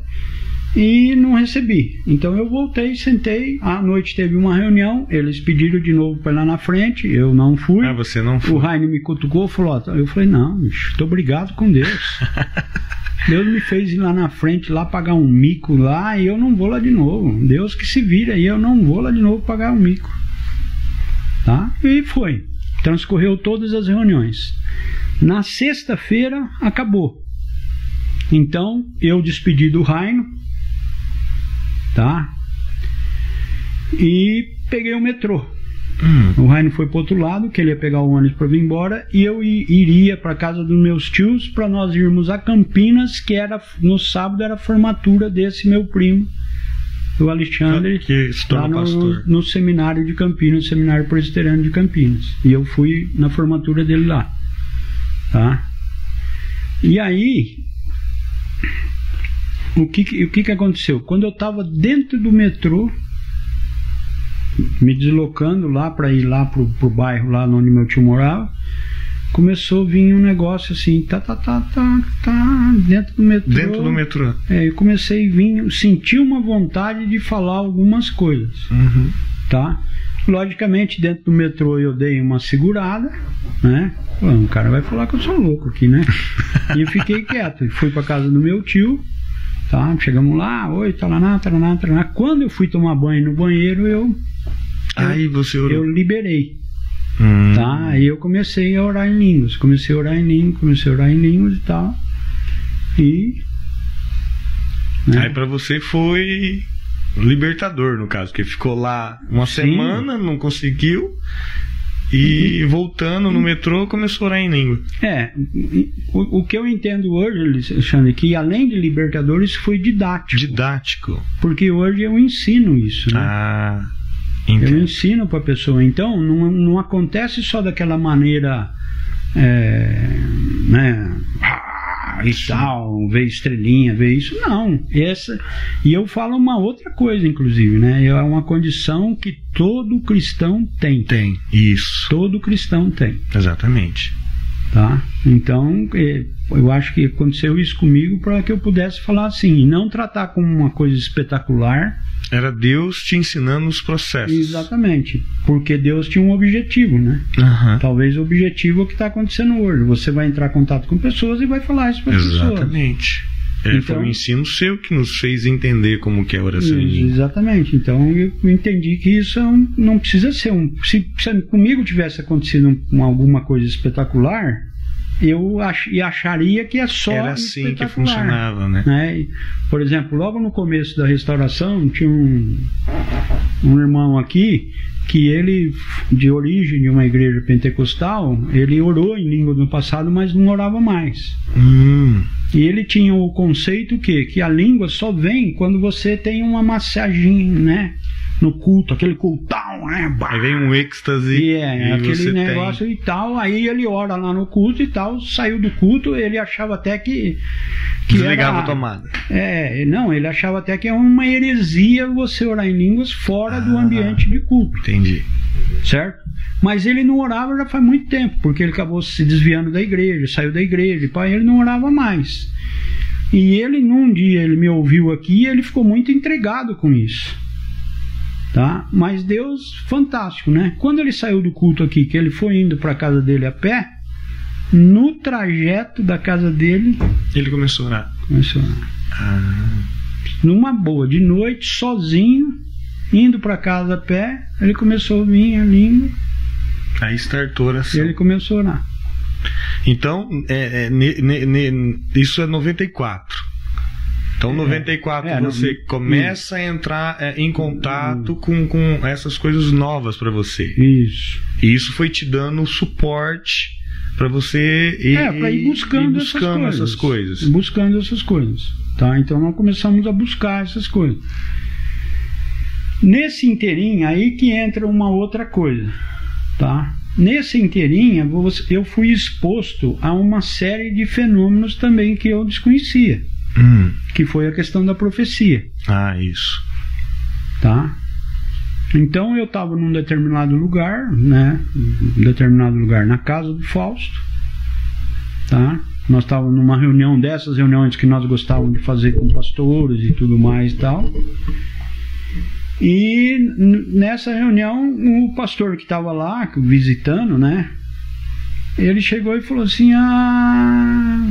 e não recebi. Então eu voltei, sentei. À noite teve uma reunião, eles pediram de novo para ir lá na frente, eu não fui. Ah, você não O foi. Raine me cutucou falou: eu falei, não, tô obrigado com Deus. (laughs) Deus me fez ir lá na frente, lá pagar um mico lá, e eu não vou lá de novo. Deus que se vira, e eu não vou lá de novo pagar um mico. Tá? E foi. Transcorreu todas as reuniões. Na sexta-feira, acabou. Então, eu despedi do Raino, tá? E peguei o metrô. Hum. O Raino foi para outro lado, que ele ia pegar o ônibus para vir embora, e eu iria para casa dos meus tios para nós irmos a Campinas, que era no sábado era a formatura desse meu primo, o Alexandre, Que se lá no, no seminário de Campinas, seminário presbiteriano de Campinas. E eu fui na formatura dele lá, tá? E aí, o que, o que, que aconteceu? Quando eu estava dentro do metrô, me deslocando lá para ir lá pro, pro bairro lá onde meu tio morava, começou a vir um negócio assim, tá, tá, tá, tá, tá, dentro do metrô. Dentro do metrô. É, eu comecei a vir, senti uma vontade de falar algumas coisas, Uhum. tá? Logicamente, dentro do metrô eu dei uma segurada, né? Falando, o cara vai falar que eu sou louco aqui, né? (laughs) e eu fiquei quieto. Fui para casa do meu tio, tá? Chegamos lá, oi, taraná, taraná, taraná. Quando eu fui tomar banho no banheiro, eu, Aí você orou. eu liberei, Hum. tá? Aí eu comecei a orar em línguas, comecei a orar em línguas, comecei a orar em línguas e tal. E Né? Aí para você foi libertador, no caso, que ficou lá uma Sim. semana, não conseguiu. E voltando no metrô começou a orar em língua. É, o, o que eu entendo hoje, Alexandre, é que além de libertador, isso foi didático. Didático. Porque hoje eu ensino isso, né? Ah, entendo. Eu ensino para a pessoa. Então, não, não acontece só daquela maneira. É, né? E tal, ver estrelinha, ver isso. Não. Essa, e eu falo uma outra coisa, inclusive, né? É uma condição que todo cristão tem. Tem, isso. Todo cristão tem. Exatamente. Tá? Então, é, eu acho que aconteceu isso comigo para que eu pudesse falar assim, e não tratar como uma coisa espetacular. Era Deus te ensinando os processos. Exatamente, porque Deus tinha um objetivo, né? Uhum. Talvez o objetivo é o que está acontecendo hoje. Você vai entrar em contato com pessoas e vai falar isso para as pessoas. Exatamente. É, então, foi um ensino seu que nos fez entender como que é a oração. Exatamente. Então eu entendi que isso é não precisa ser um. Se, se comigo tivesse acontecido um, alguma coisa espetacular, eu ach, acharia que é só era assim que funcionava, né? né? Por exemplo, logo no começo da restauração tinha um, um irmão aqui que ele, de origem de uma igreja pentecostal, ele orou em língua no passado, mas não orava mais. Hum. E ele tinha o conceito que, que a língua só vem quando você tem uma massagem, né? No culto, aquele cultão, né? Aí vem um êxtase. E é, e aquele negócio tem... e tal. Aí ele ora lá no culto e tal, saiu do culto, ele achava até que. que Desligava era, a tomada. É, não, ele achava até que é uma heresia você orar em línguas fora ah, do ambiente de culto. Entendi. Certo? Mas ele não orava já faz muito tempo, porque ele acabou se desviando da igreja, saiu da igreja, e pai, ele não orava mais. E ele, num dia, ele me ouviu aqui e ele ficou muito entregado com isso tá? Mas Deus, fantástico, né? Quando ele saiu do culto aqui, que ele foi indo para a casa dele a pé, no trajeto da casa dele, ele começou a orar. Começou a orar. Ah. Numa boa, de noite, sozinho, indo para casa a pé, ele começou a vir a língua. Aí startou a oração. E ele começou a orar. Então, é, é, ne, ne, ne, isso é 94. Então, 94 é, é, você não, começa a entrar é, em contato com, com essas coisas novas para você. Isso. E isso foi te dando suporte para você ir, é, pra ir buscando, ir buscando essas, coisas. essas coisas. Buscando essas coisas. Tá? Então, nós começamos a buscar essas coisas. Nesse inteirinho, aí que entra uma outra coisa. Tá? Nesse inteirinho, eu fui exposto a uma série de fenômenos também que eu desconhecia. Hum. Que foi a questão da profecia. Ah, isso. Tá? Então eu estava num determinado lugar, né? Um determinado lugar na casa do Fausto. Tá? Nós estávamos numa reunião dessas reuniões que nós gostávamos de fazer com pastores e tudo mais e tal. E nessa reunião, o pastor que estava lá, visitando, né? Ele chegou e falou assim: Ah,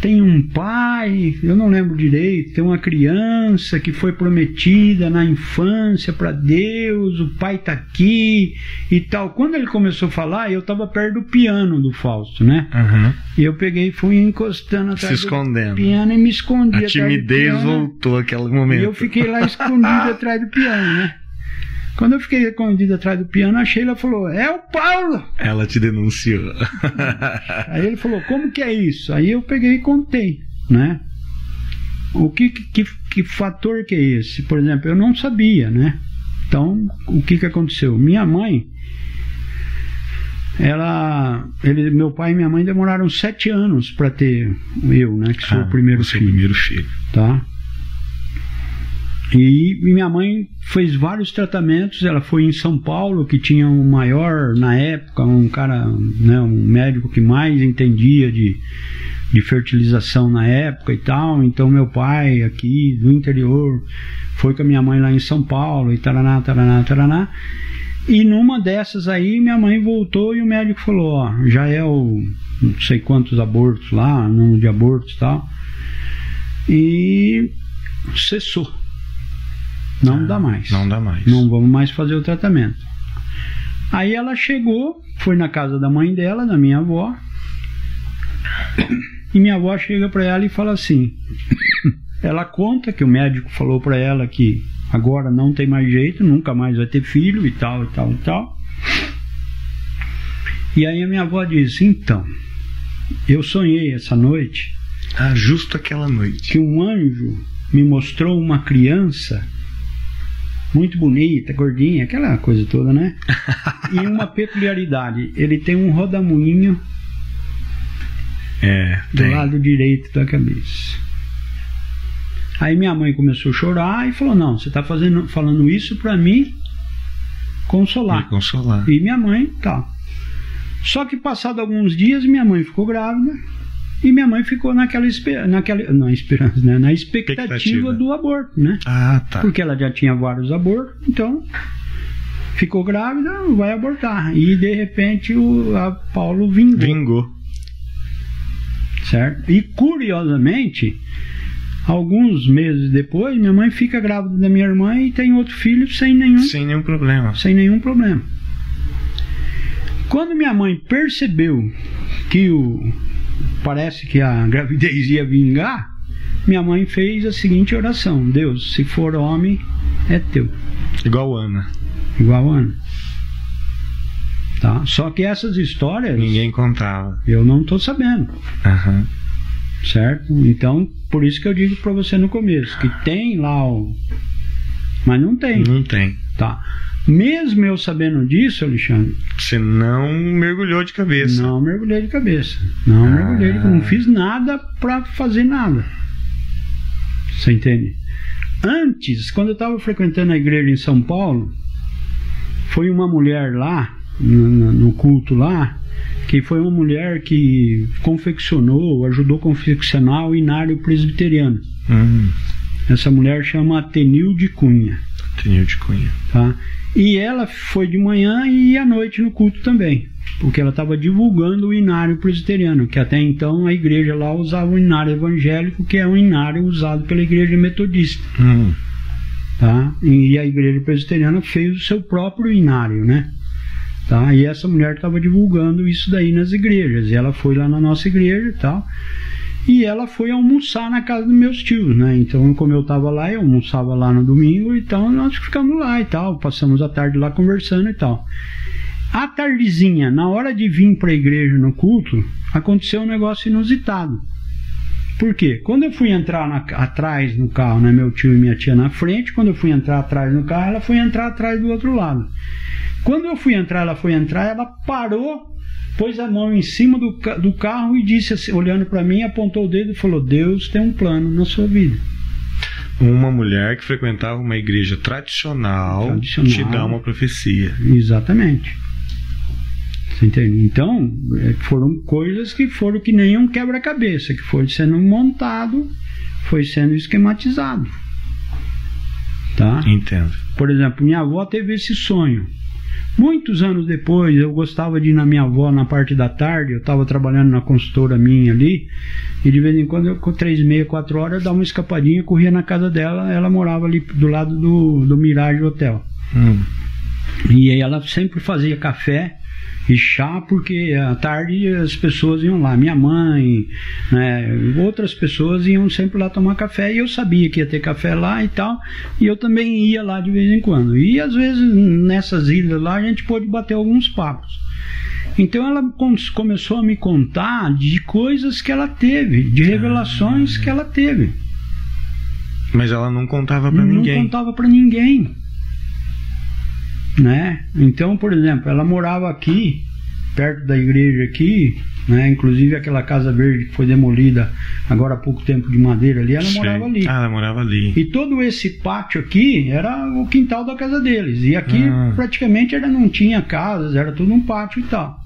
tem um pai, eu não lembro direito, tem uma criança que foi prometida na infância para Deus, o pai está aqui e tal. Quando ele começou a falar, eu estava perto do piano do Fausto, né? Uhum. E eu peguei e fui encostando atrás Se escondendo. do piano e me escondi. A timidez voltou aquele momento. E eu fiquei lá escondido (laughs) atrás do piano, né? Quando eu fiquei escondido atrás do piano, a Sheila falou: É o Paulo! Ela te denunciou. (laughs) Aí ele falou: Como que é isso? Aí eu peguei e contei, né? O que, que, que fator que é esse? Por exemplo, eu não sabia, né? Então, o que, que aconteceu? Minha mãe, ela, ele, meu pai e minha mãe demoraram sete anos para ter eu, né? Que sou ah, o primeiro filho. primeiro filho. Tá? E minha mãe fez vários tratamentos. Ela foi em São Paulo, que tinha um maior, na época, um cara, né, um médico que mais entendia de, de fertilização na época e tal. Então, meu pai, aqui do interior, foi com a minha mãe lá em São Paulo e taraná, taraná, taraná. E numa dessas aí, minha mãe voltou e o médico falou: Ó, já é o não sei quantos abortos lá, número de abortos e tal. E cessou. Não ah, dá mais. Não dá mais. Não vamos mais fazer o tratamento. Aí ela chegou, foi na casa da mãe dela, da minha avó. E minha avó chega para ela e fala assim: (coughs) ela conta que o médico falou para ela que agora não tem mais jeito, nunca mais vai ter filho e tal, e tal, e tal. E aí a minha avó disse: Então, eu sonhei essa noite. Ah, justo aquela noite. Que um anjo me mostrou uma criança muito bonita, gordinha, aquela coisa toda, né? (laughs) e uma peculiaridade: ele tem um rodamuinho é, do tem. lado direito da cabeça. Aí minha mãe começou a chorar e falou: Não, você está falando isso para mim consolar. Me consolar. E minha mãe, tá. Só que passado alguns dias, minha mãe ficou grávida e minha mãe ficou naquela, naquela não, esperança, né? na expectativa, expectativa, do aborto, né? Ah, tá. Porque ela já tinha vários abortos, então ficou grávida, vai abortar. E de repente o a Paulo vingou. Vingou. Certo? E curiosamente, alguns meses depois, minha mãe fica grávida da minha irmã e tem outro filho sem nenhum sem nenhum problema. Sem nenhum problema. Quando minha mãe percebeu que o parece que a gravidez (laughs) ia vingar, minha mãe fez a seguinte oração: Deus, se for homem, é teu. Igual Ana. Igual Ana. Tá? Só que essas histórias. Ninguém contava. Eu não estou sabendo. Uhum. Certo? Então, por isso que eu digo para você no começo: que tem lá o. Mas não tem. Não tem. Tá. Mesmo eu sabendo disso, Alexandre. Você não mergulhou de cabeça. Não mergulhei de cabeça. Não ah. mergulhei de. Não fiz nada para fazer nada. Você entende? Antes, quando eu estava frequentando a igreja em São Paulo, foi uma mulher lá, no, no culto lá, que foi uma mulher que confeccionou, ajudou a confeccionar o inário presbiteriano. Hum. Essa mulher chama Atenilde Cunha. Atenilde Cunha. Tá? E ela foi de manhã e à noite no culto também, porque ela estava divulgando o inário presbiteriano, que até então a igreja lá usava o inário evangélico, que é um inário usado pela igreja metodista. Hum. Tá? E a igreja presbiteriana fez o seu próprio inário, né? Tá? E essa mulher estava divulgando isso daí nas igrejas. E ela foi lá na nossa igreja e tal. E ela foi almoçar na casa dos meus tios, né? Então, como eu estava lá, eu almoçava lá no domingo, então nós ficamos lá e tal, passamos a tarde lá conversando e tal. À tardezinha, na hora de vir para a igreja no culto, aconteceu um negócio inusitado. Por quê? Quando eu fui entrar na, atrás no carro, né, meu tio e minha tia na frente, quando eu fui entrar atrás no carro, ela foi entrar atrás do outro lado. Quando eu fui entrar, ela foi entrar, ela parou pôs a mão em cima do, do carro e disse, assim, olhando para mim, apontou o dedo e falou: Deus tem um plano na sua vida. Uma mulher que frequentava uma igreja tradicional, tradicional te dá uma profecia. Exatamente. Você entende? Então, é, foram coisas que foram que nem um quebra-cabeça, que foi sendo montado, foi sendo esquematizado. Tá? Entendo. Por exemplo, minha avó teve esse sonho. Muitos anos depois, eu gostava de ir na minha avó na parte da tarde, eu estava trabalhando na consultora minha ali, e de vez em quando, eu, com três, meia, quatro horas, eu dava uma escapadinha, corria na casa dela, ela morava ali do lado do, do Mirage Hotel. Hum. E aí ela sempre fazia café e chá, porque à tarde as pessoas iam lá, minha mãe, né, outras pessoas iam sempre lá tomar café e eu sabia que ia ter café lá e tal, e eu também ia lá de vez em quando. E às vezes nessas ilhas lá a gente pôde bater alguns papos. Então ela começou a me contar de coisas que ela teve, de revelações que ela teve. Mas ela não contava para ninguém. Não contava para ninguém né? Então, por exemplo, ela morava aqui, perto da igreja aqui, né? Inclusive aquela casa verde que foi demolida agora há pouco tempo de madeira ali, ela Sei. morava ali. Ah, ela morava ali. E todo esse pátio aqui era o quintal da casa deles. E aqui ah. praticamente era, não tinha casas, era tudo um pátio e tal.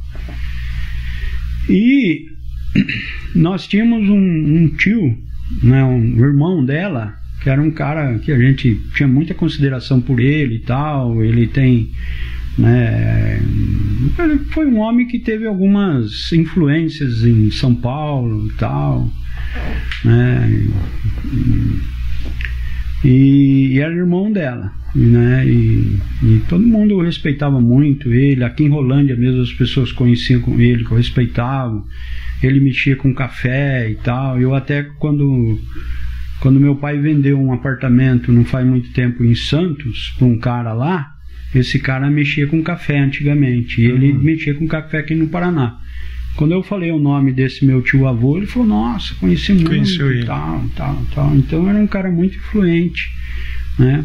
E (clears throat) nós tínhamos um, um tio, né, um irmão dela, que era um cara que a gente tinha muita consideração por ele e tal. Ele tem. Né, ele foi um homem que teve algumas influências em São Paulo e tal. Né, e, e, era irmão dela. Né, e, e, todo mundo respeitava muito ele. Aqui em Rolândia mesmo as pessoas conheciam com ele, que eu respeitava. Ele mexia com café e tal. Eu até quando Quando meu pai vendeu um apartamento não faz muito tempo em Santos para um cara lá, esse cara mexia com café antigamente. E ele uhum. mexia com café aqui no Paraná. Quando eu falei o nome desse meu tio avô, ele falou: Nossa, conheci muito Conheceu e tal, tal, tal. Então era um cara muito influente, né?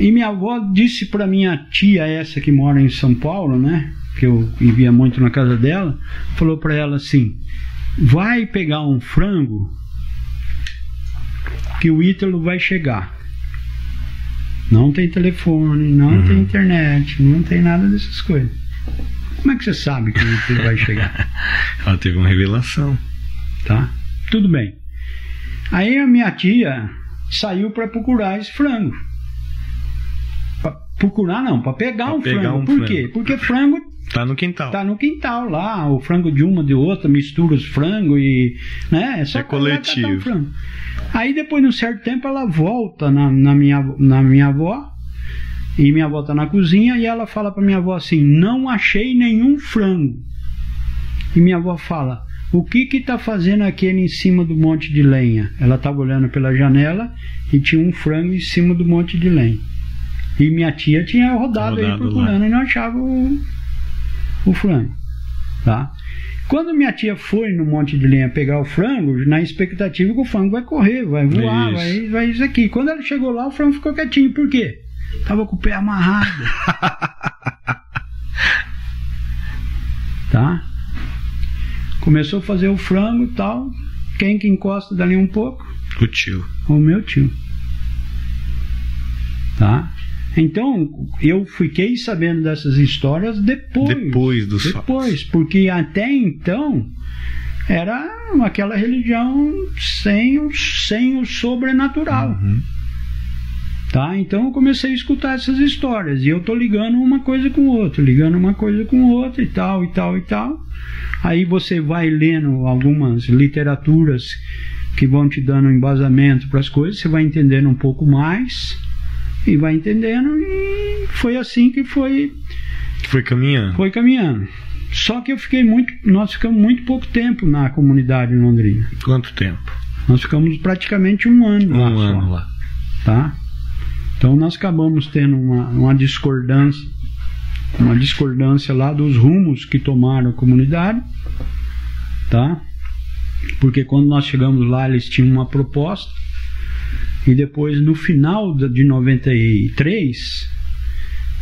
E minha avó disse para minha tia, essa que mora em São Paulo, né? Que eu vivia muito na casa dela, falou para ela assim: Vai pegar um frango que o Ítalo vai chegar. Não tem telefone, não uhum. tem internet, não tem nada dessas coisas. Como é que você sabe que ele vai chegar? (laughs) Ela teve uma revelação. Tá? Tudo bem. Aí a minha tia saiu para procurar esse frango. Pra procurar não, para pegar pra um pegar frango. Um Por frango. quê? Porque frango Tá no quintal. Tá no quintal lá, o frango de uma de outra, mistura os frangos e. Né? É, só é coletivo. Um. Aí depois de um certo tempo ela volta na, na, minha, na minha avó e minha avó está na cozinha e ela fala para minha avó assim: Não achei nenhum frango. E minha avó fala: O que que está fazendo aquele em cima do monte de lenha? Ela estava olhando pela janela e tinha um frango em cima do monte de lenha. E minha tia tinha rodado, rodado aí procurando lá. e não achava o, o frango. Tá? Quando minha tia foi no monte de lenha pegar o frango, na expectativa que o frango vai correr, vai voar, isso. vai, vai isso aqui. Quando ela chegou lá, o frango ficou quietinho. Por quê? Tava com o pé amarrado. (laughs) tá? Começou a fazer o frango e tal. Quem que encosta dali um pouco? O tio. O meu tio. Tá? Então, eu fiquei sabendo dessas histórias depois. Depois dos Depois, porque até então era aquela religião sem o, sem o sobrenatural. Uhum. Tá? Então eu comecei a escutar essas histórias e eu tô ligando uma coisa com outra, ligando uma coisa com outra e tal, e tal, e tal. Aí você vai lendo algumas literaturas que vão te dando embasamento para as coisas, você vai entendendo um pouco mais e vai entendendo e foi assim que foi foi caminhando. Foi caminhando. Só que eu fiquei muito, nós ficamos muito pouco tempo na comunidade em Londrina. Quanto tempo? Nós ficamos praticamente um ano um lá. Um ano só, lá. Tá? Então nós acabamos tendo uma, uma discordância, uma discordância lá dos rumos que tomaram a comunidade, tá? Porque quando nós chegamos lá eles tinham uma proposta e depois no final de 93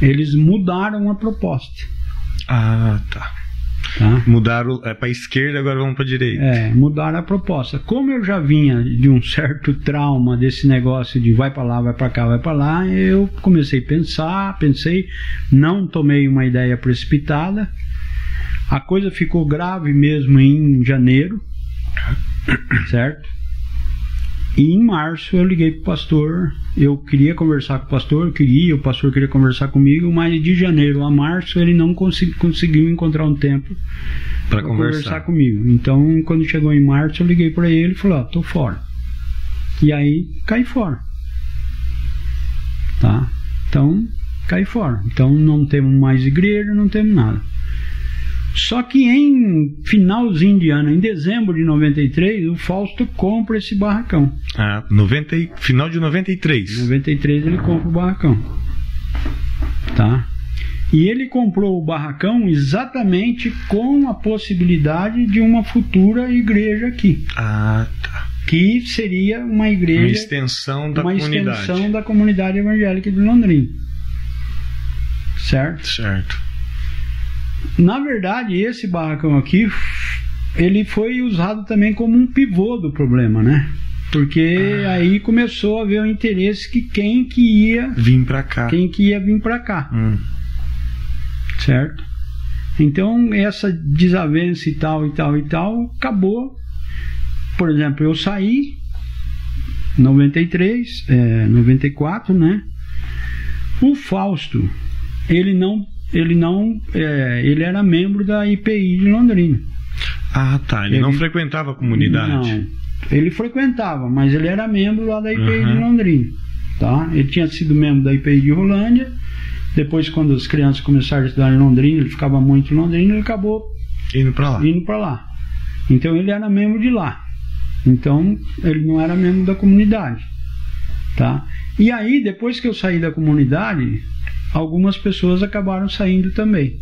eles mudaram a proposta. Ah, tá. Tá? Mudaram é, para a esquerda, agora vamos para a direita. É, mudaram a proposta. Como eu já vinha de um certo trauma desse negócio de vai para lá, vai para cá, vai para lá, eu comecei a pensar, pensei, não tomei uma ideia precipitada. A coisa ficou grave mesmo em janeiro, certo? E em março eu liguei pro pastor, eu queria conversar com o pastor, eu queria, o pastor queria conversar comigo, mas de janeiro a março ele não consegui, conseguiu encontrar um tempo para conversar. conversar. comigo. Então, quando chegou em março, eu liguei para ele e falou: "Ó, oh, tô fora". E aí caí fora. Tá? Então, caí fora. Então não temos mais igreja, não temos nada. Só que em finalzinho de ano, em dezembro de 93, o Fausto compra esse barracão. Ah, 90, final de 93. 93 ele compra o barracão. Tá? E ele comprou o barracão exatamente com a possibilidade de uma futura igreja aqui. Ah, tá. Que seria uma igreja. Uma extensão da uma comunidade. Uma extensão da comunidade evangélica de Londrina. Certo? Certo. Na verdade, esse barracão aqui, ele foi usado também como um pivô do problema, né? Porque ah. aí começou a haver o interesse que quem que ia vir para cá, quem que ia vir para cá, hum. certo? Então essa desavença e tal e tal e tal acabou. Por exemplo, eu saí 93, é, 94, né? O Fausto, ele não ele não. É, ele era membro da IPI de Londrina. Ah, tá. Ele, ele não frequentava a comunidade. Não. Ele frequentava, mas ele era membro lá da IPI uhum. de Londrina. Tá? Ele tinha sido membro da IPI de Rolândia. Depois, quando as crianças começaram a estudar em Londrina, ele ficava muito em Londrina, ele acabou indo para lá. Indo para lá. Então ele era membro de lá. Então, ele não era membro da comunidade, tá? E aí, depois que eu saí da comunidade, algumas pessoas acabaram saindo também.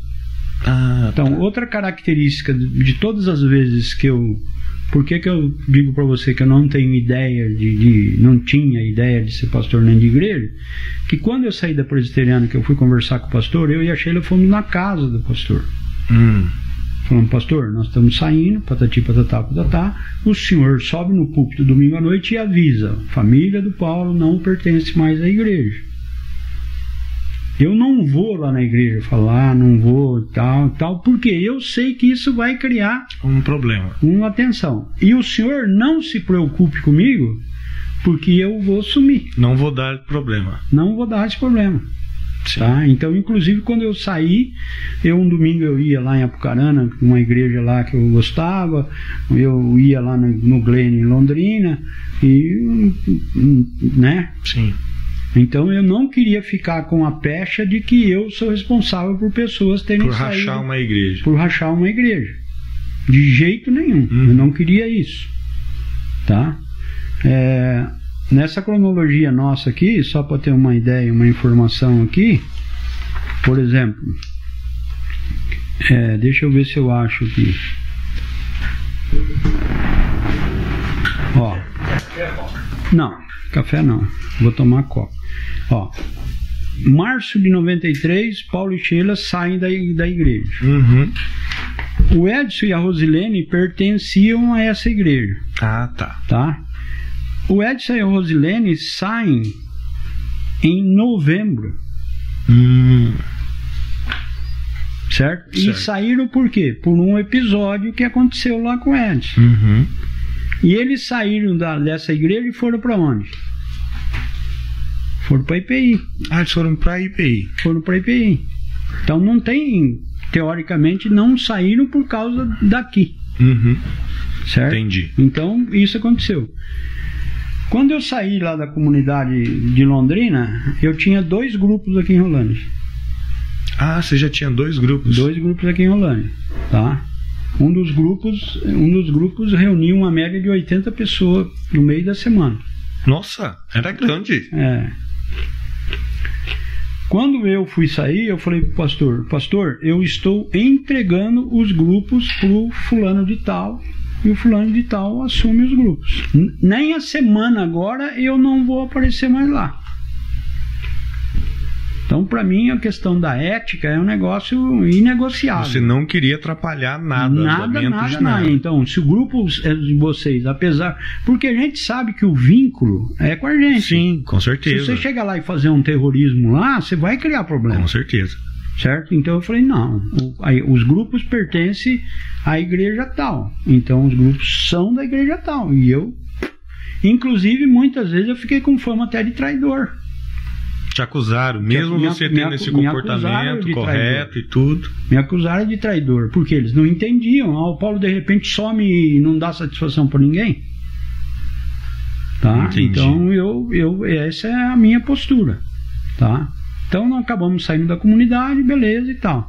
Ah, Então, tá. outra característica de, todas as vezes que eu. Por que, que eu digo para você que eu não tenho ideia de, de- não tinha ideia de ser pastor nem de igreja? Que quando eu saí da presbiteriana, que eu fui conversar com o pastor, eu e a Sheila fomos na casa do pastor. Hum, Falamos, pastor, nós estamos saindo, patati patatá patatá. O senhor sobe no púlpito domingo à noite e avisa: família do Paulo não pertence mais à igreja. Eu não vou lá na igreja falar, não vou tal, tal, porque eu sei que isso vai criar um problema. uma atenção. E o senhor não se preocupe comigo, porque eu vou sumir. Não vou dar problema. Não vou dar esse problema. Sim. Tá? Então, inclusive, quando eu saí, eu um domingo eu ia lá em Apucarana, uma igreja lá que eu gostava, eu ia lá no, no Glen em Londrina, e hum, né? Sim. Então eu não queria ficar com a pecha de que eu sou responsável por pessoas terem Por saído rachar uma igreja. por rachar uma igreja. De jeito nenhum. Uhum. Eu não queria isso. Tá? É, nessa cronologia nossa aqui, só para ter uma ideia, uma informação aqui, por exemplo, é, deixa eu ver se eu acho aqui. Ó. Não, café não. Vou tomar copo. Ó. Março de 93, Paulo e Sheila saem da, da igreja. Uhum. O Edson e a Rosilene pertenciam a essa igreja, Ah, tá. tá? O Edson e a Rosilene saem em novembro, Hum, certo? E Certo. saíram por quê? Por um episódio que aconteceu lá com o Edson. uhum. E eles saíram da, dessa igreja e foram para onde? Foram para IPI. Ah, eles foram pra IPI. Foram para IPI. Então não tem, teoricamente, não saíram por causa daqui, Uhum. certo? Entendi. Então, isso aconteceu. Quando eu saí lá da comunidade de Londrina, eu tinha dois grupos aqui em Rolândia. Ah, você já tinha dois grupos. Dois grupos aqui em Rolândia, tá? Um dos grupos, um dos grupos reunia uma média de 80 pessoas no meio da semana. Nossa, era grande. É. Quando eu fui sair, eu falei pro pastor, pastor, eu estou entregando os grupos pro fulano de tal e o fulano de tal assume os grupos. Nem a semana agora eu não vou aparecer mais lá. Então, para mim, a questão da ética é um negócio inegociável. Você não queria atrapalhar nada. Nada, nada, nada. Então, se o grupo é de vocês, apesar. Porque a gente sabe que o vínculo é com a gente. Sim, com Se certeza. você chegar lá e fazer um terrorismo lá, você vai criar problema. Com certeza. Certo? Então eu falei, não. o- aí, os grupos pertencem à igreja tal. Então os grupos são da igreja tal. E eu. Inclusive, muitas vezes eu fiquei com fama até de traidor. Te acusaram, mesmo Me você tendo me esse comportamento correto e tudo. Me acusaram de traidor, porque eles não entendiam. Ah, o Paulo de repente some e não dá satisfação para ninguém. Tá? Entendi. Então eu, eu, essa é a minha postura. Tá? Então nós acabamos saindo da comunidade, beleza e tal.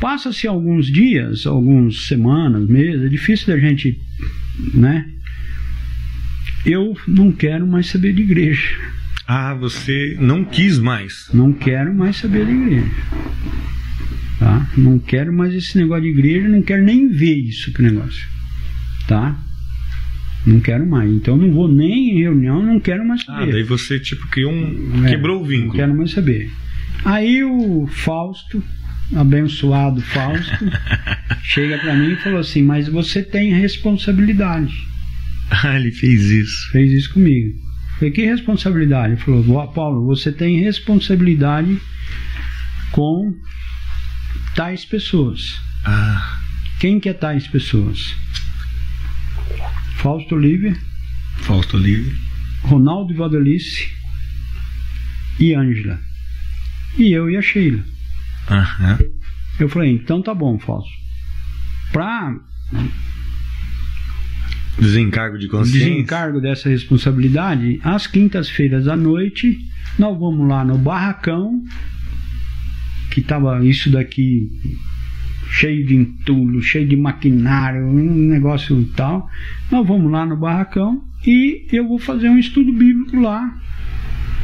Passa-se alguns dias, algumas semanas, meses, é difícil da gente, né? Eu não quero mais saber de igreja. Ah, você não quis mais. Não quero mais saber de igreja. Tá? Não quero mais esse negócio de igreja, não quero nem ver isso que negócio. Tá? Não quero mais. Então não vou nem em reunião, não quero mais Ah, saber. daí você tipo criou um. É, quebrou o Não vínculo. quero mais saber. Aí o Fausto, abençoado Fausto, (laughs) chega pra mim e falou assim: Mas você tem responsabilidade. Ah, ele fez isso. Fez isso comigo. Falei, que responsabilidade? Ele falou, "Ó, Paulo, você tem responsabilidade com tais pessoas. Ah, Quem que é tais pessoas? Fausto Olívia, Fausto Livre. Ronaldo Vadalice e Ângela. E eu e a Sheila. Aham. Eu falei, então tá bom, Fausto. Pra Desencargo de consciência. desencargo dessa responsabilidade, às quintas-feiras à noite, nós vamos lá no barracão, que estava isso daqui cheio de entulho, cheio de maquinário, um negócio tal. Nós vamos lá no barracão e eu vou fazer um estudo bíblico lá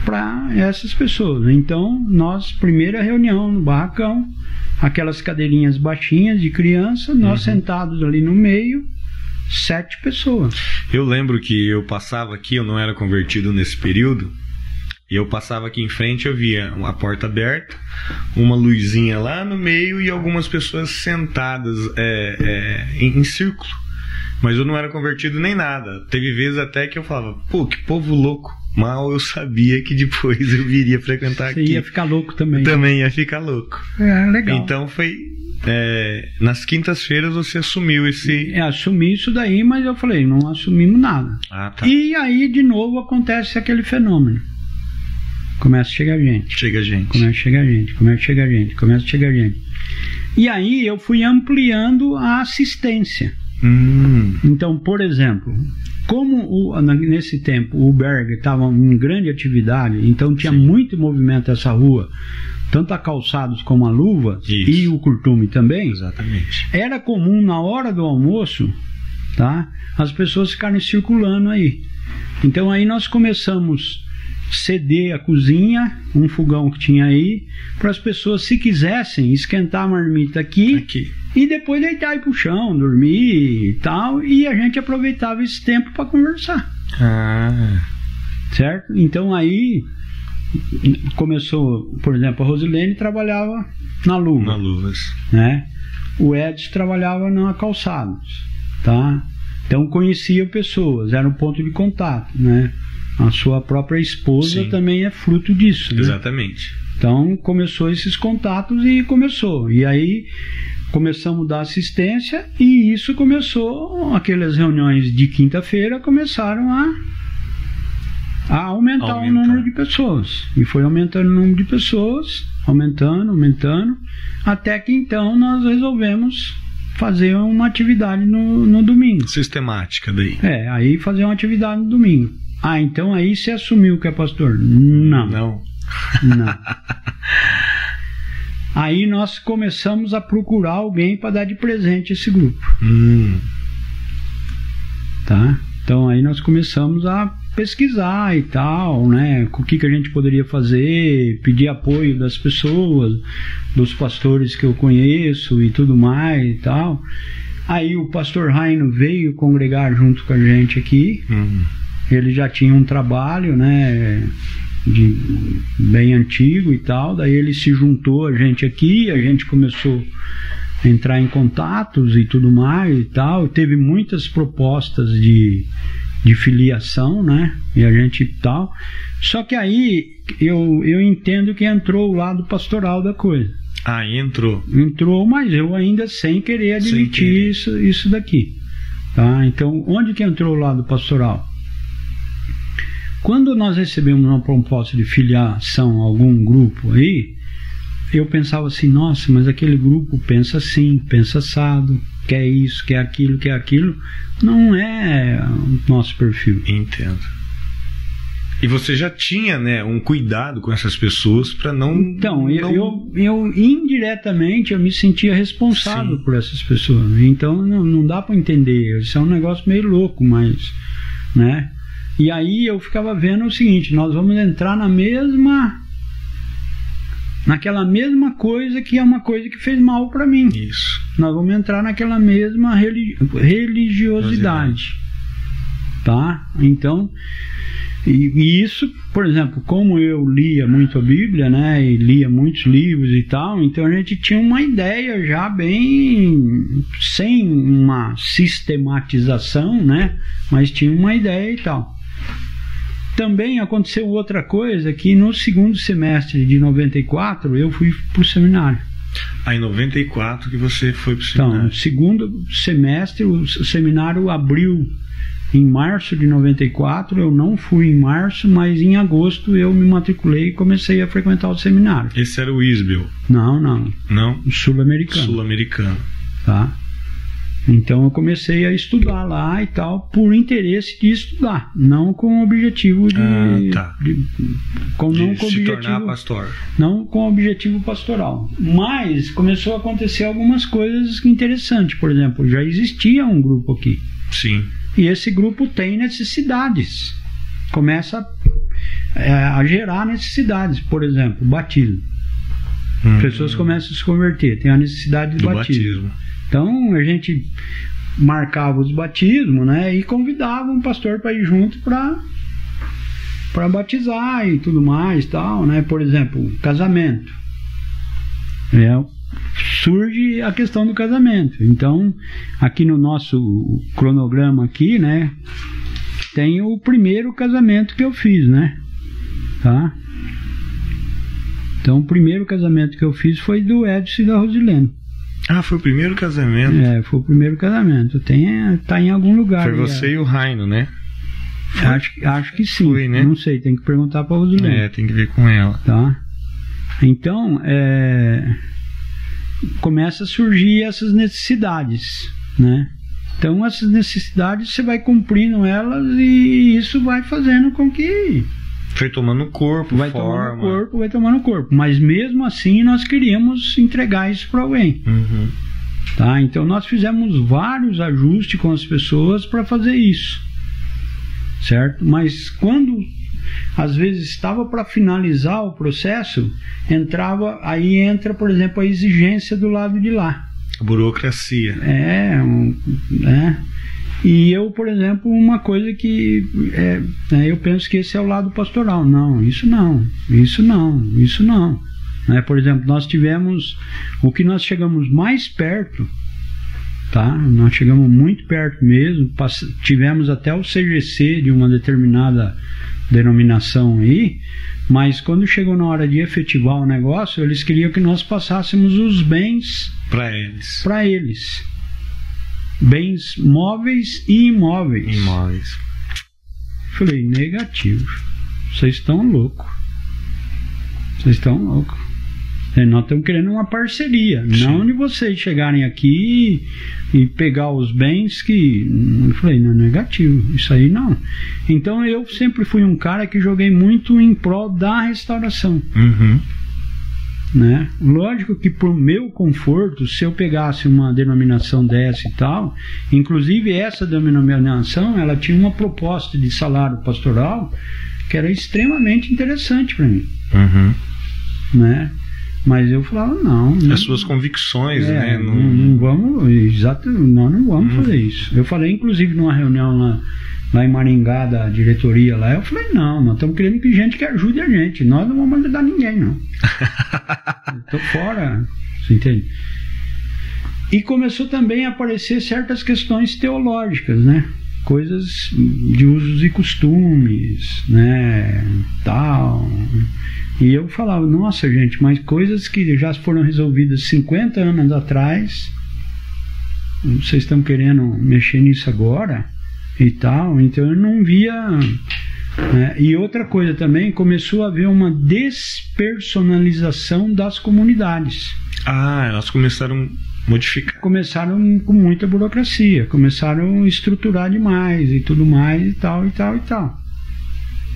para essas pessoas. Então, nós, primeira reunião no barracão, aquelas cadeirinhas baixinhas de criança, nós uhum. sentados ali no meio, sete pessoas. Eu lembro que eu passava aqui, eu não era convertido nesse período, e eu passava aqui em frente, eu via a porta aberta, uma luzinha lá no meio e algumas pessoas sentadas é, é, em, em círculo. Mas eu não era convertido nem nada. Teve vezes até que eu falava, pô, que povo louco. Mal eu sabia que depois eu viria frequentar Você aqui. ia ficar louco também. Também ia ficar louco. É, legal. Então foi. É, nas quintas-feiras você assumiu esse. É, assumi isso daí, mas eu falei, não assumimos nada. Ah, tá. E aí, de novo, acontece aquele fenômeno. Começa a chegar gente. Chega gente. Começa a chegar gente, começa a chegar gente, começa a chegar gente. E aí eu fui ampliando a assistência. Hum. Então, por exemplo, como o, nesse tempo o Berg estava em grande atividade, então tinha Sim. muito movimento nessa rua, tanto a calçados como a luva Isso. e o curtume também. Exatamente. Era comum na hora do almoço, tá? As pessoas ficarem circulando aí. Então aí nós começamos ceder a cozinha, um fogão que tinha aí, para as pessoas, se quisessem, esquentar a marmita aqui, aqui. e depois deitar e pro chão, dormir e tal, e a gente aproveitava esse tempo para conversar. Ah. Certo? Então aí começou, por exemplo, a Rosilene trabalhava na luva. Na luvas. Né? O Edson trabalhava na calçados, tá? Então conhecia pessoas, era um ponto de contato, né? A sua própria esposa Sim. também é fruto disso. Né? Exatamente. Então começou esses contatos e começou. E aí começamos a dar assistência e isso começou, aquelas reuniões de quinta-feira começaram a, a aumentar, aumentar, o número de pessoas. E foi aumentando o número de pessoas, aumentando, aumentando, até que então nós resolvemos fazer uma atividade no, no domingo. Sistemática daí. É, aí fazer uma atividade no domingo. Ah, então aí você assumiu que é pastor? Não. Não. Não. (laughs) aí nós começamos a procurar alguém para dar de presente esse grupo. Hum. Tá? Então aí nós começamos a pesquisar e tal, né? O que, que a gente poderia fazer, pedir apoio das pessoas, dos pastores que eu conheço e tudo mais e tal. Aí o pastor Raino veio congregar junto com a gente aqui. Hum. Ele já tinha um trabalho, né? De, bem antigo e tal. Daí ele se juntou a gente aqui, a gente começou a entrar em contatos e tudo mais e tal. Teve muitas propostas de, de filiação, né? E a gente tal. Só que aí eu, eu entendo que entrou o lado pastoral da coisa. Ah, entrou. Entrou, mas eu ainda sem querer admitir Sem querer. Isso, isso daqui. Tá? Então, onde que entrou o lado pastoral? Quando nós recebemos uma proposta de filiação a algum grupo aí, eu pensava assim, nossa, mas aquele grupo pensa assim, pensa assado, quer isso, quer aquilo, quer aquilo. Não é o nosso perfil. Entendo. E você já tinha, né, um cuidado com essas pessoas para não. Então, eu, não... eu, eu, indiretamente eu me sentia responsável Sim. por essas pessoas. Então não, não dá para entender. Isso é um negócio meio louco, mas. né? E aí eu ficava vendo o seguinte: nós vamos entrar na mesma. naquela mesma coisa que é uma coisa que fez mal para mim. Isso. Nós vamos entrar naquela mesma religi- religiosidade. Tá? Então. E, isso, por exemplo, como eu lia muito a Bíblia, né, e lia muitos livros e tal, então a gente tinha uma ideia já bem sem uma sistematização, né, mas tinha uma ideia e tal. Também aconteceu outra coisa que no segundo semestre de 94 eu fui para o seminário. Aí em 94 que você foi pro Então, seminário. no segundo semestre o seminário abriu em março de 94, eu não fui em março, mas em agosto eu me matriculei e comecei a frequentar o seminário. Esse era o Isbel, Não, não, não? o sul-americano, Sul-americano. tá? Então eu comecei a estudar lá e tal, por interesse de estudar, não com o objetivo de. Ah, tá. de- com, De não com se objetivo, tornar pastor. não com objetivo pastoral. Mas começou a acontecer algumas coisas interessantes. Por exemplo, já existia um grupo aqui. Sim. E esse grupo tem necessidades. Começa é, a gerar necessidades. Por exemplo, batismo. Hum. Pessoas começam a se converter, tem a necessidade do batismo. batismo. Então a gente marcava os batismos, né? E convidava um pastor para ir junto para para batizar e tudo mais, tal, né? Por exemplo, casamento. É, surge a questão do casamento. Então, aqui no nosso cronograma aqui, né, tem o primeiro casamento que eu fiz, né? Tá? Então, o primeiro casamento que eu fiz foi do Edson e da Rosilene. Ah, foi o primeiro casamento. É, foi o primeiro casamento. Tem, tá em algum lugar. Foi você e o Raino, né? é. Acho, acho que sim. Foi, né? Não sei, tem que perguntar pra Rosilene. É, tem que ver com ela. Tá? Então, é, começa a surgir essas necessidades, né? Então, essas necessidades você vai cumprindo elas e isso vai fazendo com que Foi tomando corpo, vai forma. tomando corpo, vai tomando corpo. Mas mesmo assim, nós queríamos entregar isso para alguém. Uhum. Tá? Então nós fizemos vários ajustes com as pessoas para fazer isso. Certo? Mas quando às vezes estava para finalizar o processo, entrava, aí entra, por exemplo, a exigência do lado de lá. Burocracia. É, um, né? E eu, por exemplo, uma coisa que é, né, eu penso que esse é o lado pastoral. Não, isso não, isso não, isso não. Né? Por exemplo, nós tivemos o que nós chegamos mais perto, tá? Nós chegamos muito perto mesmo. tivemos até o CGC de uma determinada denominação aí, mas quando chegou na hora de efetivar o negócio, eles queriam que nós passássemos os bens Pra eles. para eles. Bens móveis e imóveis. Imóveis. Falei, negativo. Vocês estão loucos. Vocês estão loucos. É, nós estamos querendo uma parceria. Sim. Não de vocês chegarem aqui e pegar os bens que. Eu falei, não, negativo. Isso aí não. Então eu sempre fui um cara que joguei muito em prol da restauração Uhum. Né? Lógico que por meu conforto, se eu pegasse uma denominação dessa e tal, inclusive essa denominação, ela tinha uma proposta de salário pastoral que era extremamente interessante para mim, Uhum. né? Mas eu falava não, não As suas convicções, é, né? não, Não- não vamos, exato, nós não vamos Hum. fazer isso. Eu falei, inclusive, numa reunião lá, lá em Maringá, da diretoria lá, eu falei, não, nós estamos querendo que gente que ajude a gente. Nós não vamos ajudar ninguém, não. (laughs) Estou fora, você entende? E começou também a aparecer certas questões teológicas, né? Coisas de usos e costumes, né? Tal. E eu falava, nossa gente, mas coisas que já foram resolvidas 50 anos atrás, vocês estão querendo mexer nisso agora e tal. Então eu não via. né? E outra coisa também, começou a haver uma despersonalização das comunidades. Ah, elas começaram a modificar. Começaram com muita burocracia, começaram a estruturar demais e tudo mais e tal e tal e tal.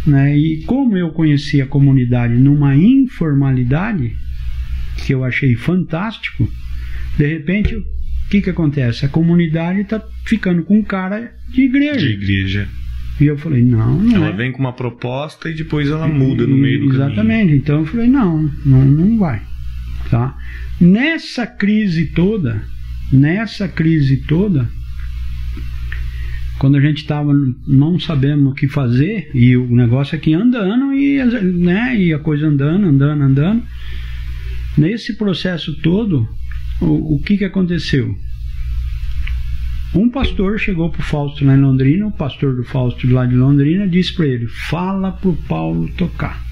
Né? E como eu conheci a comunidade numa informalidade, que eu achei fantástico, de repente o que, que acontece? A comunidade está ficando com cara de igreja. De igreja. E eu falei, não, não Ela é. vem com uma proposta e depois ela muda no meio do caminho. Exatamente. Então eu falei, não, não, não vai. Tá? Nessa crise toda, nessa crise toda, quando a gente estava não sabendo o que fazer, e o negócio aqui andando, e, né, e a coisa andando, andando, andando, nesse processo todo, o, o que, que aconteceu? Um pastor chegou para o Fausto lá em Londrina, o pastor do Fausto lá de Londrina disse para ele: fala para o Paulo tocar.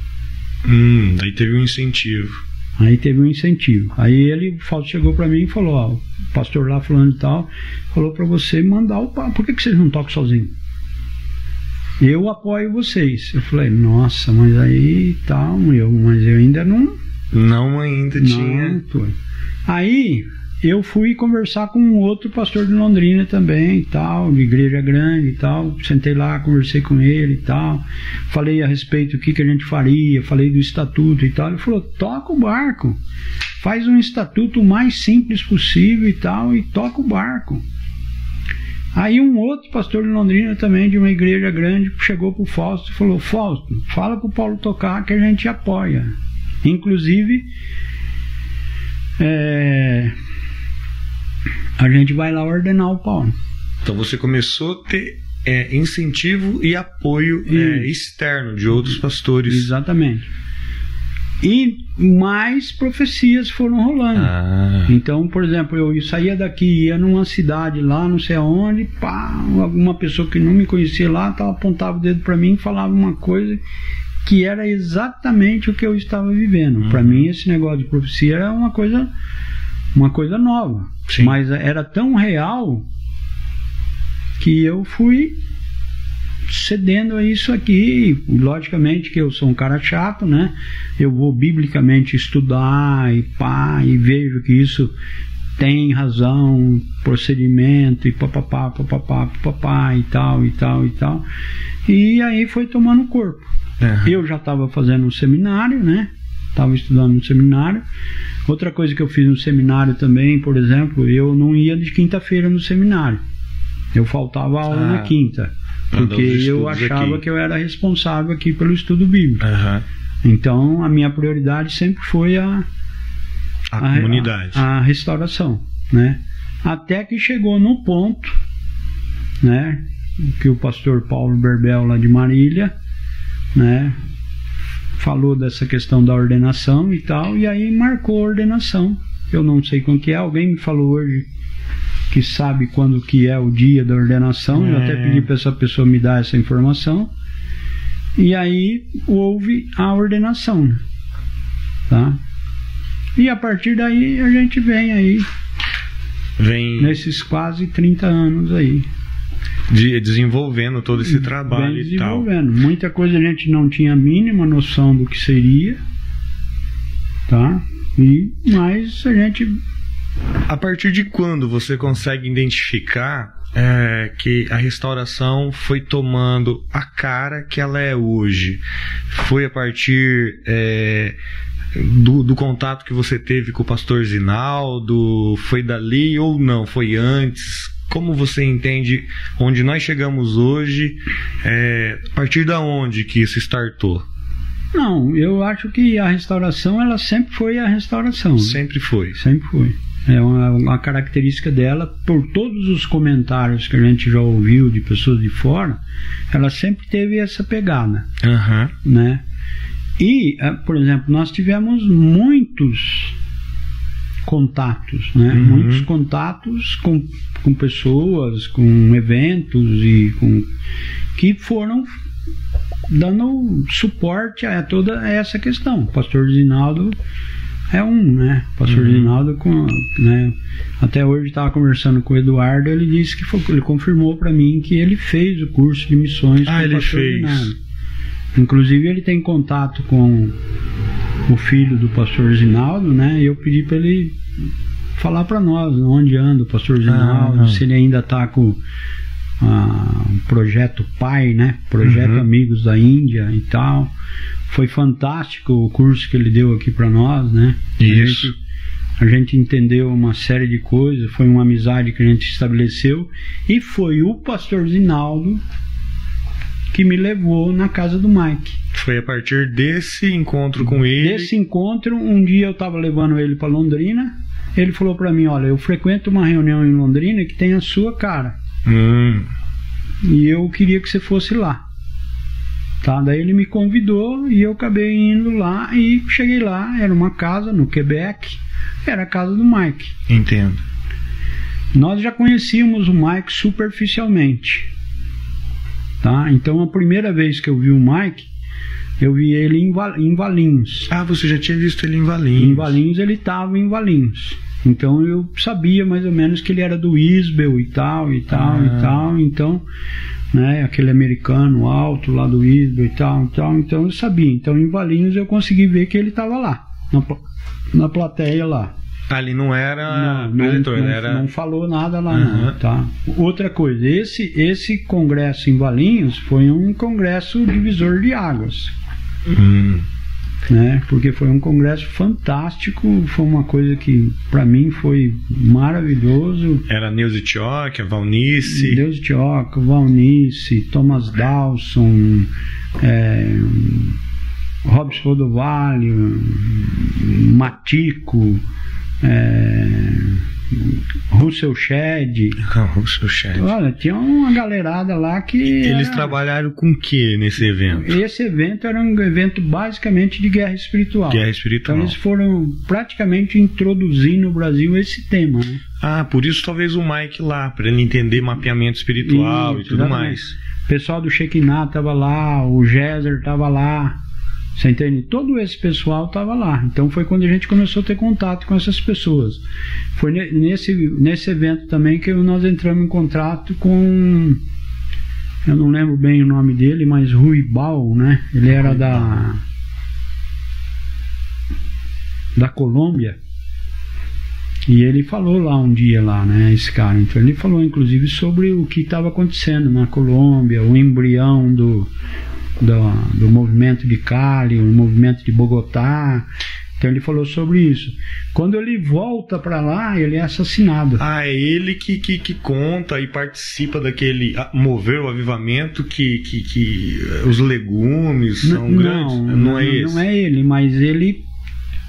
Hum, aí teve um incentivo. Aí teve um incentivo. Aí ele, o Fausto chegou para mim e falou: ó, o pastor lá falando e tal, falou para você mandar o Paulo. Por que, que vocês não tocam sozinho? Eu apoio vocês. Eu falei: nossa, mas aí tal, eu, mas eu ainda não. Não ainda tinha. Não. Aí eu fui conversar com um outro pastor de Londrina também, tal, de igreja grande e tal. Sentei lá, conversei com ele e tal. Falei a respeito do que, que a gente faria, falei do estatuto e tal. Ele falou: toca o barco, faz um estatuto o mais simples possível e tal, e toca o barco. Aí um outro pastor de Londrina também, de uma igreja grande, chegou para o Fausto e falou: Fausto, fala para o Paulo tocar que a gente apoia. Inclusive, é, a gente vai lá ordenar o Paulo. Então você começou a ter é, incentivo e apoio é, externo de outros pastores. Exatamente. E mais profecias foram rolando. Ah. Então, por exemplo, eu saía daqui, ia numa cidade lá, não sei aonde, pá, alguma pessoa que não me conhecia lá, tava, apontava o dedo para mim e falava uma coisa que era exatamente o que eu estava vivendo. Uhum. Para mim, esse negócio de profecia era uma coisa, uma coisa nova. Sim. Mas era tão real que eu fui cedendo a isso aqui. Logicamente que eu sou um cara chato, né? Eu vou biblicamente estudar e pá, e vejo que isso tem razão, procedimento e papapá, papapá, papapá e tal, e tal, e tal. E aí foi tomando corpo. Uhum. Eu já estava fazendo um seminário, né? Estava estudando no seminário. Outra coisa que eu fiz no seminário também, por exemplo, eu não ia de quinta-feira no seminário. Eu faltava aula Ah, na quinta. Porque eu achava aqui. que eu era responsável aqui pelo estudo bíblico. Aham. Então a minha prioridade sempre foi a, A, a- comunidade. A, a restauração, né? Até que chegou no ponto, né? Que o pastor Paulo Berbel lá de Marília, né? Falou dessa questão da ordenação e tal, e aí marcou a ordenação. Eu não sei quando que é, alguém me falou hoje que sabe quando que é o dia da ordenação, eu É. até pedi para essa pessoa me dar essa informação. E aí houve a ordenação, né? tá? E a partir daí a gente vem aí Vem nesses quase 30 anos aí. De- desenvolvendo todo esse trabalho vem e tal. desenvolvendo. Muita coisa a gente não tinha a mínima noção do que seria, tá? E mas a gente A partir de quando você consegue identificar é, que a restauração foi tomando a cara que ela é hoje? Foi a partir é, do, do contato que você teve com o pastor Zinaldo? Foi dali ou não? Foi antes? Como você entende onde nós chegamos hoje? É, a partir da onde que isso startou? não, eu acho que a restauração ela sempre foi a restauração. né? Sempre foi. Sempre foi. É uma, uma característica dela, por todos os comentários que a gente já ouviu de pessoas de fora, ela sempre teve essa pegada, Aham. né? E, eh, por exemplo, nós tivemos muitos contatos, né? Uhum. Muitos contatos com, com pessoas, com eventos e com que foram dando suporte a toda essa questão. O pastor Zinaldo é um, né? O pastor Uhum. Zinaldo, com, né? Até hoje estava conversando com o Eduardo, ele disse que foi, ele confirmou para mim que ele fez o curso de missões Ah, ele fez. Zinaldo. Inclusive ele tem contato com o filho do pastor Zinaldo, né? E eu pedi para ele falar para nós onde anda o pastor Zinaldo, Ah. se ele ainda está com ah, o projeto Pai, né? Projeto Uhum. Amigos da Índia e tal. Foi fantástico o curso que ele deu aqui para nós, né? A Isso. gente- a gente entendeu uma série de coisas, foi uma amizade que a gente estabeleceu e foi o pastor Zinaldo que me levou na casa do Mike. Foi a partir desse encontro com ele. Desse encontro, um dia eu estava levando ele para Londrina, ele falou para mim, olha, eu frequento uma reunião em Londrina que tem a sua cara Hum, e eu queria que você fosse lá. Tá? Daí ele me convidou e eu acabei indo lá e cheguei lá, era uma casa no Quebec, era a casa do Mike. entendo. Nós já conhecíamos o Mike superficialmente. Tá? Então a primeira vez que eu vi o Mike, eu vi ele em, Val- em Valinhos. Ah, você já tinha visto ele em Valinhos. Em Valinhos ele estava em Valinhos. Então eu sabia mais ou menos que ele era do Isbel e tal, e tal, Ah. e tal. Então, né, aquele americano alto lá do Isbel e tal, e tal. Então eu sabia. Então em Valinhos eu consegui ver que ele estava lá, na, na plateia lá. Ali não era não, não, não, era. não falou nada lá, Uhum. não, tá? Outra coisa, esse, esse congresso em Valinhos foi um congresso divisor de águas, Hum. né? Porque foi um congresso fantástico, foi uma coisa que para mim foi maravilhoso. Era Neuza Tioca, Valnice. Oca, Valnice, Thomas Dawson, é, Robson Rodovalho, Matico, é, Russell Shedd. o seu chefe. Olha, tinha uma galerada lá que. Eles era- trabalharam com o que nesse evento? Esse evento era um evento basicamente de guerra espiritual. Guerra Então espiritual. eles foram praticamente introduzir no Brasil esse tema, né? Ah, por isso talvez o Mike lá, para ele entender mapeamento espiritual Isso, e tudo exatamente. mais. O pessoal do Shekinah tava lá, o Géser tava lá. Você entende? Todo esse pessoal tava lá. Então foi quando a gente começou a ter contato com essas pessoas. Foi ne- nesse, nesse evento também que nós entramos em contato com. Eu não lembro bem o nome dele, mas Rui Bal, né? Ele era da. Da Colômbia. E ele falou lá um dia lá, né, esse cara. Então ele falou inclusive sobre o que estava acontecendo na Colômbia, o embrião do, do, do movimento de Cali, o movimento de Bogotá. Então ele falou sobre isso. Quando ele volta para lá, ele é assassinado. Ah, é ele que, que, que conta e participa daquele. ah, mover o avivamento que, que, que eh, os legumes são N- grandes. Não, é esse. Não é ele, mas ele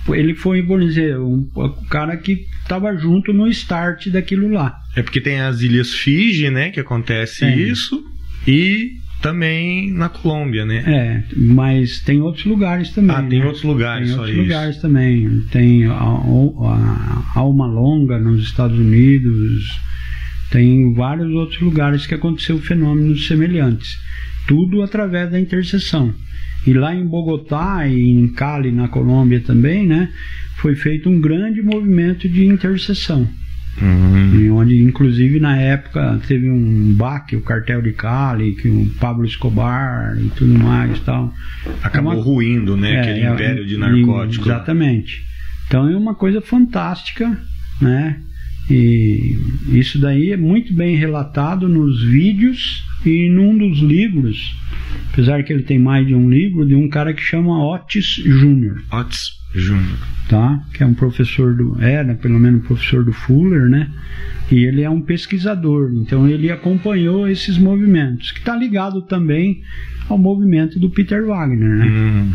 ele foi, vamos dizer, um, o cara que estava junto no start daquilo lá. É porque tem as Ilhas Fiji, né? Que acontece Tem. isso. E também na Colômbia, né? É, mas tem outros lugares também. ah, tem né? outros lugares, Tem outros isso. lugares também. Tem a, a Alma Longa nos Estados Unidos. Tem vários outros lugares que aconteceu fenômenos semelhantes. Tudo através da intercessão. E lá em Bogotá e em Cali, na Colômbia também, né? Foi feito um grande movimento de intercessão. Hum. E onde, inclusive, na época teve um baque, o cartel de Cali, que o Pablo Escobar e tudo mais tal. Acabou É uma- ruindo, né? É, Aquele é, império de narcóticos. Exatamente. Então é uma coisa fantástica, né? E isso daí é muito bem relatado nos vídeos e num dos livros, apesar que ele tem mais de um livro, de um cara que chama Otis Júnior, Otis Júnior. tá? Que é um professor do, era pelo menos professor do Fuller, né? E ele é um pesquisador, então ele acompanhou esses movimentos, que está ligado também ao movimento do Peter Wagner, né? Hum.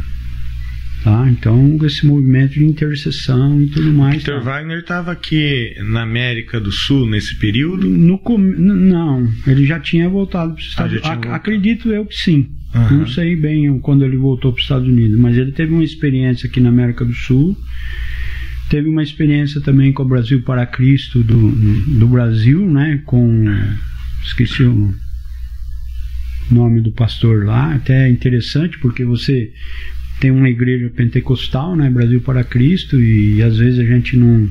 Tá? Então, esse movimento de intercessão e tudo mais. Peter tá? Wagner estava aqui na América do Sul nesse período. No, com- não, ele já tinha voltado para os Estados Unidos. voltado. Acredito eu que sim. Aham. Não sei bem quando ele voltou para os Estados Unidos, mas ele teve uma experiência aqui na América do Sul. Teve uma experiência também com o Brasil para Cristo do, do Brasil, né? Com. Esqueci o nome do pastor lá. Até é interessante porque você tem uma igreja pentecostal, né? Brasil para Cristo, e às vezes a gente não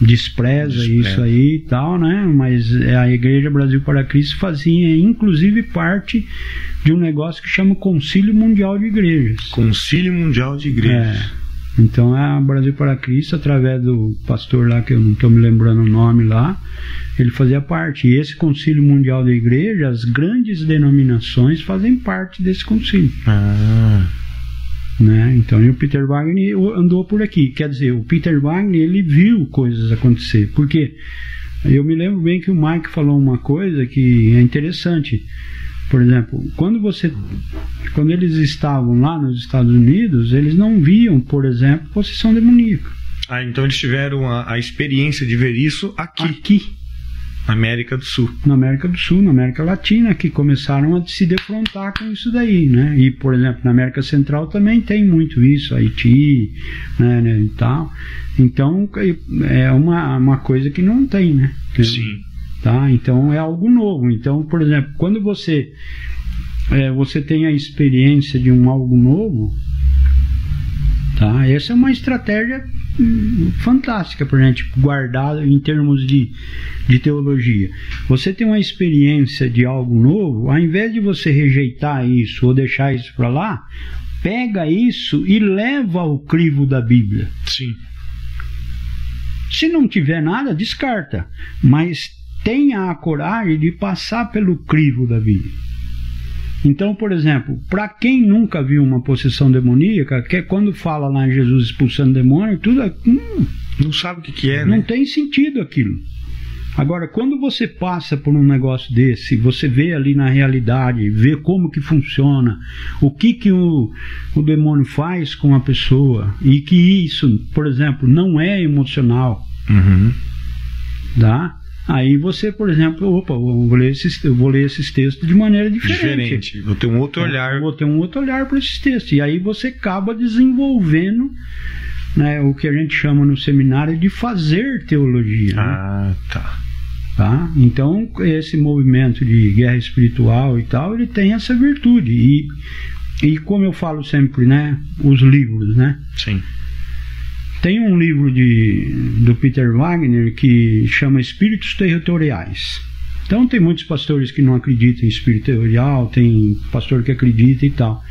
despreza, Despreza. isso aí e tal, né? Mas a igreja Brasil para Cristo fazia inclusive parte de um negócio que chama Concílio Mundial de Igrejas. Concílio Mundial de Igrejas. É. Então é a Brasil para Cristo, através do pastor lá, que eu não estou me lembrando o nome lá, ele fazia parte. E esse Concílio Mundial da Igreja, as grandes denominações fazem parte desse concílio. Ah, Né? Então o Peter Wagner andou por aqui. Quer dizer, o Peter Wagner ele viu coisas acontecer. Porque eu me lembro bem que o Mike falou uma coisa que é interessante. Por exemplo, quando você quando eles estavam lá nos Estados Unidos, eles não viam, por exemplo, possessão demoníaca. Ah, então eles tiveram a, a experiência de ver isso aqui, Aqui, na América do Sul. na América do Sul, na América Latina, que começaram a se defrontar com isso daí, né? E, por exemplo, na América Central também tem muito isso, Haiti, né, né, e tal. Então, é uma, uma coisa que não tem, né? Sim. Tá? Então, é algo novo. Então, por exemplo, quando você é, você tem a experiência de um algo novo, tá? Essa é uma estratégia fantástica para a gente guardar em termos de, de teologia. Você tem uma experiência de algo novo, ao invés de você rejeitar isso ou deixar isso para lá, pega isso e leva ao crivo da Bíblia. Sim. Se não tiver nada, descarta. Mas tenha a coragem de passar pelo crivo da vida. Então, por exemplo, para quem nunca viu uma possessão demoníaca, que é quando fala lá em Jesus expulsando demônio, tudo é, hum, não sabe o que, que é, não né? tem sentido aquilo. Agora, quando você passa por um negócio desse, você vê ali na realidade, vê como que funciona, o que que o, o demônio faz com a pessoa, e que isso, por exemplo, não é emocional, Uhum. tá? Aí você, por exemplo, opa, eu vou ler esses, eu vou ler esses textos de maneira diferente. Diferente. Vou ter um outro olhar. Vou ter um outro olhar para esses textos. E aí você acaba desenvolvendo né, o que a gente chama no seminário de fazer teologia. né? Ah, tá. Tá? Então, esse movimento de guerra espiritual e tal, ele tem essa virtude. E, e como eu falo sempre, né, os livros, né? Sim. Tem um livro de, do Peter Wagner que chama Espíritos Territoriais. Então tem muitos pastores que não acreditam em espírito territorial, tem pastor que acredita e tal.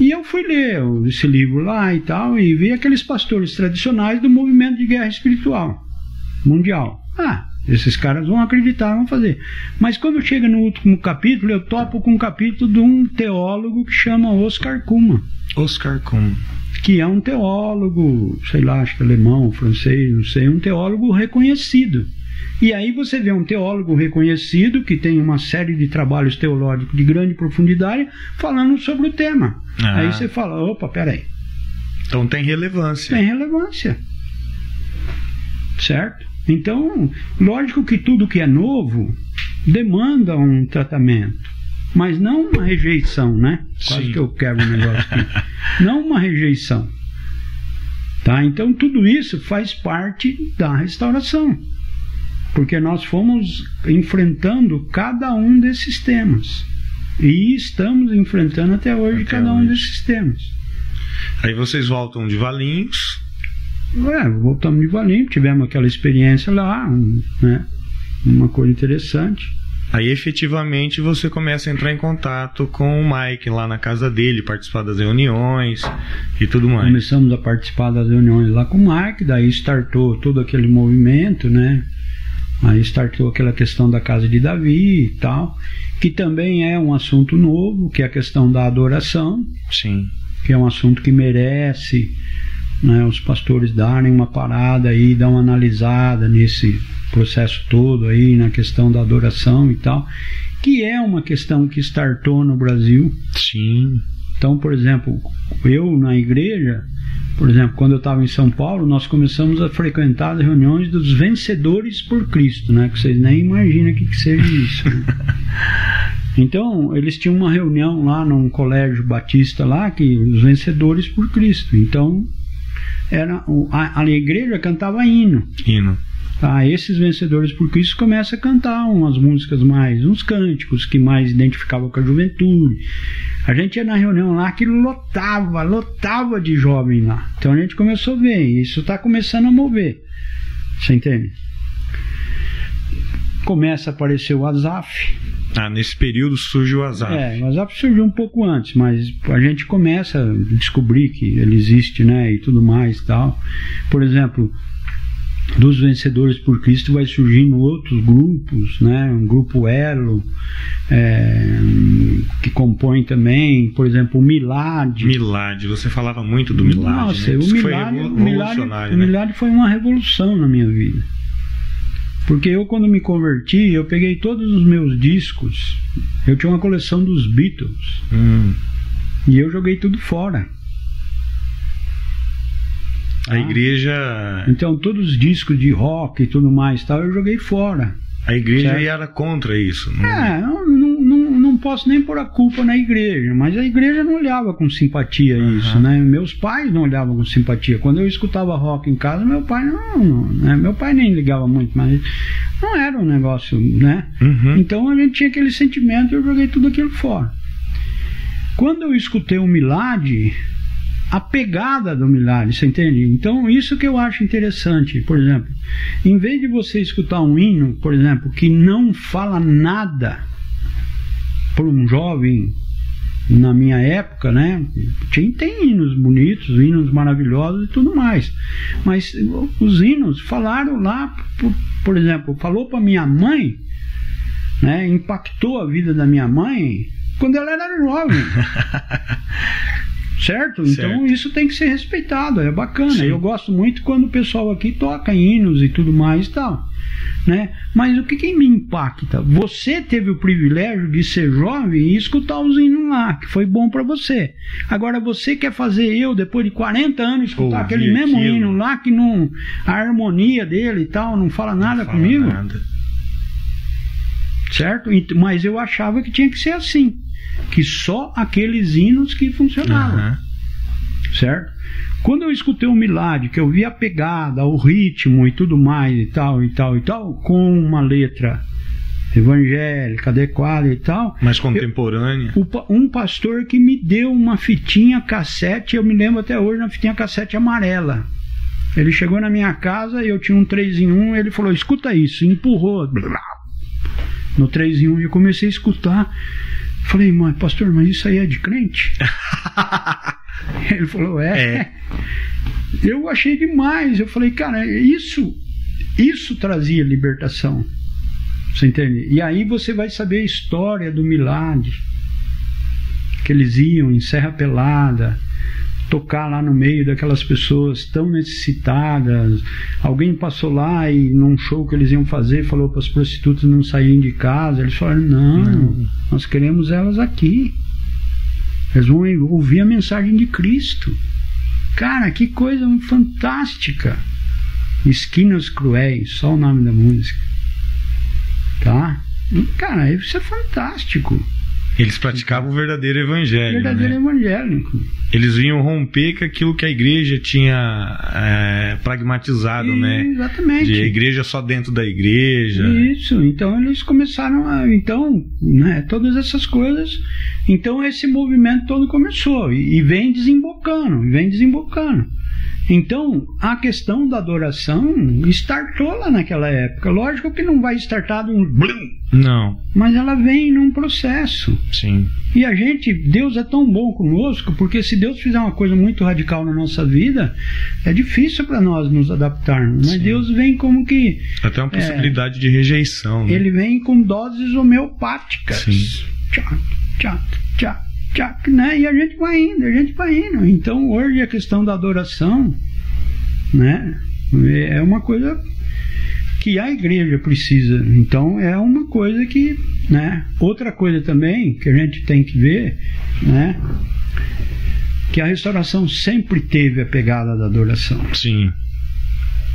E eu fui ler esse livro lá e tal, e vi aqueles pastores tradicionais do movimento de guerra espiritual mundial. Ah, esses caras vão acreditar, vão fazer. Mas quando chega no último capítulo, eu topo com um capítulo de um teólogo que chama Oscar Kuhlmann Oscar Kuhn. Que é um teólogo, sei lá, acho que alemão, francês, não sei, um teólogo reconhecido. E aí você vê um teólogo reconhecido que tem uma série de trabalhos teológicos de grande profundidade falando sobre o tema. Ah. Aí você fala, opa, peraí, Então tem relevância. tem relevância. Certo? Então, lógico que tudo que é novo demanda um tratamento, mas não uma rejeição, né? Quase Sim. que eu quebro o negócio aqui. (laughs) não uma rejeição. Tá? Então, tudo isso faz parte da restauração. Porque nós fomos enfrentando cada um desses temas. E estamos enfrentando até hoje Até cada um hoje. desses temas. Aí vocês voltam de Valinhos. É, voltamos de Valim, tivemos aquela experiência lá, um, né? Uma coisa interessante. Aí efetivamente você começa a entrar em contato com o Mike lá na casa dele, participar das reuniões e tudo mais. Começamos a participar das reuniões lá com o Mark, daí startou todo aquele movimento, né? Aí startou aquela questão da casa de Davi e tal, que também é um assunto novo, que é a questão da adoração, Sim. que é um assunto que merece né, os pastores darem uma parada aí, dar uma analisada nesse processo todo aí, na questão da adoração e tal, que é uma questão que startou no Brasil. Sim. Então, por exemplo, eu na igreja, por exemplo, quando eu estava em São Paulo, nós começamos a frequentar as reuniões dos vencedores por Cristo, né? Que vocês nem imaginam o que, que seja isso. né? (laughs) Então, eles tinham uma reunião lá num colégio batista lá, que os vencedores por Cristo. Então, era a, a igreja cantava hino. Hino. Tá, esses vencedores por Cristo começam a cantar umas músicas mais, uns cânticos que mais identificavam com a juventude. A gente ia na reunião lá que lotava, lotava de jovem lá. Então a gente começou a ver, isso está começando a mover. Você entende? Começa a aparecer o WhatsApp. Ah, nesse período surge o WhatsApp. É, o WhatsApp surgiu um pouco antes, mas a gente começa a descobrir que ele existe, né, e tudo mais e tal. Por exemplo, dos vencedores por Cristo vai surgindo outros grupos, né, um grupo Elo, é, que compõe também, por exemplo, o Milad. Milad, você falava muito do Milad. Nossa, né? o foi Milad, revolu- o Milad, revolucionário, o né? Milad foi uma revolução na minha vida. Porque eu, quando me converti, eu peguei todos os meus discos. Eu tinha uma coleção dos Beatles. Hum. E eu joguei tudo fora. A Ah. igreja, Então, todos os discos de rock e tudo mais tal, eu joguei fora. a igreja Certo. era contra isso. não- É, não, não, não, não posso nem pôr a culpa na igreja, mas a igreja não olhava com simpatia isso, né? Meus pais não olhavam com simpatia. Quando eu escutava rock em casa, meu pai não, não né? meu pai nem ligava muito, mas não era um negócio, né? Uhum. Então a gente tinha aquele sentimento e eu joguei tudo aquilo fora. Quando eu escutei o Milad, a pegada do Milad, você entende? Então isso que eu acho interessante. Por exemplo, em vez de você escutar um hino, por exemplo, que não fala nada para um jovem na minha época, né? Tinha, tem hinos bonitos, hinos maravilhosos e tudo mais. Mas os hinos falaram lá, por, por exemplo, falou para minha mãe, né? Impactou a vida da minha mãe quando ela era jovem. (laughs) Certo? Então Certo. isso tem que ser respeitado, é bacana. Sim. Eu gosto muito quando o pessoal aqui toca hinos e tudo mais e tal. Né? Mas o que, que me impacta? Você teve o privilégio de ser jovem e escutar os hinos lá, que foi bom para você. Agora você quer fazer eu, depois de 40 anos, escutar Ouvir aquele mesmo aquilo. hino lá que não. a harmonia dele e tal, não fala nada Fala comigo? nada. certo? Mas eu achava que tinha que ser assim, que só aqueles hinos que funcionavam, Aham. certo? Quando eu escutei o Milad, que eu vi a pegada, o ritmo e tudo mais e tal e tal e tal, com uma letra evangélica adequada e tal, Mais contemporânea. pa- um pastor que me deu uma fitinha cassete, eu me lembro até hoje, uma fitinha cassete amarela. Ele chegou na minha casa, eu tinha um 3 em 1, ele falou: escuta isso, e empurrou. No 3 em 1 e eu comecei a escutar. Falei, mãe, pastor, mas isso aí é de crente? (laughs) ele falou, é. É. Eu achei demais. Eu falei, cara, isso, isso trazia libertação. Você entende? E aí você vai saber a história do Milad. Que eles iam em Serra Pelada, tocar lá no meio daquelas pessoas tão necessitadas. Alguém passou lá e num show que eles iam fazer falou para as prostitutas não saírem de casa. Eles falaram: não, Não. nós queremos elas aqui. Eles vão ouvir a mensagem de Cristo. Cara, que coisa fantástica. Esquinas Cruéis, só o nome da música. Tá? Cara, isso é fantástico. Eles praticavam o verdadeiro evangelho. Verdadeiro né? evangélico. Eles vinham romper com aquilo que a igreja tinha é, pragmatizado, né? Exatamente. De igreja só dentro da igreja. Isso, então eles começaram a. Então, né, todas essas coisas. Então esse movimento todo começou e, e vem desembocando, e vem desembocando. Então, a questão da adoração startou lá naquela época. Lógico que não vai startar de um blum, Não, mas ela vem num processo. sim. E a gente, Deus é tão bom conosco, porque se Deus fizer uma coisa muito radical na nossa vida, é difícil para nós nos adaptarmos. Mas Sim. Deus vem como que Até uma possibilidade de rejeição. Né? É. ele vem com doses homeopáticas. Sim. Tchac, tchac, tchac, tchac, né? E a gente vai indo, a gente vai indo. Então hoje a questão da adoração, né? É uma coisa que a igreja precisa. Então é uma coisa que, né? Outra coisa também que a gente tem que ver, né? Que a restauração sempre teve a pegada da adoração. Sim.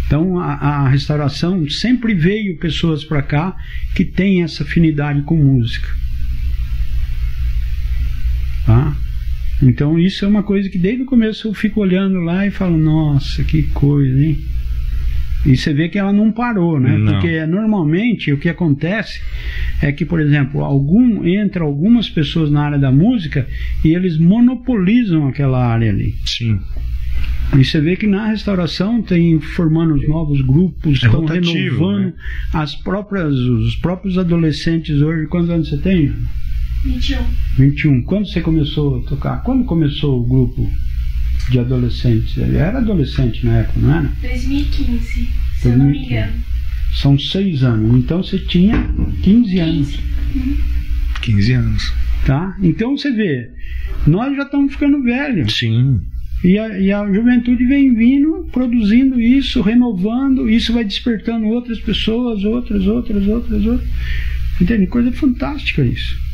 Então a, a restauração sempre veio pessoas para cá que têm essa afinidade com música. Tá? Então isso é uma coisa que desde o começo eu fico olhando lá e falo, nossa, que coisa, hein? E você vê que ela não parou, né? Não. Porque normalmente o que acontece é que, por exemplo, algum entra algumas pessoas na área da música e eles monopolizam aquela área ali. Sim. E você vê que na restauração tem formando os novos grupos, É estão rotativo, renovando né? as próprias, os próprios adolescentes hoje. Quantos anos você tem? 21. 21. Quando você começou a tocar? Quando começou o grupo de adolescentes? Ele era adolescente na época, não era? 2015, se eu não me 2015. engano. São seis anos. Então você tinha 15 anos. 15. 15 anos. Tá? Então você vê, nós já estamos ficando velhos. Sim. E a, e a juventude vem vindo, produzindo isso, renovando, isso vai despertando outras pessoas, outras, outras, outras, outras. Entende? Coisa fantástica isso.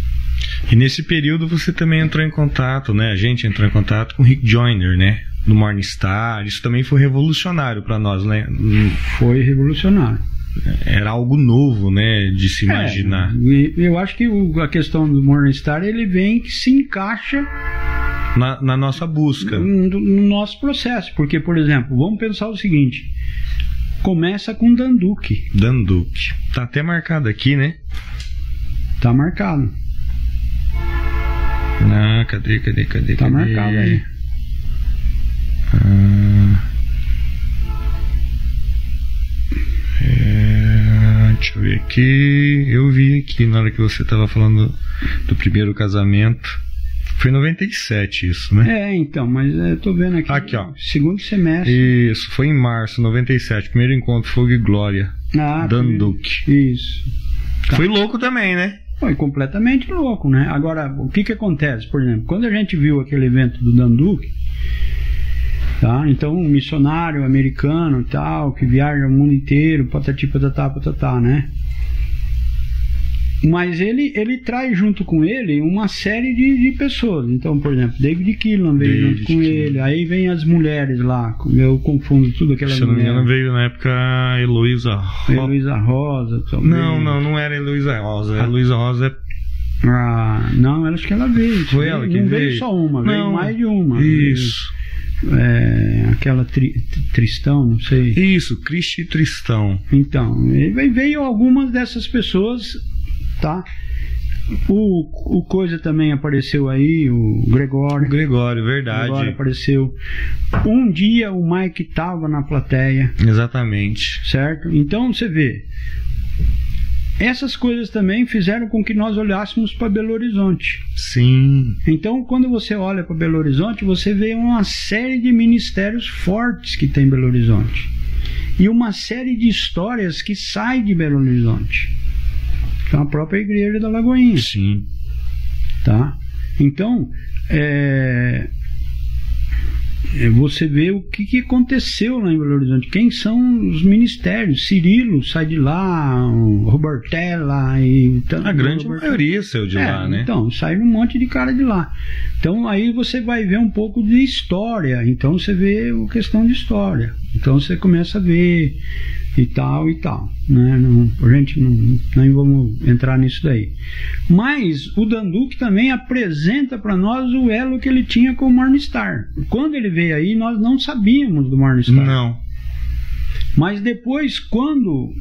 E nesse período você também entrou em contato, né? A gente entrou em contato com o Rick Joyner, né? Do Morningstar. Isso também foi revolucionário para nós, né? Foi revolucionário. Era algo novo, né? De se imaginar. É, eu acho que a questão do Morningstar ele vem que se encaixa Na, na nossa busca. no, no nosso processo. Porque, por exemplo, vamos pensar o seguinte: começa com Danduque, Danduque. Tá até marcado aqui, né? tá marcado. Ah, cadê, cadê, cadê? Tá cadê? marcado aí. Ah, é, deixa eu ver aqui. Eu vi aqui na hora que você estava falando do primeiro casamento. Foi em 97 isso, né? É, então, mas eu tô vendo aqui. Aqui, ó. Segundo semestre. Isso, foi em março, 97. Primeiro encontro Fogo e Glória. Ah, Danduque. Isso. Tá. Foi louco também, né? Foi completamente louco, né? Agora, o que que acontece? Por exemplo, quando a gente viu aquele evento do Danduque, tá? Então, um missionário americano e tal, que viaja o mundo inteiro, patati patatá, patatá, né? Mas ele, ele traz junto com ele uma série de, de pessoas. Então, por exemplo, David Killan veio David junto com Keelan. ele. Aí vem as mulheres lá. Eu confundo tudo aquelas Se não me engano, veio na época a Heloísa Ro... Heloísa Rosa também. Não, não, não era Heloísa Rosa. A Heloísa Rosa é. Ah, não, acho que ela veio. Foi ela que não veio? veio só uma, veio Não. mais de uma. Isso. É, aquela tri- Tristão, não sei. Isso, Cristi Tristão. Então, veio algumas dessas pessoas, tá? O, o Coisa também apareceu aí, o O Gregório. Gregório, O verdade. Gregório apareceu. Um dia o Mike tava na plateia, Exatamente. certo? Então você vê. Essas coisas também fizeram com que nós olhássemos para Belo Horizonte. Sim. Então, quando você olha para Belo Horizonte, você vê uma série de ministérios fortes que tem em Belo Horizonte. E uma série de histórias que saem de Belo Horizonte. Então, a própria igreja da Lagoinha, Sim. tá? Então, é, é, você vê o que, que aconteceu lá em Belo Horizonte. Quem são os ministérios? Cirilo sai de lá, Robertella e tanto- A grande Robertella. maioria saiu de É, lá, né? Então, sai um monte de cara de lá. Então aí você vai ver um pouco de história. Então você vê a questão de história. Então você começa a ver e tal e tal. Né? Não, a gente não, nem vamos entrar nisso daí. Mas o Danduque também apresenta para nós o elo que ele tinha com o Morningstar. Quando ele veio aí, nós não sabíamos do Morningstar. Não. Mas depois, quando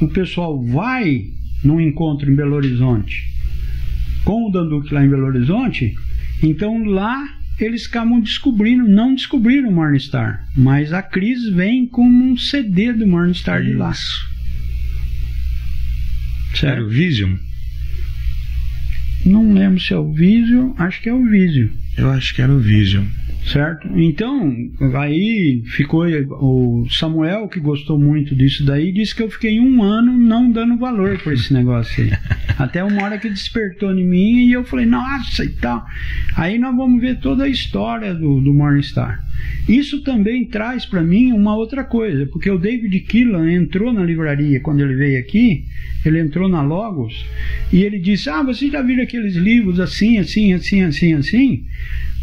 o pessoal vai num encontro em Belo Horizonte com o Danduque lá em Belo Horizonte, então lá eles acabam descobrindo, não descobriram o Morningstar, mas a Cris vem com um CD do Morningstar de lá. Isso. Era Certo? o Vision? Não lembro se é o Visio, acho que é o Visio. Eu acho que era o Vision. Certo? Então, aí ficou o Samuel, que gostou muito disso daí, disse que eu fiquei um ano não dando valor por esse negócio aí. (laughs) Até uma hora que despertou em mim e eu falei, nossa e tal. Aí nós vamos ver toda a história do, do Morningstar. Isso também traz para mim uma outra coisa, porque o David Killan entrou na livraria quando ele veio aqui, ele entrou na Logos e ele disse: Ah, vocês já viram aqueles livros assim, assim, assim, assim, assim?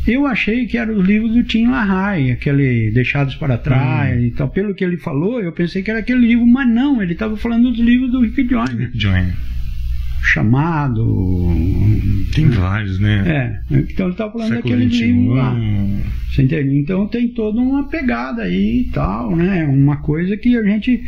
Eu achei que eram os livros do Tim LaHaye, aquele Deixados para Trás e tal. Pelo que ele falou, eu pensei que era aquele livro, mas não, ele estava falando dos livros do Rick Joyner. Johnny. Chamado. Tem vários, né? É, então ele estava falando Século daquele livro lá. Você entende? Então tem toda uma pegada aí e tal, né? Uma coisa que a gente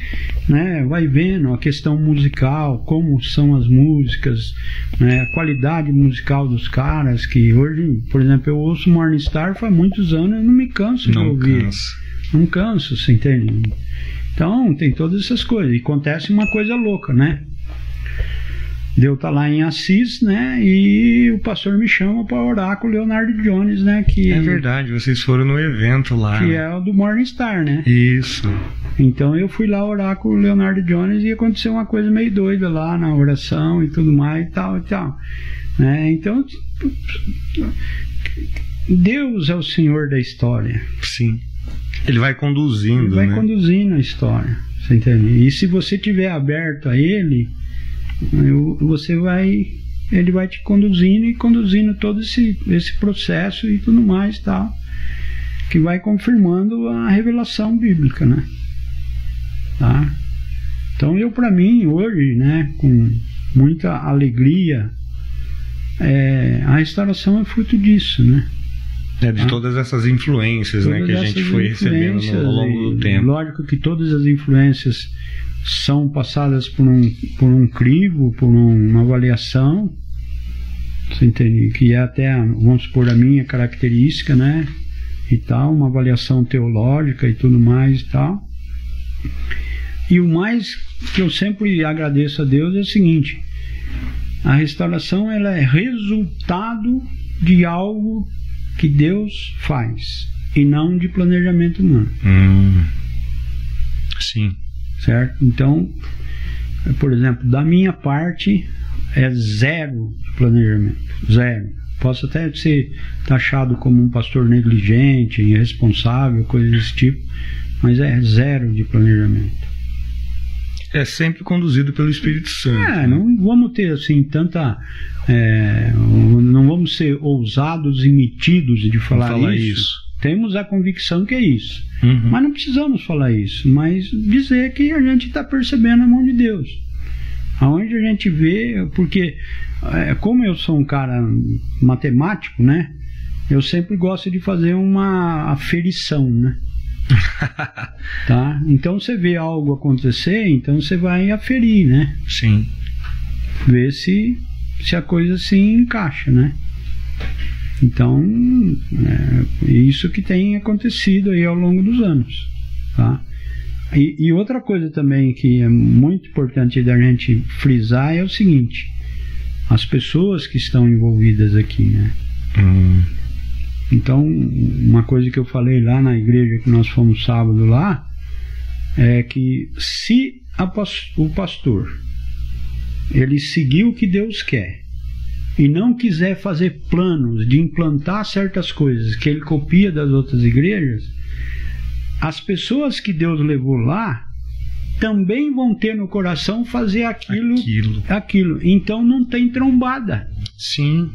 né, vai vendo, a questão musical, como são as músicas, né, a qualidade musical dos caras, que hoje, por exemplo, eu ouço Morningstar faz muitos anos e não me canso de Não ouvir. cansa. Não canso, você entende? Então tem todas essas coisas. E acontece uma coisa louca, né? Deu tá lá em Assis, né? E o pastor me chama para orar com o Leonardo Jones, né? Que, É verdade, vocês foram no evento lá. que é o do Morningstar, né? Isso. Então eu fui lá orar com o Leonardo Jones e aconteceu uma coisa meio doida lá na oração e tudo mais e tal e tal. Né? Então Deus é o Senhor da história. Sim. Ele vai conduzindo, Ele vai né? conduzindo a história. Você entende? E se você tiver aberto a ele, você vai. Ele vai te conduzindo e conduzindo todo esse, esse processo e tudo mais tal. Que vai confirmando a revelação bíblica, né? Tá? Então eu para mim hoje, né, com muita alegria, é, a restauração é fruto disso, né? É, de Ah. todas essas influências né, Todas que a gente foi recebendo ao longo do tempo. Lógico que todas as influências são passadas por um, por um crivo, por um- uma avaliação? Que é até, vamos supor, a minha característica, né? E tal, uma avaliação teológica e tudo mais e tal. E o mais que eu sempre agradeço a Deus é o seguinte: a restauração ela é resultado de algo que Deus faz e não de planejamento humano. Hum. Sim. Certo? Então, por exemplo, da minha parte é zero planejamento. Zero. Posso até ser taxado como um pastor negligente, irresponsável, coisas desse tipo, mas é zero de planejamento. É sempre conduzido pelo Espírito Santo. É, não vamos ter assim tanta. É, não vamos ser ousados e metidos de falar, falar isso. isso. Temos a convicção que é isso. Uhum. Mas não precisamos falar isso, mas dizer que a gente está percebendo a mão de Deus. Aonde a gente vê, porque é, como eu sou um cara matemático, né? Eu sempre gosto de fazer uma aferição, né? (laughs) tá? Então você vê algo acontecer, então você vai aferir, né? Sim. Ver se, se a coisa se encaixa, né? Então, é isso que tem acontecido aí ao longo dos anos, tá? E, e outra coisa também que é muito importante da gente frisar é o seguinte: as pessoas que estão envolvidas aqui, né? Hum. Então, uma coisa que eu falei lá na igreja que nós fomos sábado lá é que se pas o pastor ele seguir o que Deus quer e não quiser fazer planos de implantar certas coisas que ele copia das outras igrejas, as pessoas que Deus levou lá também vão ter no coração fazer aquilo, Aquilo. aquilo. Então não tem trombada. Sim.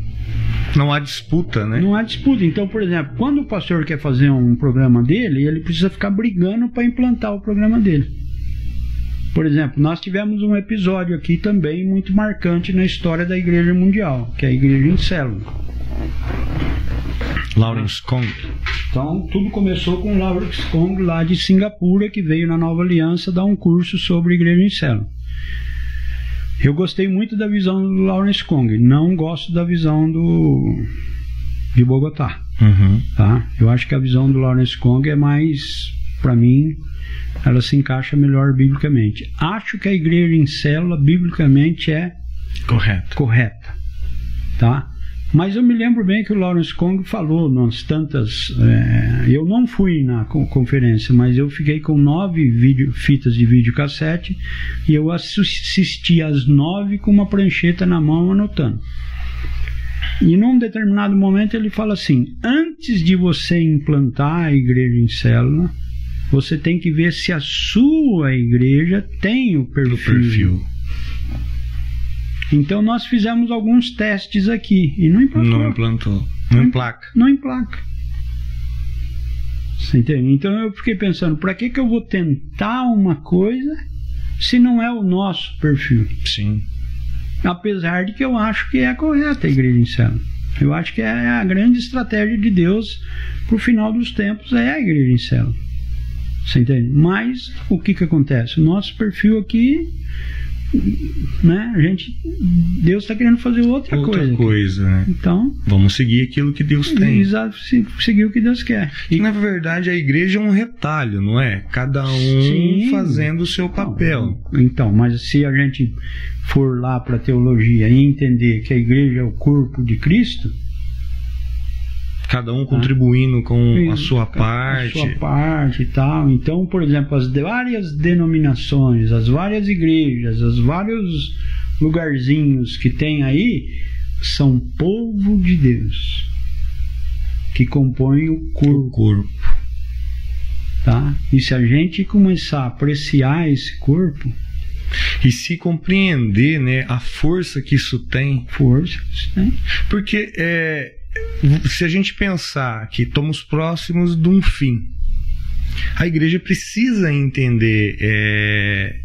Não há disputa, né? Não há disputa. Então, por exemplo, quando o pastor quer fazer um programa dele, ele precisa ficar brigando para implantar o programa dele. Por exemplo, nós tivemos um episódio aqui também muito marcante na história da Igreja Mundial, que é a Igreja em Célula. Lawrence Kong. Então, tudo começou com o Lawrence Kong lá de Singapura, que veio na Nova Aliança dar um curso sobre Igreja em Célula. Eu gostei muito da visão do Lawrence Kong, não gosto da visão do de Bogotá, Uhum. tá? Eu acho que a visão do Lawrence Kong é mais, para mim, ela se encaixa melhor biblicamente. Acho que a igreja em célula biblicamente é Correto. correta, tá? Mas eu me lembro bem que o Lawrence Kong falou nas tantas. é, eu não fui na co- conferência, mas eu fiquei com nove fitas de videocassete e eu assi- assisti as nove com uma prancheta na mão anotando. E num determinado momento ele fala assim: antes de você implantar a igreja em célula, você tem que ver se a sua igreja tem o O perfil. perfil. Então nós fizemos alguns testes aqui e não implantou. Não implantou. Não emplaca. Não emplaca. Você entende? Então eu fiquei pensando, para que, que eu vou tentar uma coisa se não é o nosso perfil? Sim. Apesar de que eu acho que é correta a igreja em célula. Eu acho que é a grande estratégia de Deus para o final dos tempos é a igreja em célula. Você entende? Mas o que, que acontece? O nosso perfil aqui, né? A gente, Deus está querendo fazer outra, Outra coisa. coisa, né? Então, Vamos seguir aquilo que Deus tem. Exato, se- seguir o que Deus quer. E na verdade a igreja é um retalho, não é? Cada um Sim. fazendo o seu papel. Então, mas se a gente for lá para a teologia e entender que a igreja é o corpo de Cristo, Cada um contribuindo com a sua a parte. sua parte e tal. Então, por exemplo, as várias denominações, as várias igrejas, os vários lugarzinhos que tem aí são povo de Deus que compõem o O corpo. corpo. Tá? E se a gente começar a apreciar esse corpo, E se compreender né, a força que isso tem. força, né? Porque é, se a gente pensar que estamos próximos de um fim, a igreja precisa entender é,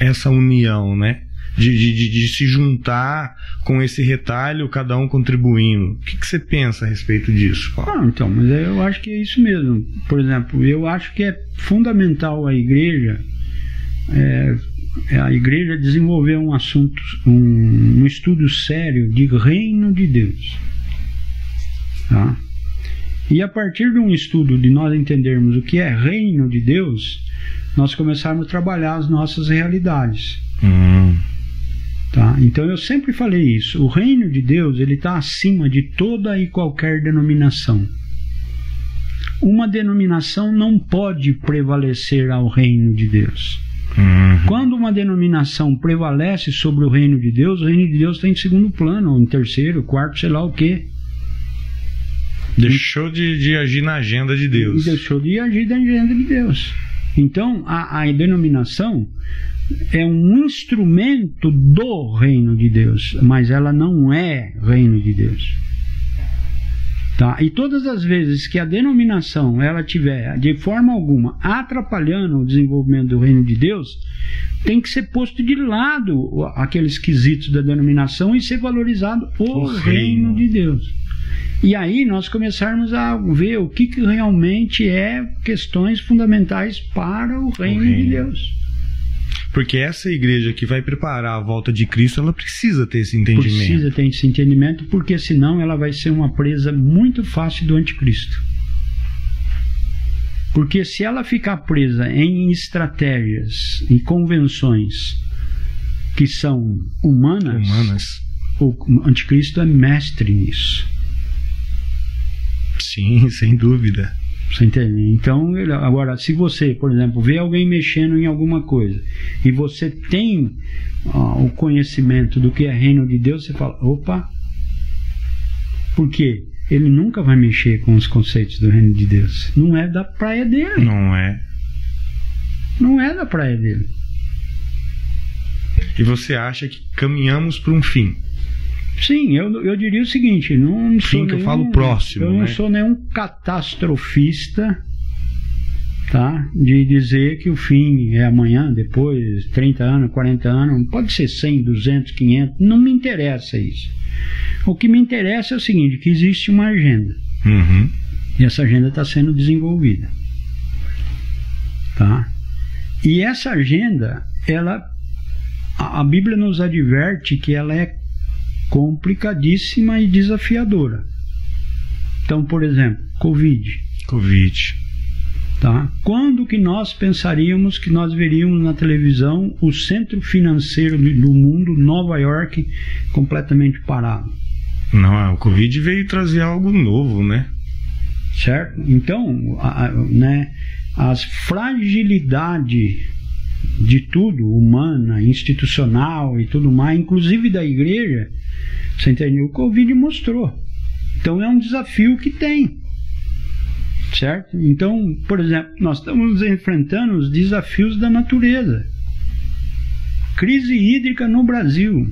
essa união, né? De, de, de- se juntar com esse retalho, cada um contribuindo. O que, que você pensa a respeito disso, Paulo? Ah, então, mas eu acho que é isso mesmo. Por exemplo, eu acho que é fundamental a igreja, é, é a igreja desenvolver um assunto, um, um estudo sério de reino de Deus. Tá? E a partir de um estudo de nós entendermos o que é reino de Deus, nós começarmos a trabalhar as nossas realidades. Hum, Tá? Tá? Então eu sempre falei isso. O reino de Deus ele está acima de toda e qualquer denominação. Uma denominação não pode prevalecer ao reino de Deus. Uhum. Quando uma denominação prevalece sobre o reino de Deus, o reino de Deus está em segundo plano, ou em terceiro, quarto, sei lá o quê. Deixou de, de agir na agenda de Deus. Deixou de agir na agenda de Deus. Então, a, a denominação é um instrumento do reino de Deus, mas ela não é reino de Deus. Tá? E todas as vezes que a denominação ela tiver de forma alguma atrapalhando o desenvolvimento do reino de Deus, tem que ser posto de lado aqueles quesitos da denominação e ser valorizado o, O reino. reino. de Deus. E aí nós começarmos a ver o que, que realmente é questões fundamentais para o reino, de reino. Deus. Porque essa igreja que vai preparar a volta de Cristo, ela precisa ter esse entendimento. Precisa ter esse entendimento, porque senão ela vai ser uma presa muito fácil do anticristo. Porque se ela ficar presa em estratégias e convenções que são humanas, Humanas. o anticristo é mestre nisso. Sim, (laughs) sem dúvida. Você entende? Então, agora, se você, por exemplo, vê alguém mexendo em alguma coisa e você tem ó, o conhecimento do que é reino de Deus, você fala: opa, por quê? Ele nunca vai mexer com os conceitos do reino de Deus. Não é da praia dele. Não é? Não é da praia dele. E você acha que caminhamos para um fim? Sim, eu, eu diria o seguinte: não sou Fim que eu falo próximo, Eu não né? sou nenhum catastrofista, tá? De dizer que o fim é amanhã, depois, 30 anos, 40 anos, pode ser 100, 200, 500, não me interessa isso. O que me interessa é o seguinte: que existe uma agenda Uhum. e essa agenda está sendo desenvolvida, tá? E essa agenda, ela, a Bíblia nos adverte que ela é complicadíssima e desafiadora. Então, por exemplo, Covid, Covid. tá? Quando que nós pensaríamos que nós veríamos na televisão o centro financeiro do do mundo, Nova York, completamente parado? Não, o Covid veio trazer algo novo, né? certo? Então, a, né, as fragilidades de tudo, humana, institucional e tudo mais, inclusive da igreja, você entendeu? O Covid mostrou. Então é um desafio que tem. Certo? Então, por exemplo, nós estamos enfrentando os desafios da natureza. Crise hídrica no Brasil.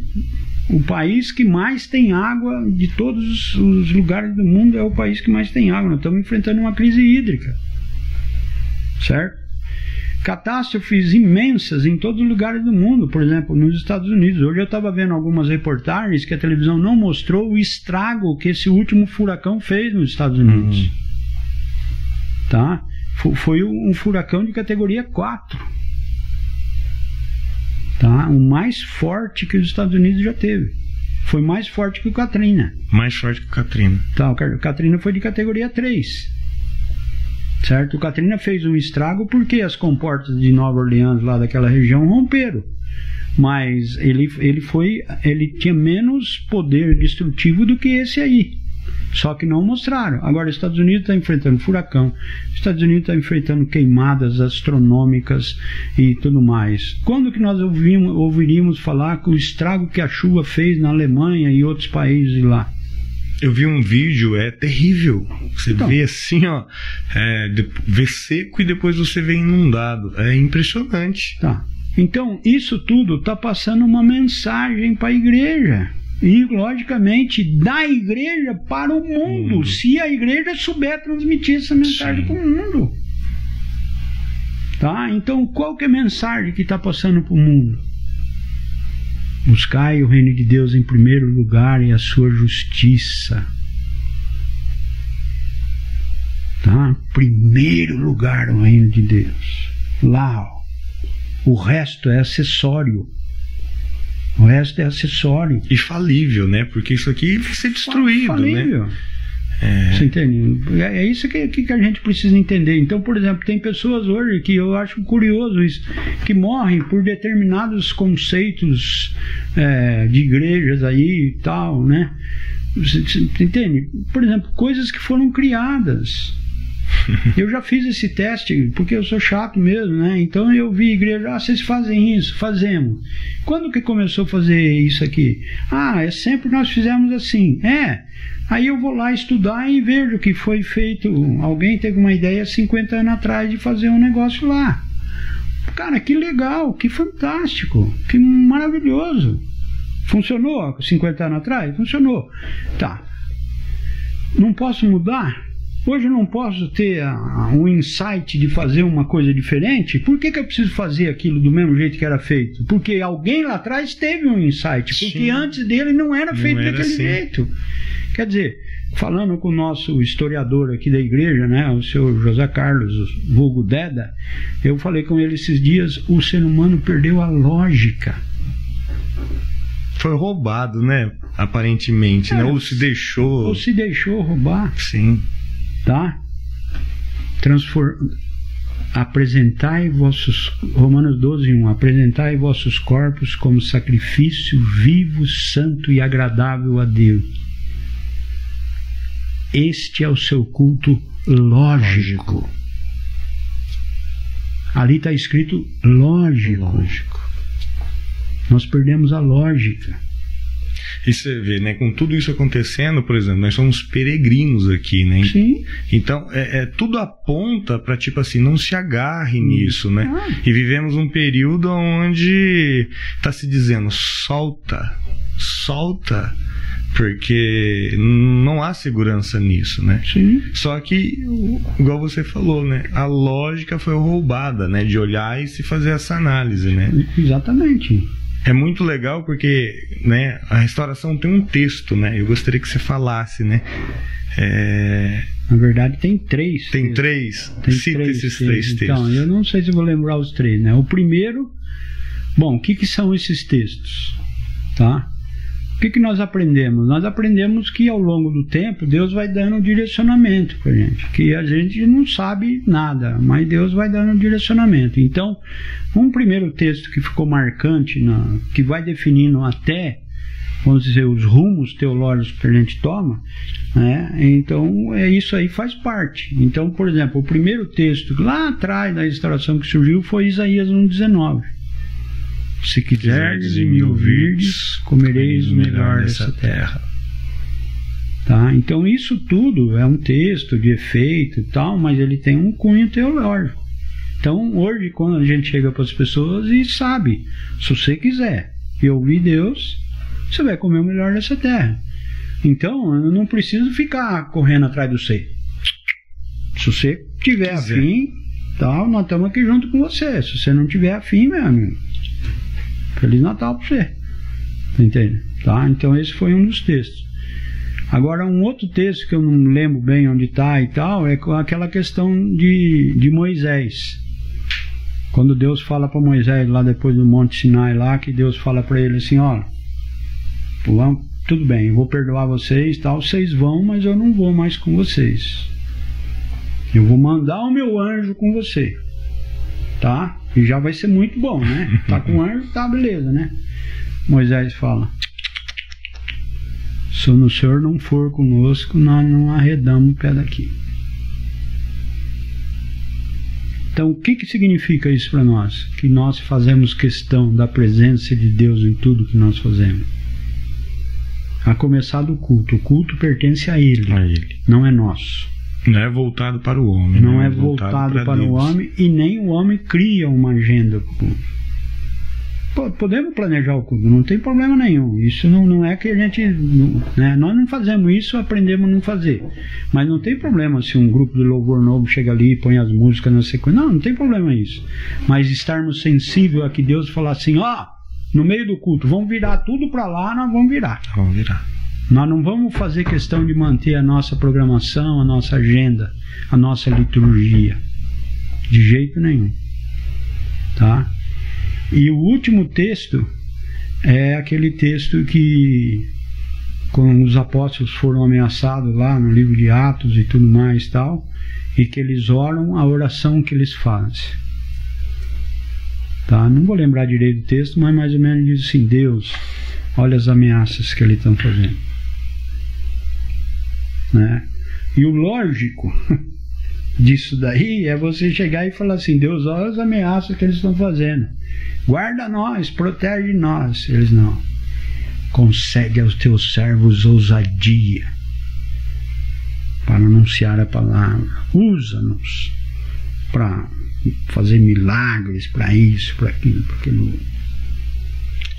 O país que mais tem água de todos os- lugares do mundo é o país que mais tem água. Nós estamos enfrentando uma crise hídrica. Certo? Catástrofes imensas em todos os lugares do mundo, por exemplo, nos Estados Unidos. Hoje eu estava vendo algumas reportagens que a televisão não mostrou o estrago que esse último furacão fez nos Estados Unidos. Uhum. Tá? Fo- Foi um furacão de categoria 4 tá? O mais forte que os Estados Unidos já teve. Foi mais forte que o Katrina. Mais forte que o Katrina. Tá, o Katrina foi de categoria 3. Certo? Katrina fez um estrago porque as comportas de Nova Orleans lá daquela região romperam. Mas ele, ele foi ele tinha menos poder destrutivo do que esse aí. Só que não mostraram. Agora, os Estados Unidos está enfrentando furacão, os Estados Unidos está enfrentando queimadas astronômicas e tudo mais. Quando que nós ouvimos, ouviríamos falar que o estrago que a chuva fez na Alemanha e outros países lá? Eu vi um vídeo, é terrível. Você Então. vê assim, ó, é, vê seco e depois você vê inundado. É impressionante. Tá. Então, isso tudo está passando uma mensagem para a igreja. E, logicamente, da igreja para o mundo, Mundo. se a igreja souber transmitir essa mensagem para o mundo. Tá? Então, qual que é a mensagem que está passando para o mundo? Buscai o reino de Deus em primeiro lugar e a sua justiça. Tá? Primeiro lugar o reino de Deus. Lá, ó. O resto é acessório. O resto é acessório. E falível, né? Porque isso aqui vai ser destruído, né? Falível. É. Você entende? É, é isso que, que a gente precisa entender. Então, por exemplo, tem pessoas hoje que eu acho curioso isso, que morrem por determinados conceitos é, de igrejas aí e tal, né? Você, você entende? Por exemplo, coisas que foram criadas. (laughs) Eu já fiz esse teste, porque eu sou chato mesmo, né? Então eu vi igreja, ah, vocês fazem isso, fazemos. Quando que começou a fazer isso aqui? Ah, é sempre nós fizemos assim. É. Aí eu vou lá estudar e vejo que foi feito. Alguém teve uma ideia 50 anos atrás de fazer um negócio lá. Cara, que legal, que fantástico, que maravilhoso. Funcionou 50 anos atrás? Funcionou. Tá. Não posso mudar? Hoje eu não posso ter um insight de fazer uma coisa diferente. Por que, que eu preciso fazer aquilo do mesmo jeito que era feito? Porque alguém lá atrás teve um insight. Porque Sim. antes dele não era feito não era daquele assim. jeito. Quer dizer, falando com o nosso historiador aqui da igreja, né, o senhor José Carlos Vulgo Deda, eu falei com ele esses dias: o ser humano perdeu a lógica. Foi roubado, né? Aparentemente, né? é, né? Ou se deixou. Ou se deixou roubar. Sim tá? Transform... Apresentai vossos Romanos 12, 1 Apresentai vossos corpos como sacrifício vivo, santo e agradável a Deus. Este é o seu culto lógico. lógico. Ali está escrito lógico. lógico. Nós perdemos a lógica. E você vê, né, com tudo isso acontecendo, por exemplo, nós somos peregrinos aqui, né? Sim. Então, é, é tudo aponta para tipo assim, não se agarre hum. nisso, né? Ah. E vivemos um período onde está se dizendo, solta, solta porque não há segurança nisso, né? Sim. Só que, igual você falou, né? A lógica foi roubada, né? De olhar e se fazer essa análise, né? Exatamente é muito legal porque né, a restauração tem um texto, né? Eu gostaria que você falasse, né? É... Na verdade tem três. Tem três. Tem Cita três esses três textos. Então, eu não sei se vou lembrar os três, né? O primeiro, bom, o que, que são esses textos? Tá? O que, que nós aprendemos? Nós aprendemos que ao longo do tempo Deus vai dando um direcionamento para gente, que a gente não sabe nada, mas Deus vai dando um direcionamento. Então, um primeiro texto que ficou marcante, na, que vai definindo até vamos dizer, os rumos teológicos que a gente toma, né? então é isso aí faz parte. Então, por exemplo, o primeiro texto lá atrás da restauração que surgiu foi Isaías 1,19. Se quiserdes e me ouvirdes, comereis o melhor dessa terra. Tá? Então isso tudo é um texto de efeito e tal, mas ele tem um cunho teológico. Então hoje quando a gente chega para as pessoas e sabe, se você quiser e ouvir Deus, você vai comer o melhor dessa terra. Então eu não preciso ficar correndo atrás do ser. Se você tiver afim, tal, nós estamos aqui junto com você. Se você não tiver afim, meu amigo, Feliz Natal para você. Entende? Tá? Então esse foi um dos textos. Agora um outro texto que eu não lembro bem onde está e tal é aquela questão de, de Moisés. Quando Deus fala para Moisés lá depois do Monte Sinai lá, que Deus fala para ele assim, ó, tudo bem, eu vou perdoar vocês, tal, vocês vão, mas eu não vou mais com vocês. Eu vou mandar o meu anjo com você, tá? E já vai ser muito bom, né? (laughs) Tá com anjo, tá beleza, né? Moisés fala: Se o Senhor não for conosco, nós não arredamos o pé daqui. Então, o que, que significa isso para nós? Que nós fazemos questão da presença de Deus em tudo que nós fazemos. A começar do culto. O culto pertence a Ele, a ele. não é nosso. Não é voltado para o homem. Não né? é voltado, voltado para, para o homem e nem o homem cria uma agenda. Podemos planejar o culto, não tem problema nenhum. Isso não, não é que a gente. Né? Nós não fazemos isso, aprendemos a não fazer. Mas não tem problema se um grupo de louvor novo chega ali e põe as músicas na sequência. Não, não tem problema isso. Mas estarmos sensíveis a que Deus falar assim: ó, no meio do culto, vamos virar tudo para lá, nós vamos virar. Vamos virar. Nós não vamos fazer questão de manter a nossa programação, a nossa agenda, a nossa liturgia. De jeito nenhum. Tá? E o último texto é aquele texto que quando os apóstolos foram ameaçados lá no livro de Atos e tudo mais tal, e que eles oram a oração que eles fazem. Tá? Não vou lembrar direito do texto, mas mais ou menos diz assim: Deus, olha as ameaças que eles estão fazendo. Né? E o lógico (laughs) disso daí é você chegar e falar assim: Deus, olha as ameaças que eles estão fazendo. Guarda nós, protege nós. Eles não concede aos teus servos ousadia para anunciar a palavra. Usa-nos para fazer milagres, para isso, para aquilo, para aquilo.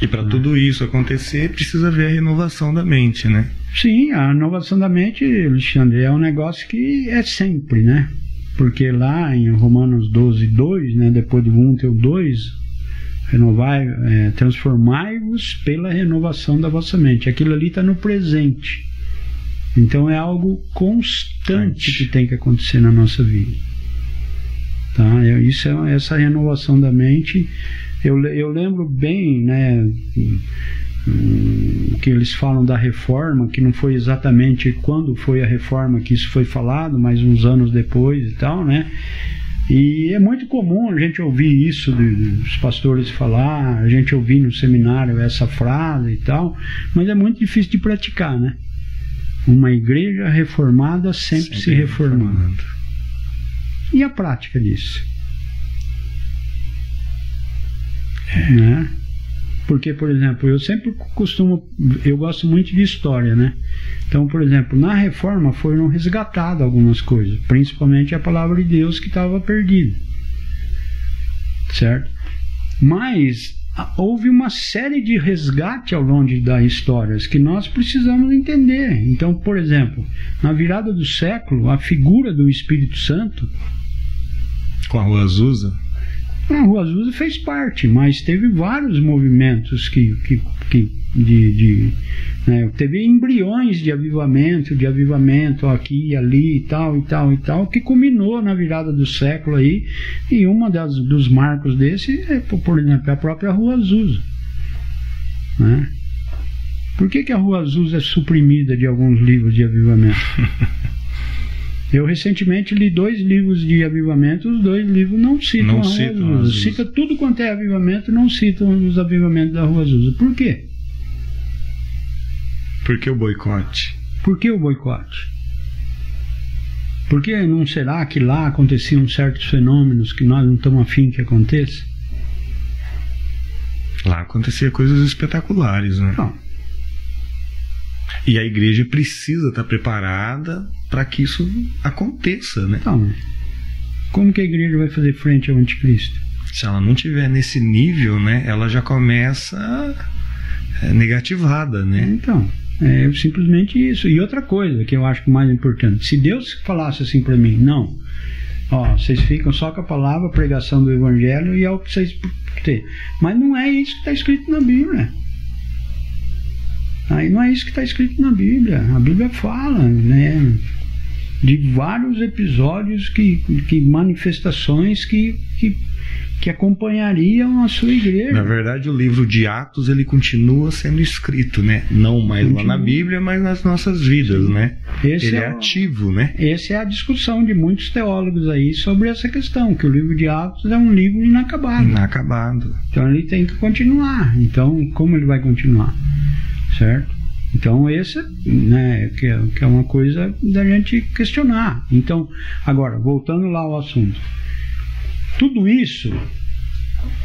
E para tudo isso acontecer, precisa haver a renovação da mente, né? Sim, a renovação da mente, Alexandre, é um negócio que é sempre, né? Porque lá em Romanos 12, 2, né, depois do 1 tem o 2, Renovai, é, transformai-vos pela renovação da vossa mente. Aquilo ali está no presente. Então é algo constante que tem que acontecer na nossa vida. Tá? Isso é essa renovação da mente. Eu, eu lembro bem, né, que eles falam da reforma, que não foi exatamente quando foi a reforma que isso foi falado, mas uns anos depois e tal, né? E é muito comum a gente ouvir isso dos pastores falar, a gente ouvir no seminário essa frase e tal, mas é muito difícil de praticar, né? Uma igreja reformada sempre, sempre se reformando. reformando. E a prática disso? É. Né? Porque, por exemplo, eu sempre costumo, eu gosto muito de história, né? Então, por exemplo, na reforma foram resgatadas algumas coisas, principalmente a palavra de Deus que estava perdida. Certo? Mas houve uma série de resgate ao longo das histórias que nós precisamos entender. Então, por exemplo, na virada do século, a figura do Espírito Santo com a Rua Azusa a Rua Azusa fez parte, mas teve vários movimentos que, que, que de, de né, teve embriões de avivamento, de avivamento aqui e ali e tal e tal e tal, que culminou na virada do século aí, e uma das, dos marcos desse é, por exemplo, a própria Rua Azusa. Né? Por que, que a Rua Azusa é suprimida de alguns livros de avivamento? (laughs) Eu recentemente li dois livros de avivamento, os dois livros não citam não a Rua citam Azusa. Cita tudo quanto é avivamento, não citam os avivamentos da Rua Azusa. Por quê? Por que o boicote? Por que o boicote? Porque não será que lá aconteciam certos fenômenos que nós não estamos afim que aconteça? Lá acontecia coisas espetaculares, né? Não. E a igreja precisa estar preparada para que isso aconteça, né? Então, como que a igreja vai fazer frente ao anticristo? Se ela não tiver nesse nível, né, ela já começa é, negativada, né? Então, é simplesmente isso. E outra coisa que eu acho mais importante, se Deus falasse assim para mim, não, ó, vocês ficam só com a palavra, a pregação do evangelho e é o que vocês têm. Mas não é isso que está escrito na Bíblia. Aí não é isso que está escrito na Bíblia. A Bíblia fala, né? de vários episódios que, que manifestações que, que, que acompanhariam a sua igreja. Na verdade, o livro de Atos ele continua sendo escrito, né? Não mais continua. lá na Bíblia, mas nas nossas vidas, né? Esse ele é, é ativo, né? Essa é a discussão de muitos teólogos aí sobre essa questão, que o livro de Atos é um livro inacabado. Inacabado. Então ele tem que continuar. Então, como ele vai continuar? Certo? Então, esse né, que é, que é uma coisa da gente questionar. Então, agora, voltando lá ao assunto. Tudo isso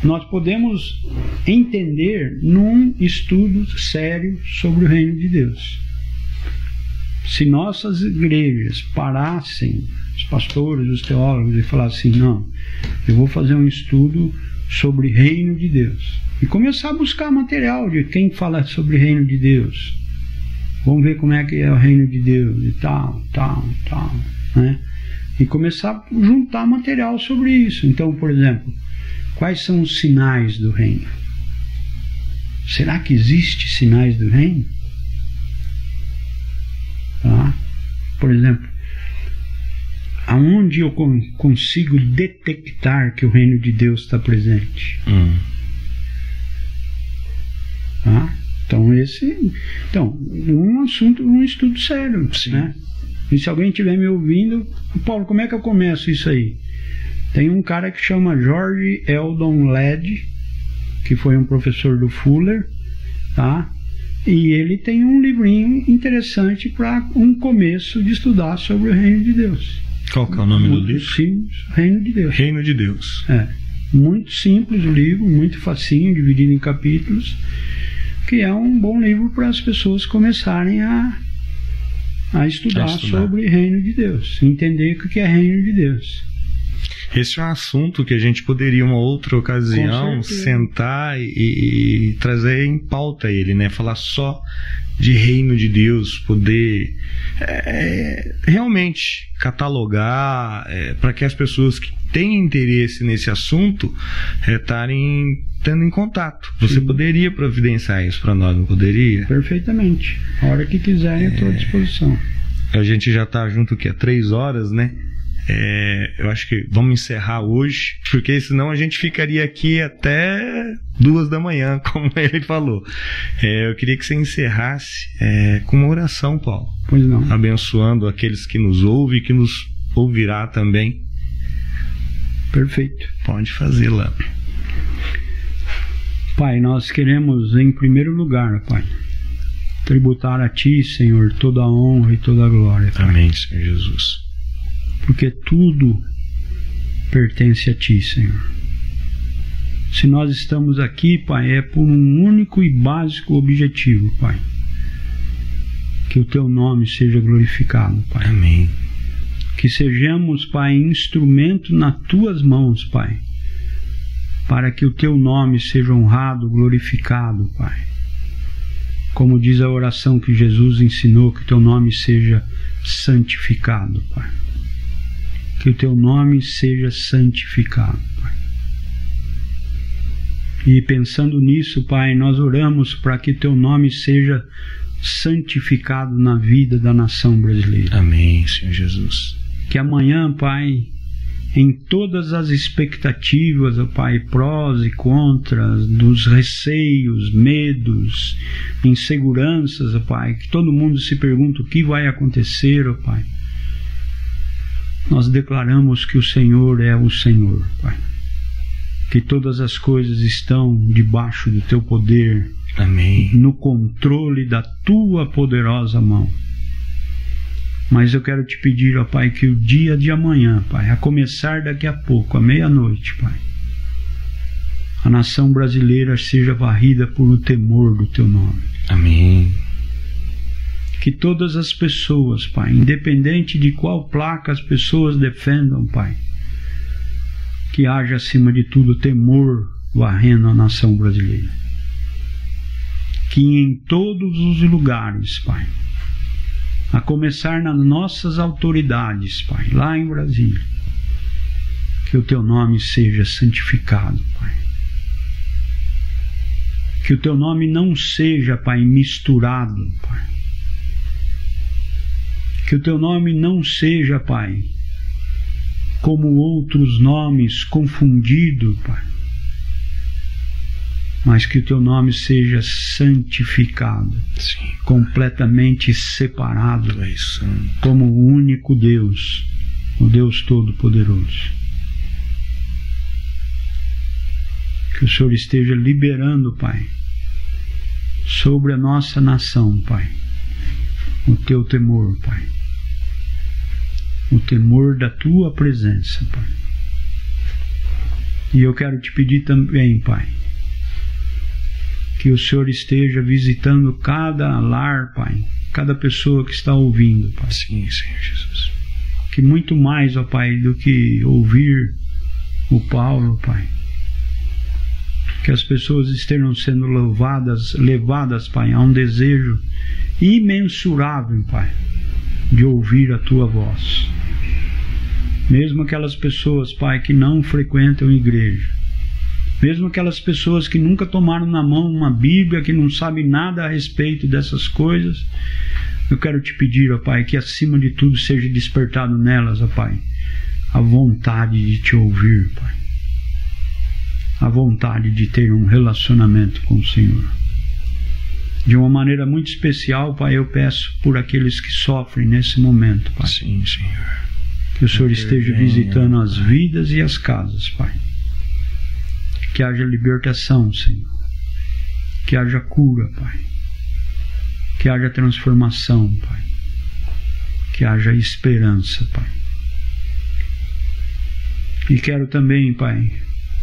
nós podemos entender num estudo sério sobre o reino de Deus. Se nossas igrejas parassem, os pastores, os teólogos, e falassem: não, eu vou fazer um estudo sobre reino de Deus. E começar a buscar material de quem fala sobre reino de Deus vamos ver como é que é o reino de Deus e tal, tal, tal, né? E começar a juntar material sobre isso. Então, por exemplo, quais são os sinais do reino? Será que existe sinais do reino? Tá? Por exemplo, aonde eu consigo detectar que o reino de Deus está presente? Hum. Tá? Então, esse. Então, um assunto, um estudo sério. Sim. Né? E se alguém estiver me ouvindo, Paulo, como é que eu começo isso aí? Tem um cara que chama George Eldon Led, que foi um professor do Fuller, tá? E ele tem um livrinho interessante para um começo de estudar sobre o reino de Deus. Qual que é o nome do Muito livro? simples, Reino de Deus. Reino de Deus. É. Muito simples o livro, muito facinho, dividido em capítulos, que é um bom livro para as pessoas começarem a, a, estudar, A estudar. sobre Reino de Deus, entender o que é Reino de Deus. Esse é um assunto que a gente poderia, uma outra ocasião, sentar e, e trazer em pauta ele, né? Falar só de reino de Deus, poder é, realmente catalogar para que as pessoas que têm interesse nesse assunto é, estarem tendo em contato. Você Sim. poderia providenciar isso para nós, não poderia? Perfeitamente. A hora que quiserem, eu estou à disposição. A gente já tá junto aqui há três horas, né? É, eu acho que vamos encerrar hoje, porque senão a gente ficaria aqui até duas da manhã, (laughs) como ele falou. É, eu queria que você encerrasse é, com uma oração, Paulo, Pois não. abençoando aqueles que nos ouvem e que nos ouvirá também. Perfeito. Pode fazê-la. Pai, nós queremos, em primeiro lugar, Pai, tributar a Ti, Senhor, toda a honra e toda a glória, Pai. Amém, Senhor Jesus. porque tudo pertence a Ti, Senhor. Se nós estamos aqui, Pai, é por um único e básico objetivo, Pai. Que o Teu nome seja glorificado, Pai. Amém. Que sejamos, Pai, instrumento nas Tuas mãos, Pai. Para que o Teu nome seja honrado, glorificado, Pai. Como diz a oração que Jesus ensinou, que Teu nome seja santificado, Pai que o teu nome seja santificado, Pai. E pensando nisso, Pai, nós oramos para que teu nome seja santificado na vida da nação brasileira. Amém, Senhor Jesus. Que amanhã, Pai, em todas as expectativas, ó Pai, prós e contras, dos receios, medos, inseguranças, ó Pai, que todo mundo se pergunta o que vai acontecer, ó Pai nós declaramos que o Senhor é o Senhor, Pai. Que todas as coisas estão debaixo do teu poder, Amém. no controle da tua poderosa mão. Mas eu quero te pedir, ó Pai, que o dia de amanhã, Pai, a começar daqui a pouco, à meia-noite, Pai, a nação brasileira seja varrida por o temor do teu nome Amém. que todas as pessoas, Pai, independente de qual placa as pessoas defendam, Pai, que haja acima de tudo temor varrendo a nação brasileira. Que em todos os lugares, Pai, a começar nas nossas autoridades, Pai, lá em Brasília, que o teu nome seja santificado, Pai. Que o teu nome não seja, Pai, misturado, Pai. Que o teu nome não seja, Pai, como outros nomes confundido, Pai, mas que o teu nome seja santificado, Sim. completamente separado, como o único Deus, o Deus Todo-Poderoso. Que o Senhor esteja liberando, Pai, sobre a nossa nação, Pai, o teu temor, Pai. O temor da tua presença, Pai. E eu quero te pedir também, Pai, que o Senhor esteja visitando cada lar, Pai, cada pessoa que está ouvindo, Pai. Sim, Senhor Jesus. Que muito mais, ó Pai, do que ouvir o Paulo, Pai. Que as pessoas estejam sendo levadas, levadas, Pai, a um desejo imensurável, Pai, de ouvir a tua voz. Mesmo aquelas pessoas, Pai, que não frequentam igreja, mesmo aquelas pessoas que nunca tomaram na mão uma Bíblia, que não sabem nada a respeito dessas coisas, eu quero te pedir, ó Pai, que acima de tudo seja despertado nelas, ó Pai, a vontade de te ouvir, Pai. A vontade de ter um relacionamento com o Senhor. De uma maneira muito especial, Pai, eu peço por aqueles que sofrem nesse momento, Pai. Sim, Senhor. Que o Senhor esteja visitando as vidas e as casas, Pai. Que haja libertação, Senhor. Que haja cura, Pai. Que haja transformação, Pai. Que haja esperança, Pai. E quero também, Pai,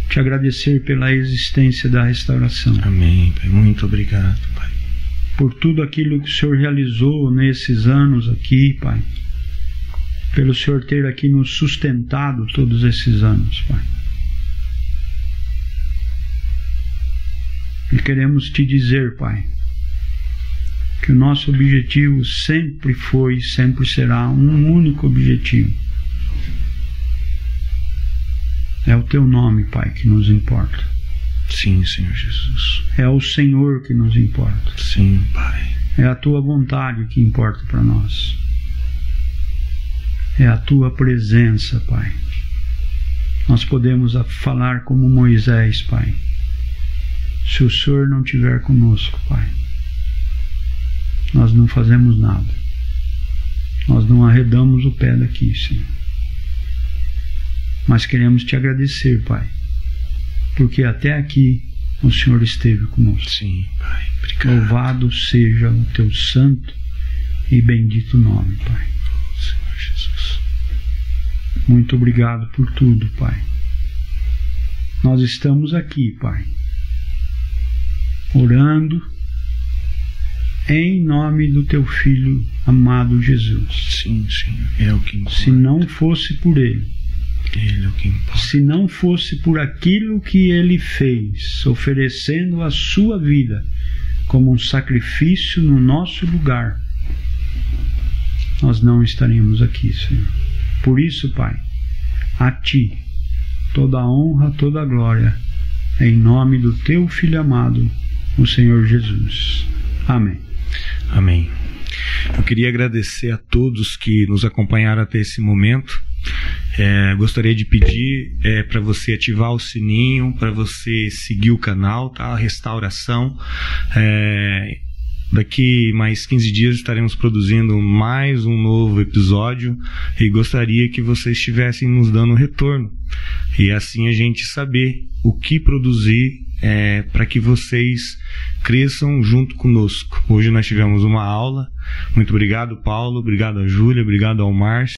te agradecer pela existência da restauração. Amém, Pai. Muito obrigado, Pai. Por tudo aquilo que o Senhor realizou nesses anos aqui, Pai. Pelo Senhor ter aqui nos sustentado todos esses anos, Pai. E queremos te dizer, Pai, que o nosso objetivo sempre foi e sempre será um único objetivo é o teu nome, Pai, que nos importa. Sim, Senhor Jesus. É o Senhor que nos importa. Sim, Pai. É a tua vontade que importa para nós. É a tua presença, Pai. Nós podemos falar como Moisés, Pai. Se o Senhor não estiver conosco, Pai, nós não fazemos nada. Nós não arredamos o pé daqui, Senhor. Mas queremos te agradecer, Pai, porque até aqui o Senhor esteve conosco. Sim, Pai. Obrigado. Louvado seja o teu santo e bendito nome, Pai. Senhor Jesus. Muito obrigado por tudo, Pai. Nós estamos aqui, Pai, orando em nome do teu filho amado Jesus. Sim, Senhor. É o que importa. Se não fosse por ele, ele é o que importa. se não fosse por aquilo que ele fez, oferecendo a sua vida como um sacrifício no nosso lugar, nós não estaríamos aqui, Senhor. Por isso, Pai, a Ti toda a honra, toda a glória, em nome do Teu Filho amado, o Senhor Jesus. Amém. Amém. Eu queria agradecer a todos que nos acompanharam até esse momento. É, gostaria de pedir é, para você ativar o sininho, para você seguir o canal, tá? A restauração. É, daqui mais 15 dias estaremos produzindo mais um novo episódio e gostaria que vocês estivessem nos dando retorno e assim a gente saber o que produzir é, para que vocês cresçam junto conosco. Hoje nós tivemos uma aula. Muito obrigado, Paulo. Obrigado a Júlia. Obrigado ao Márcio.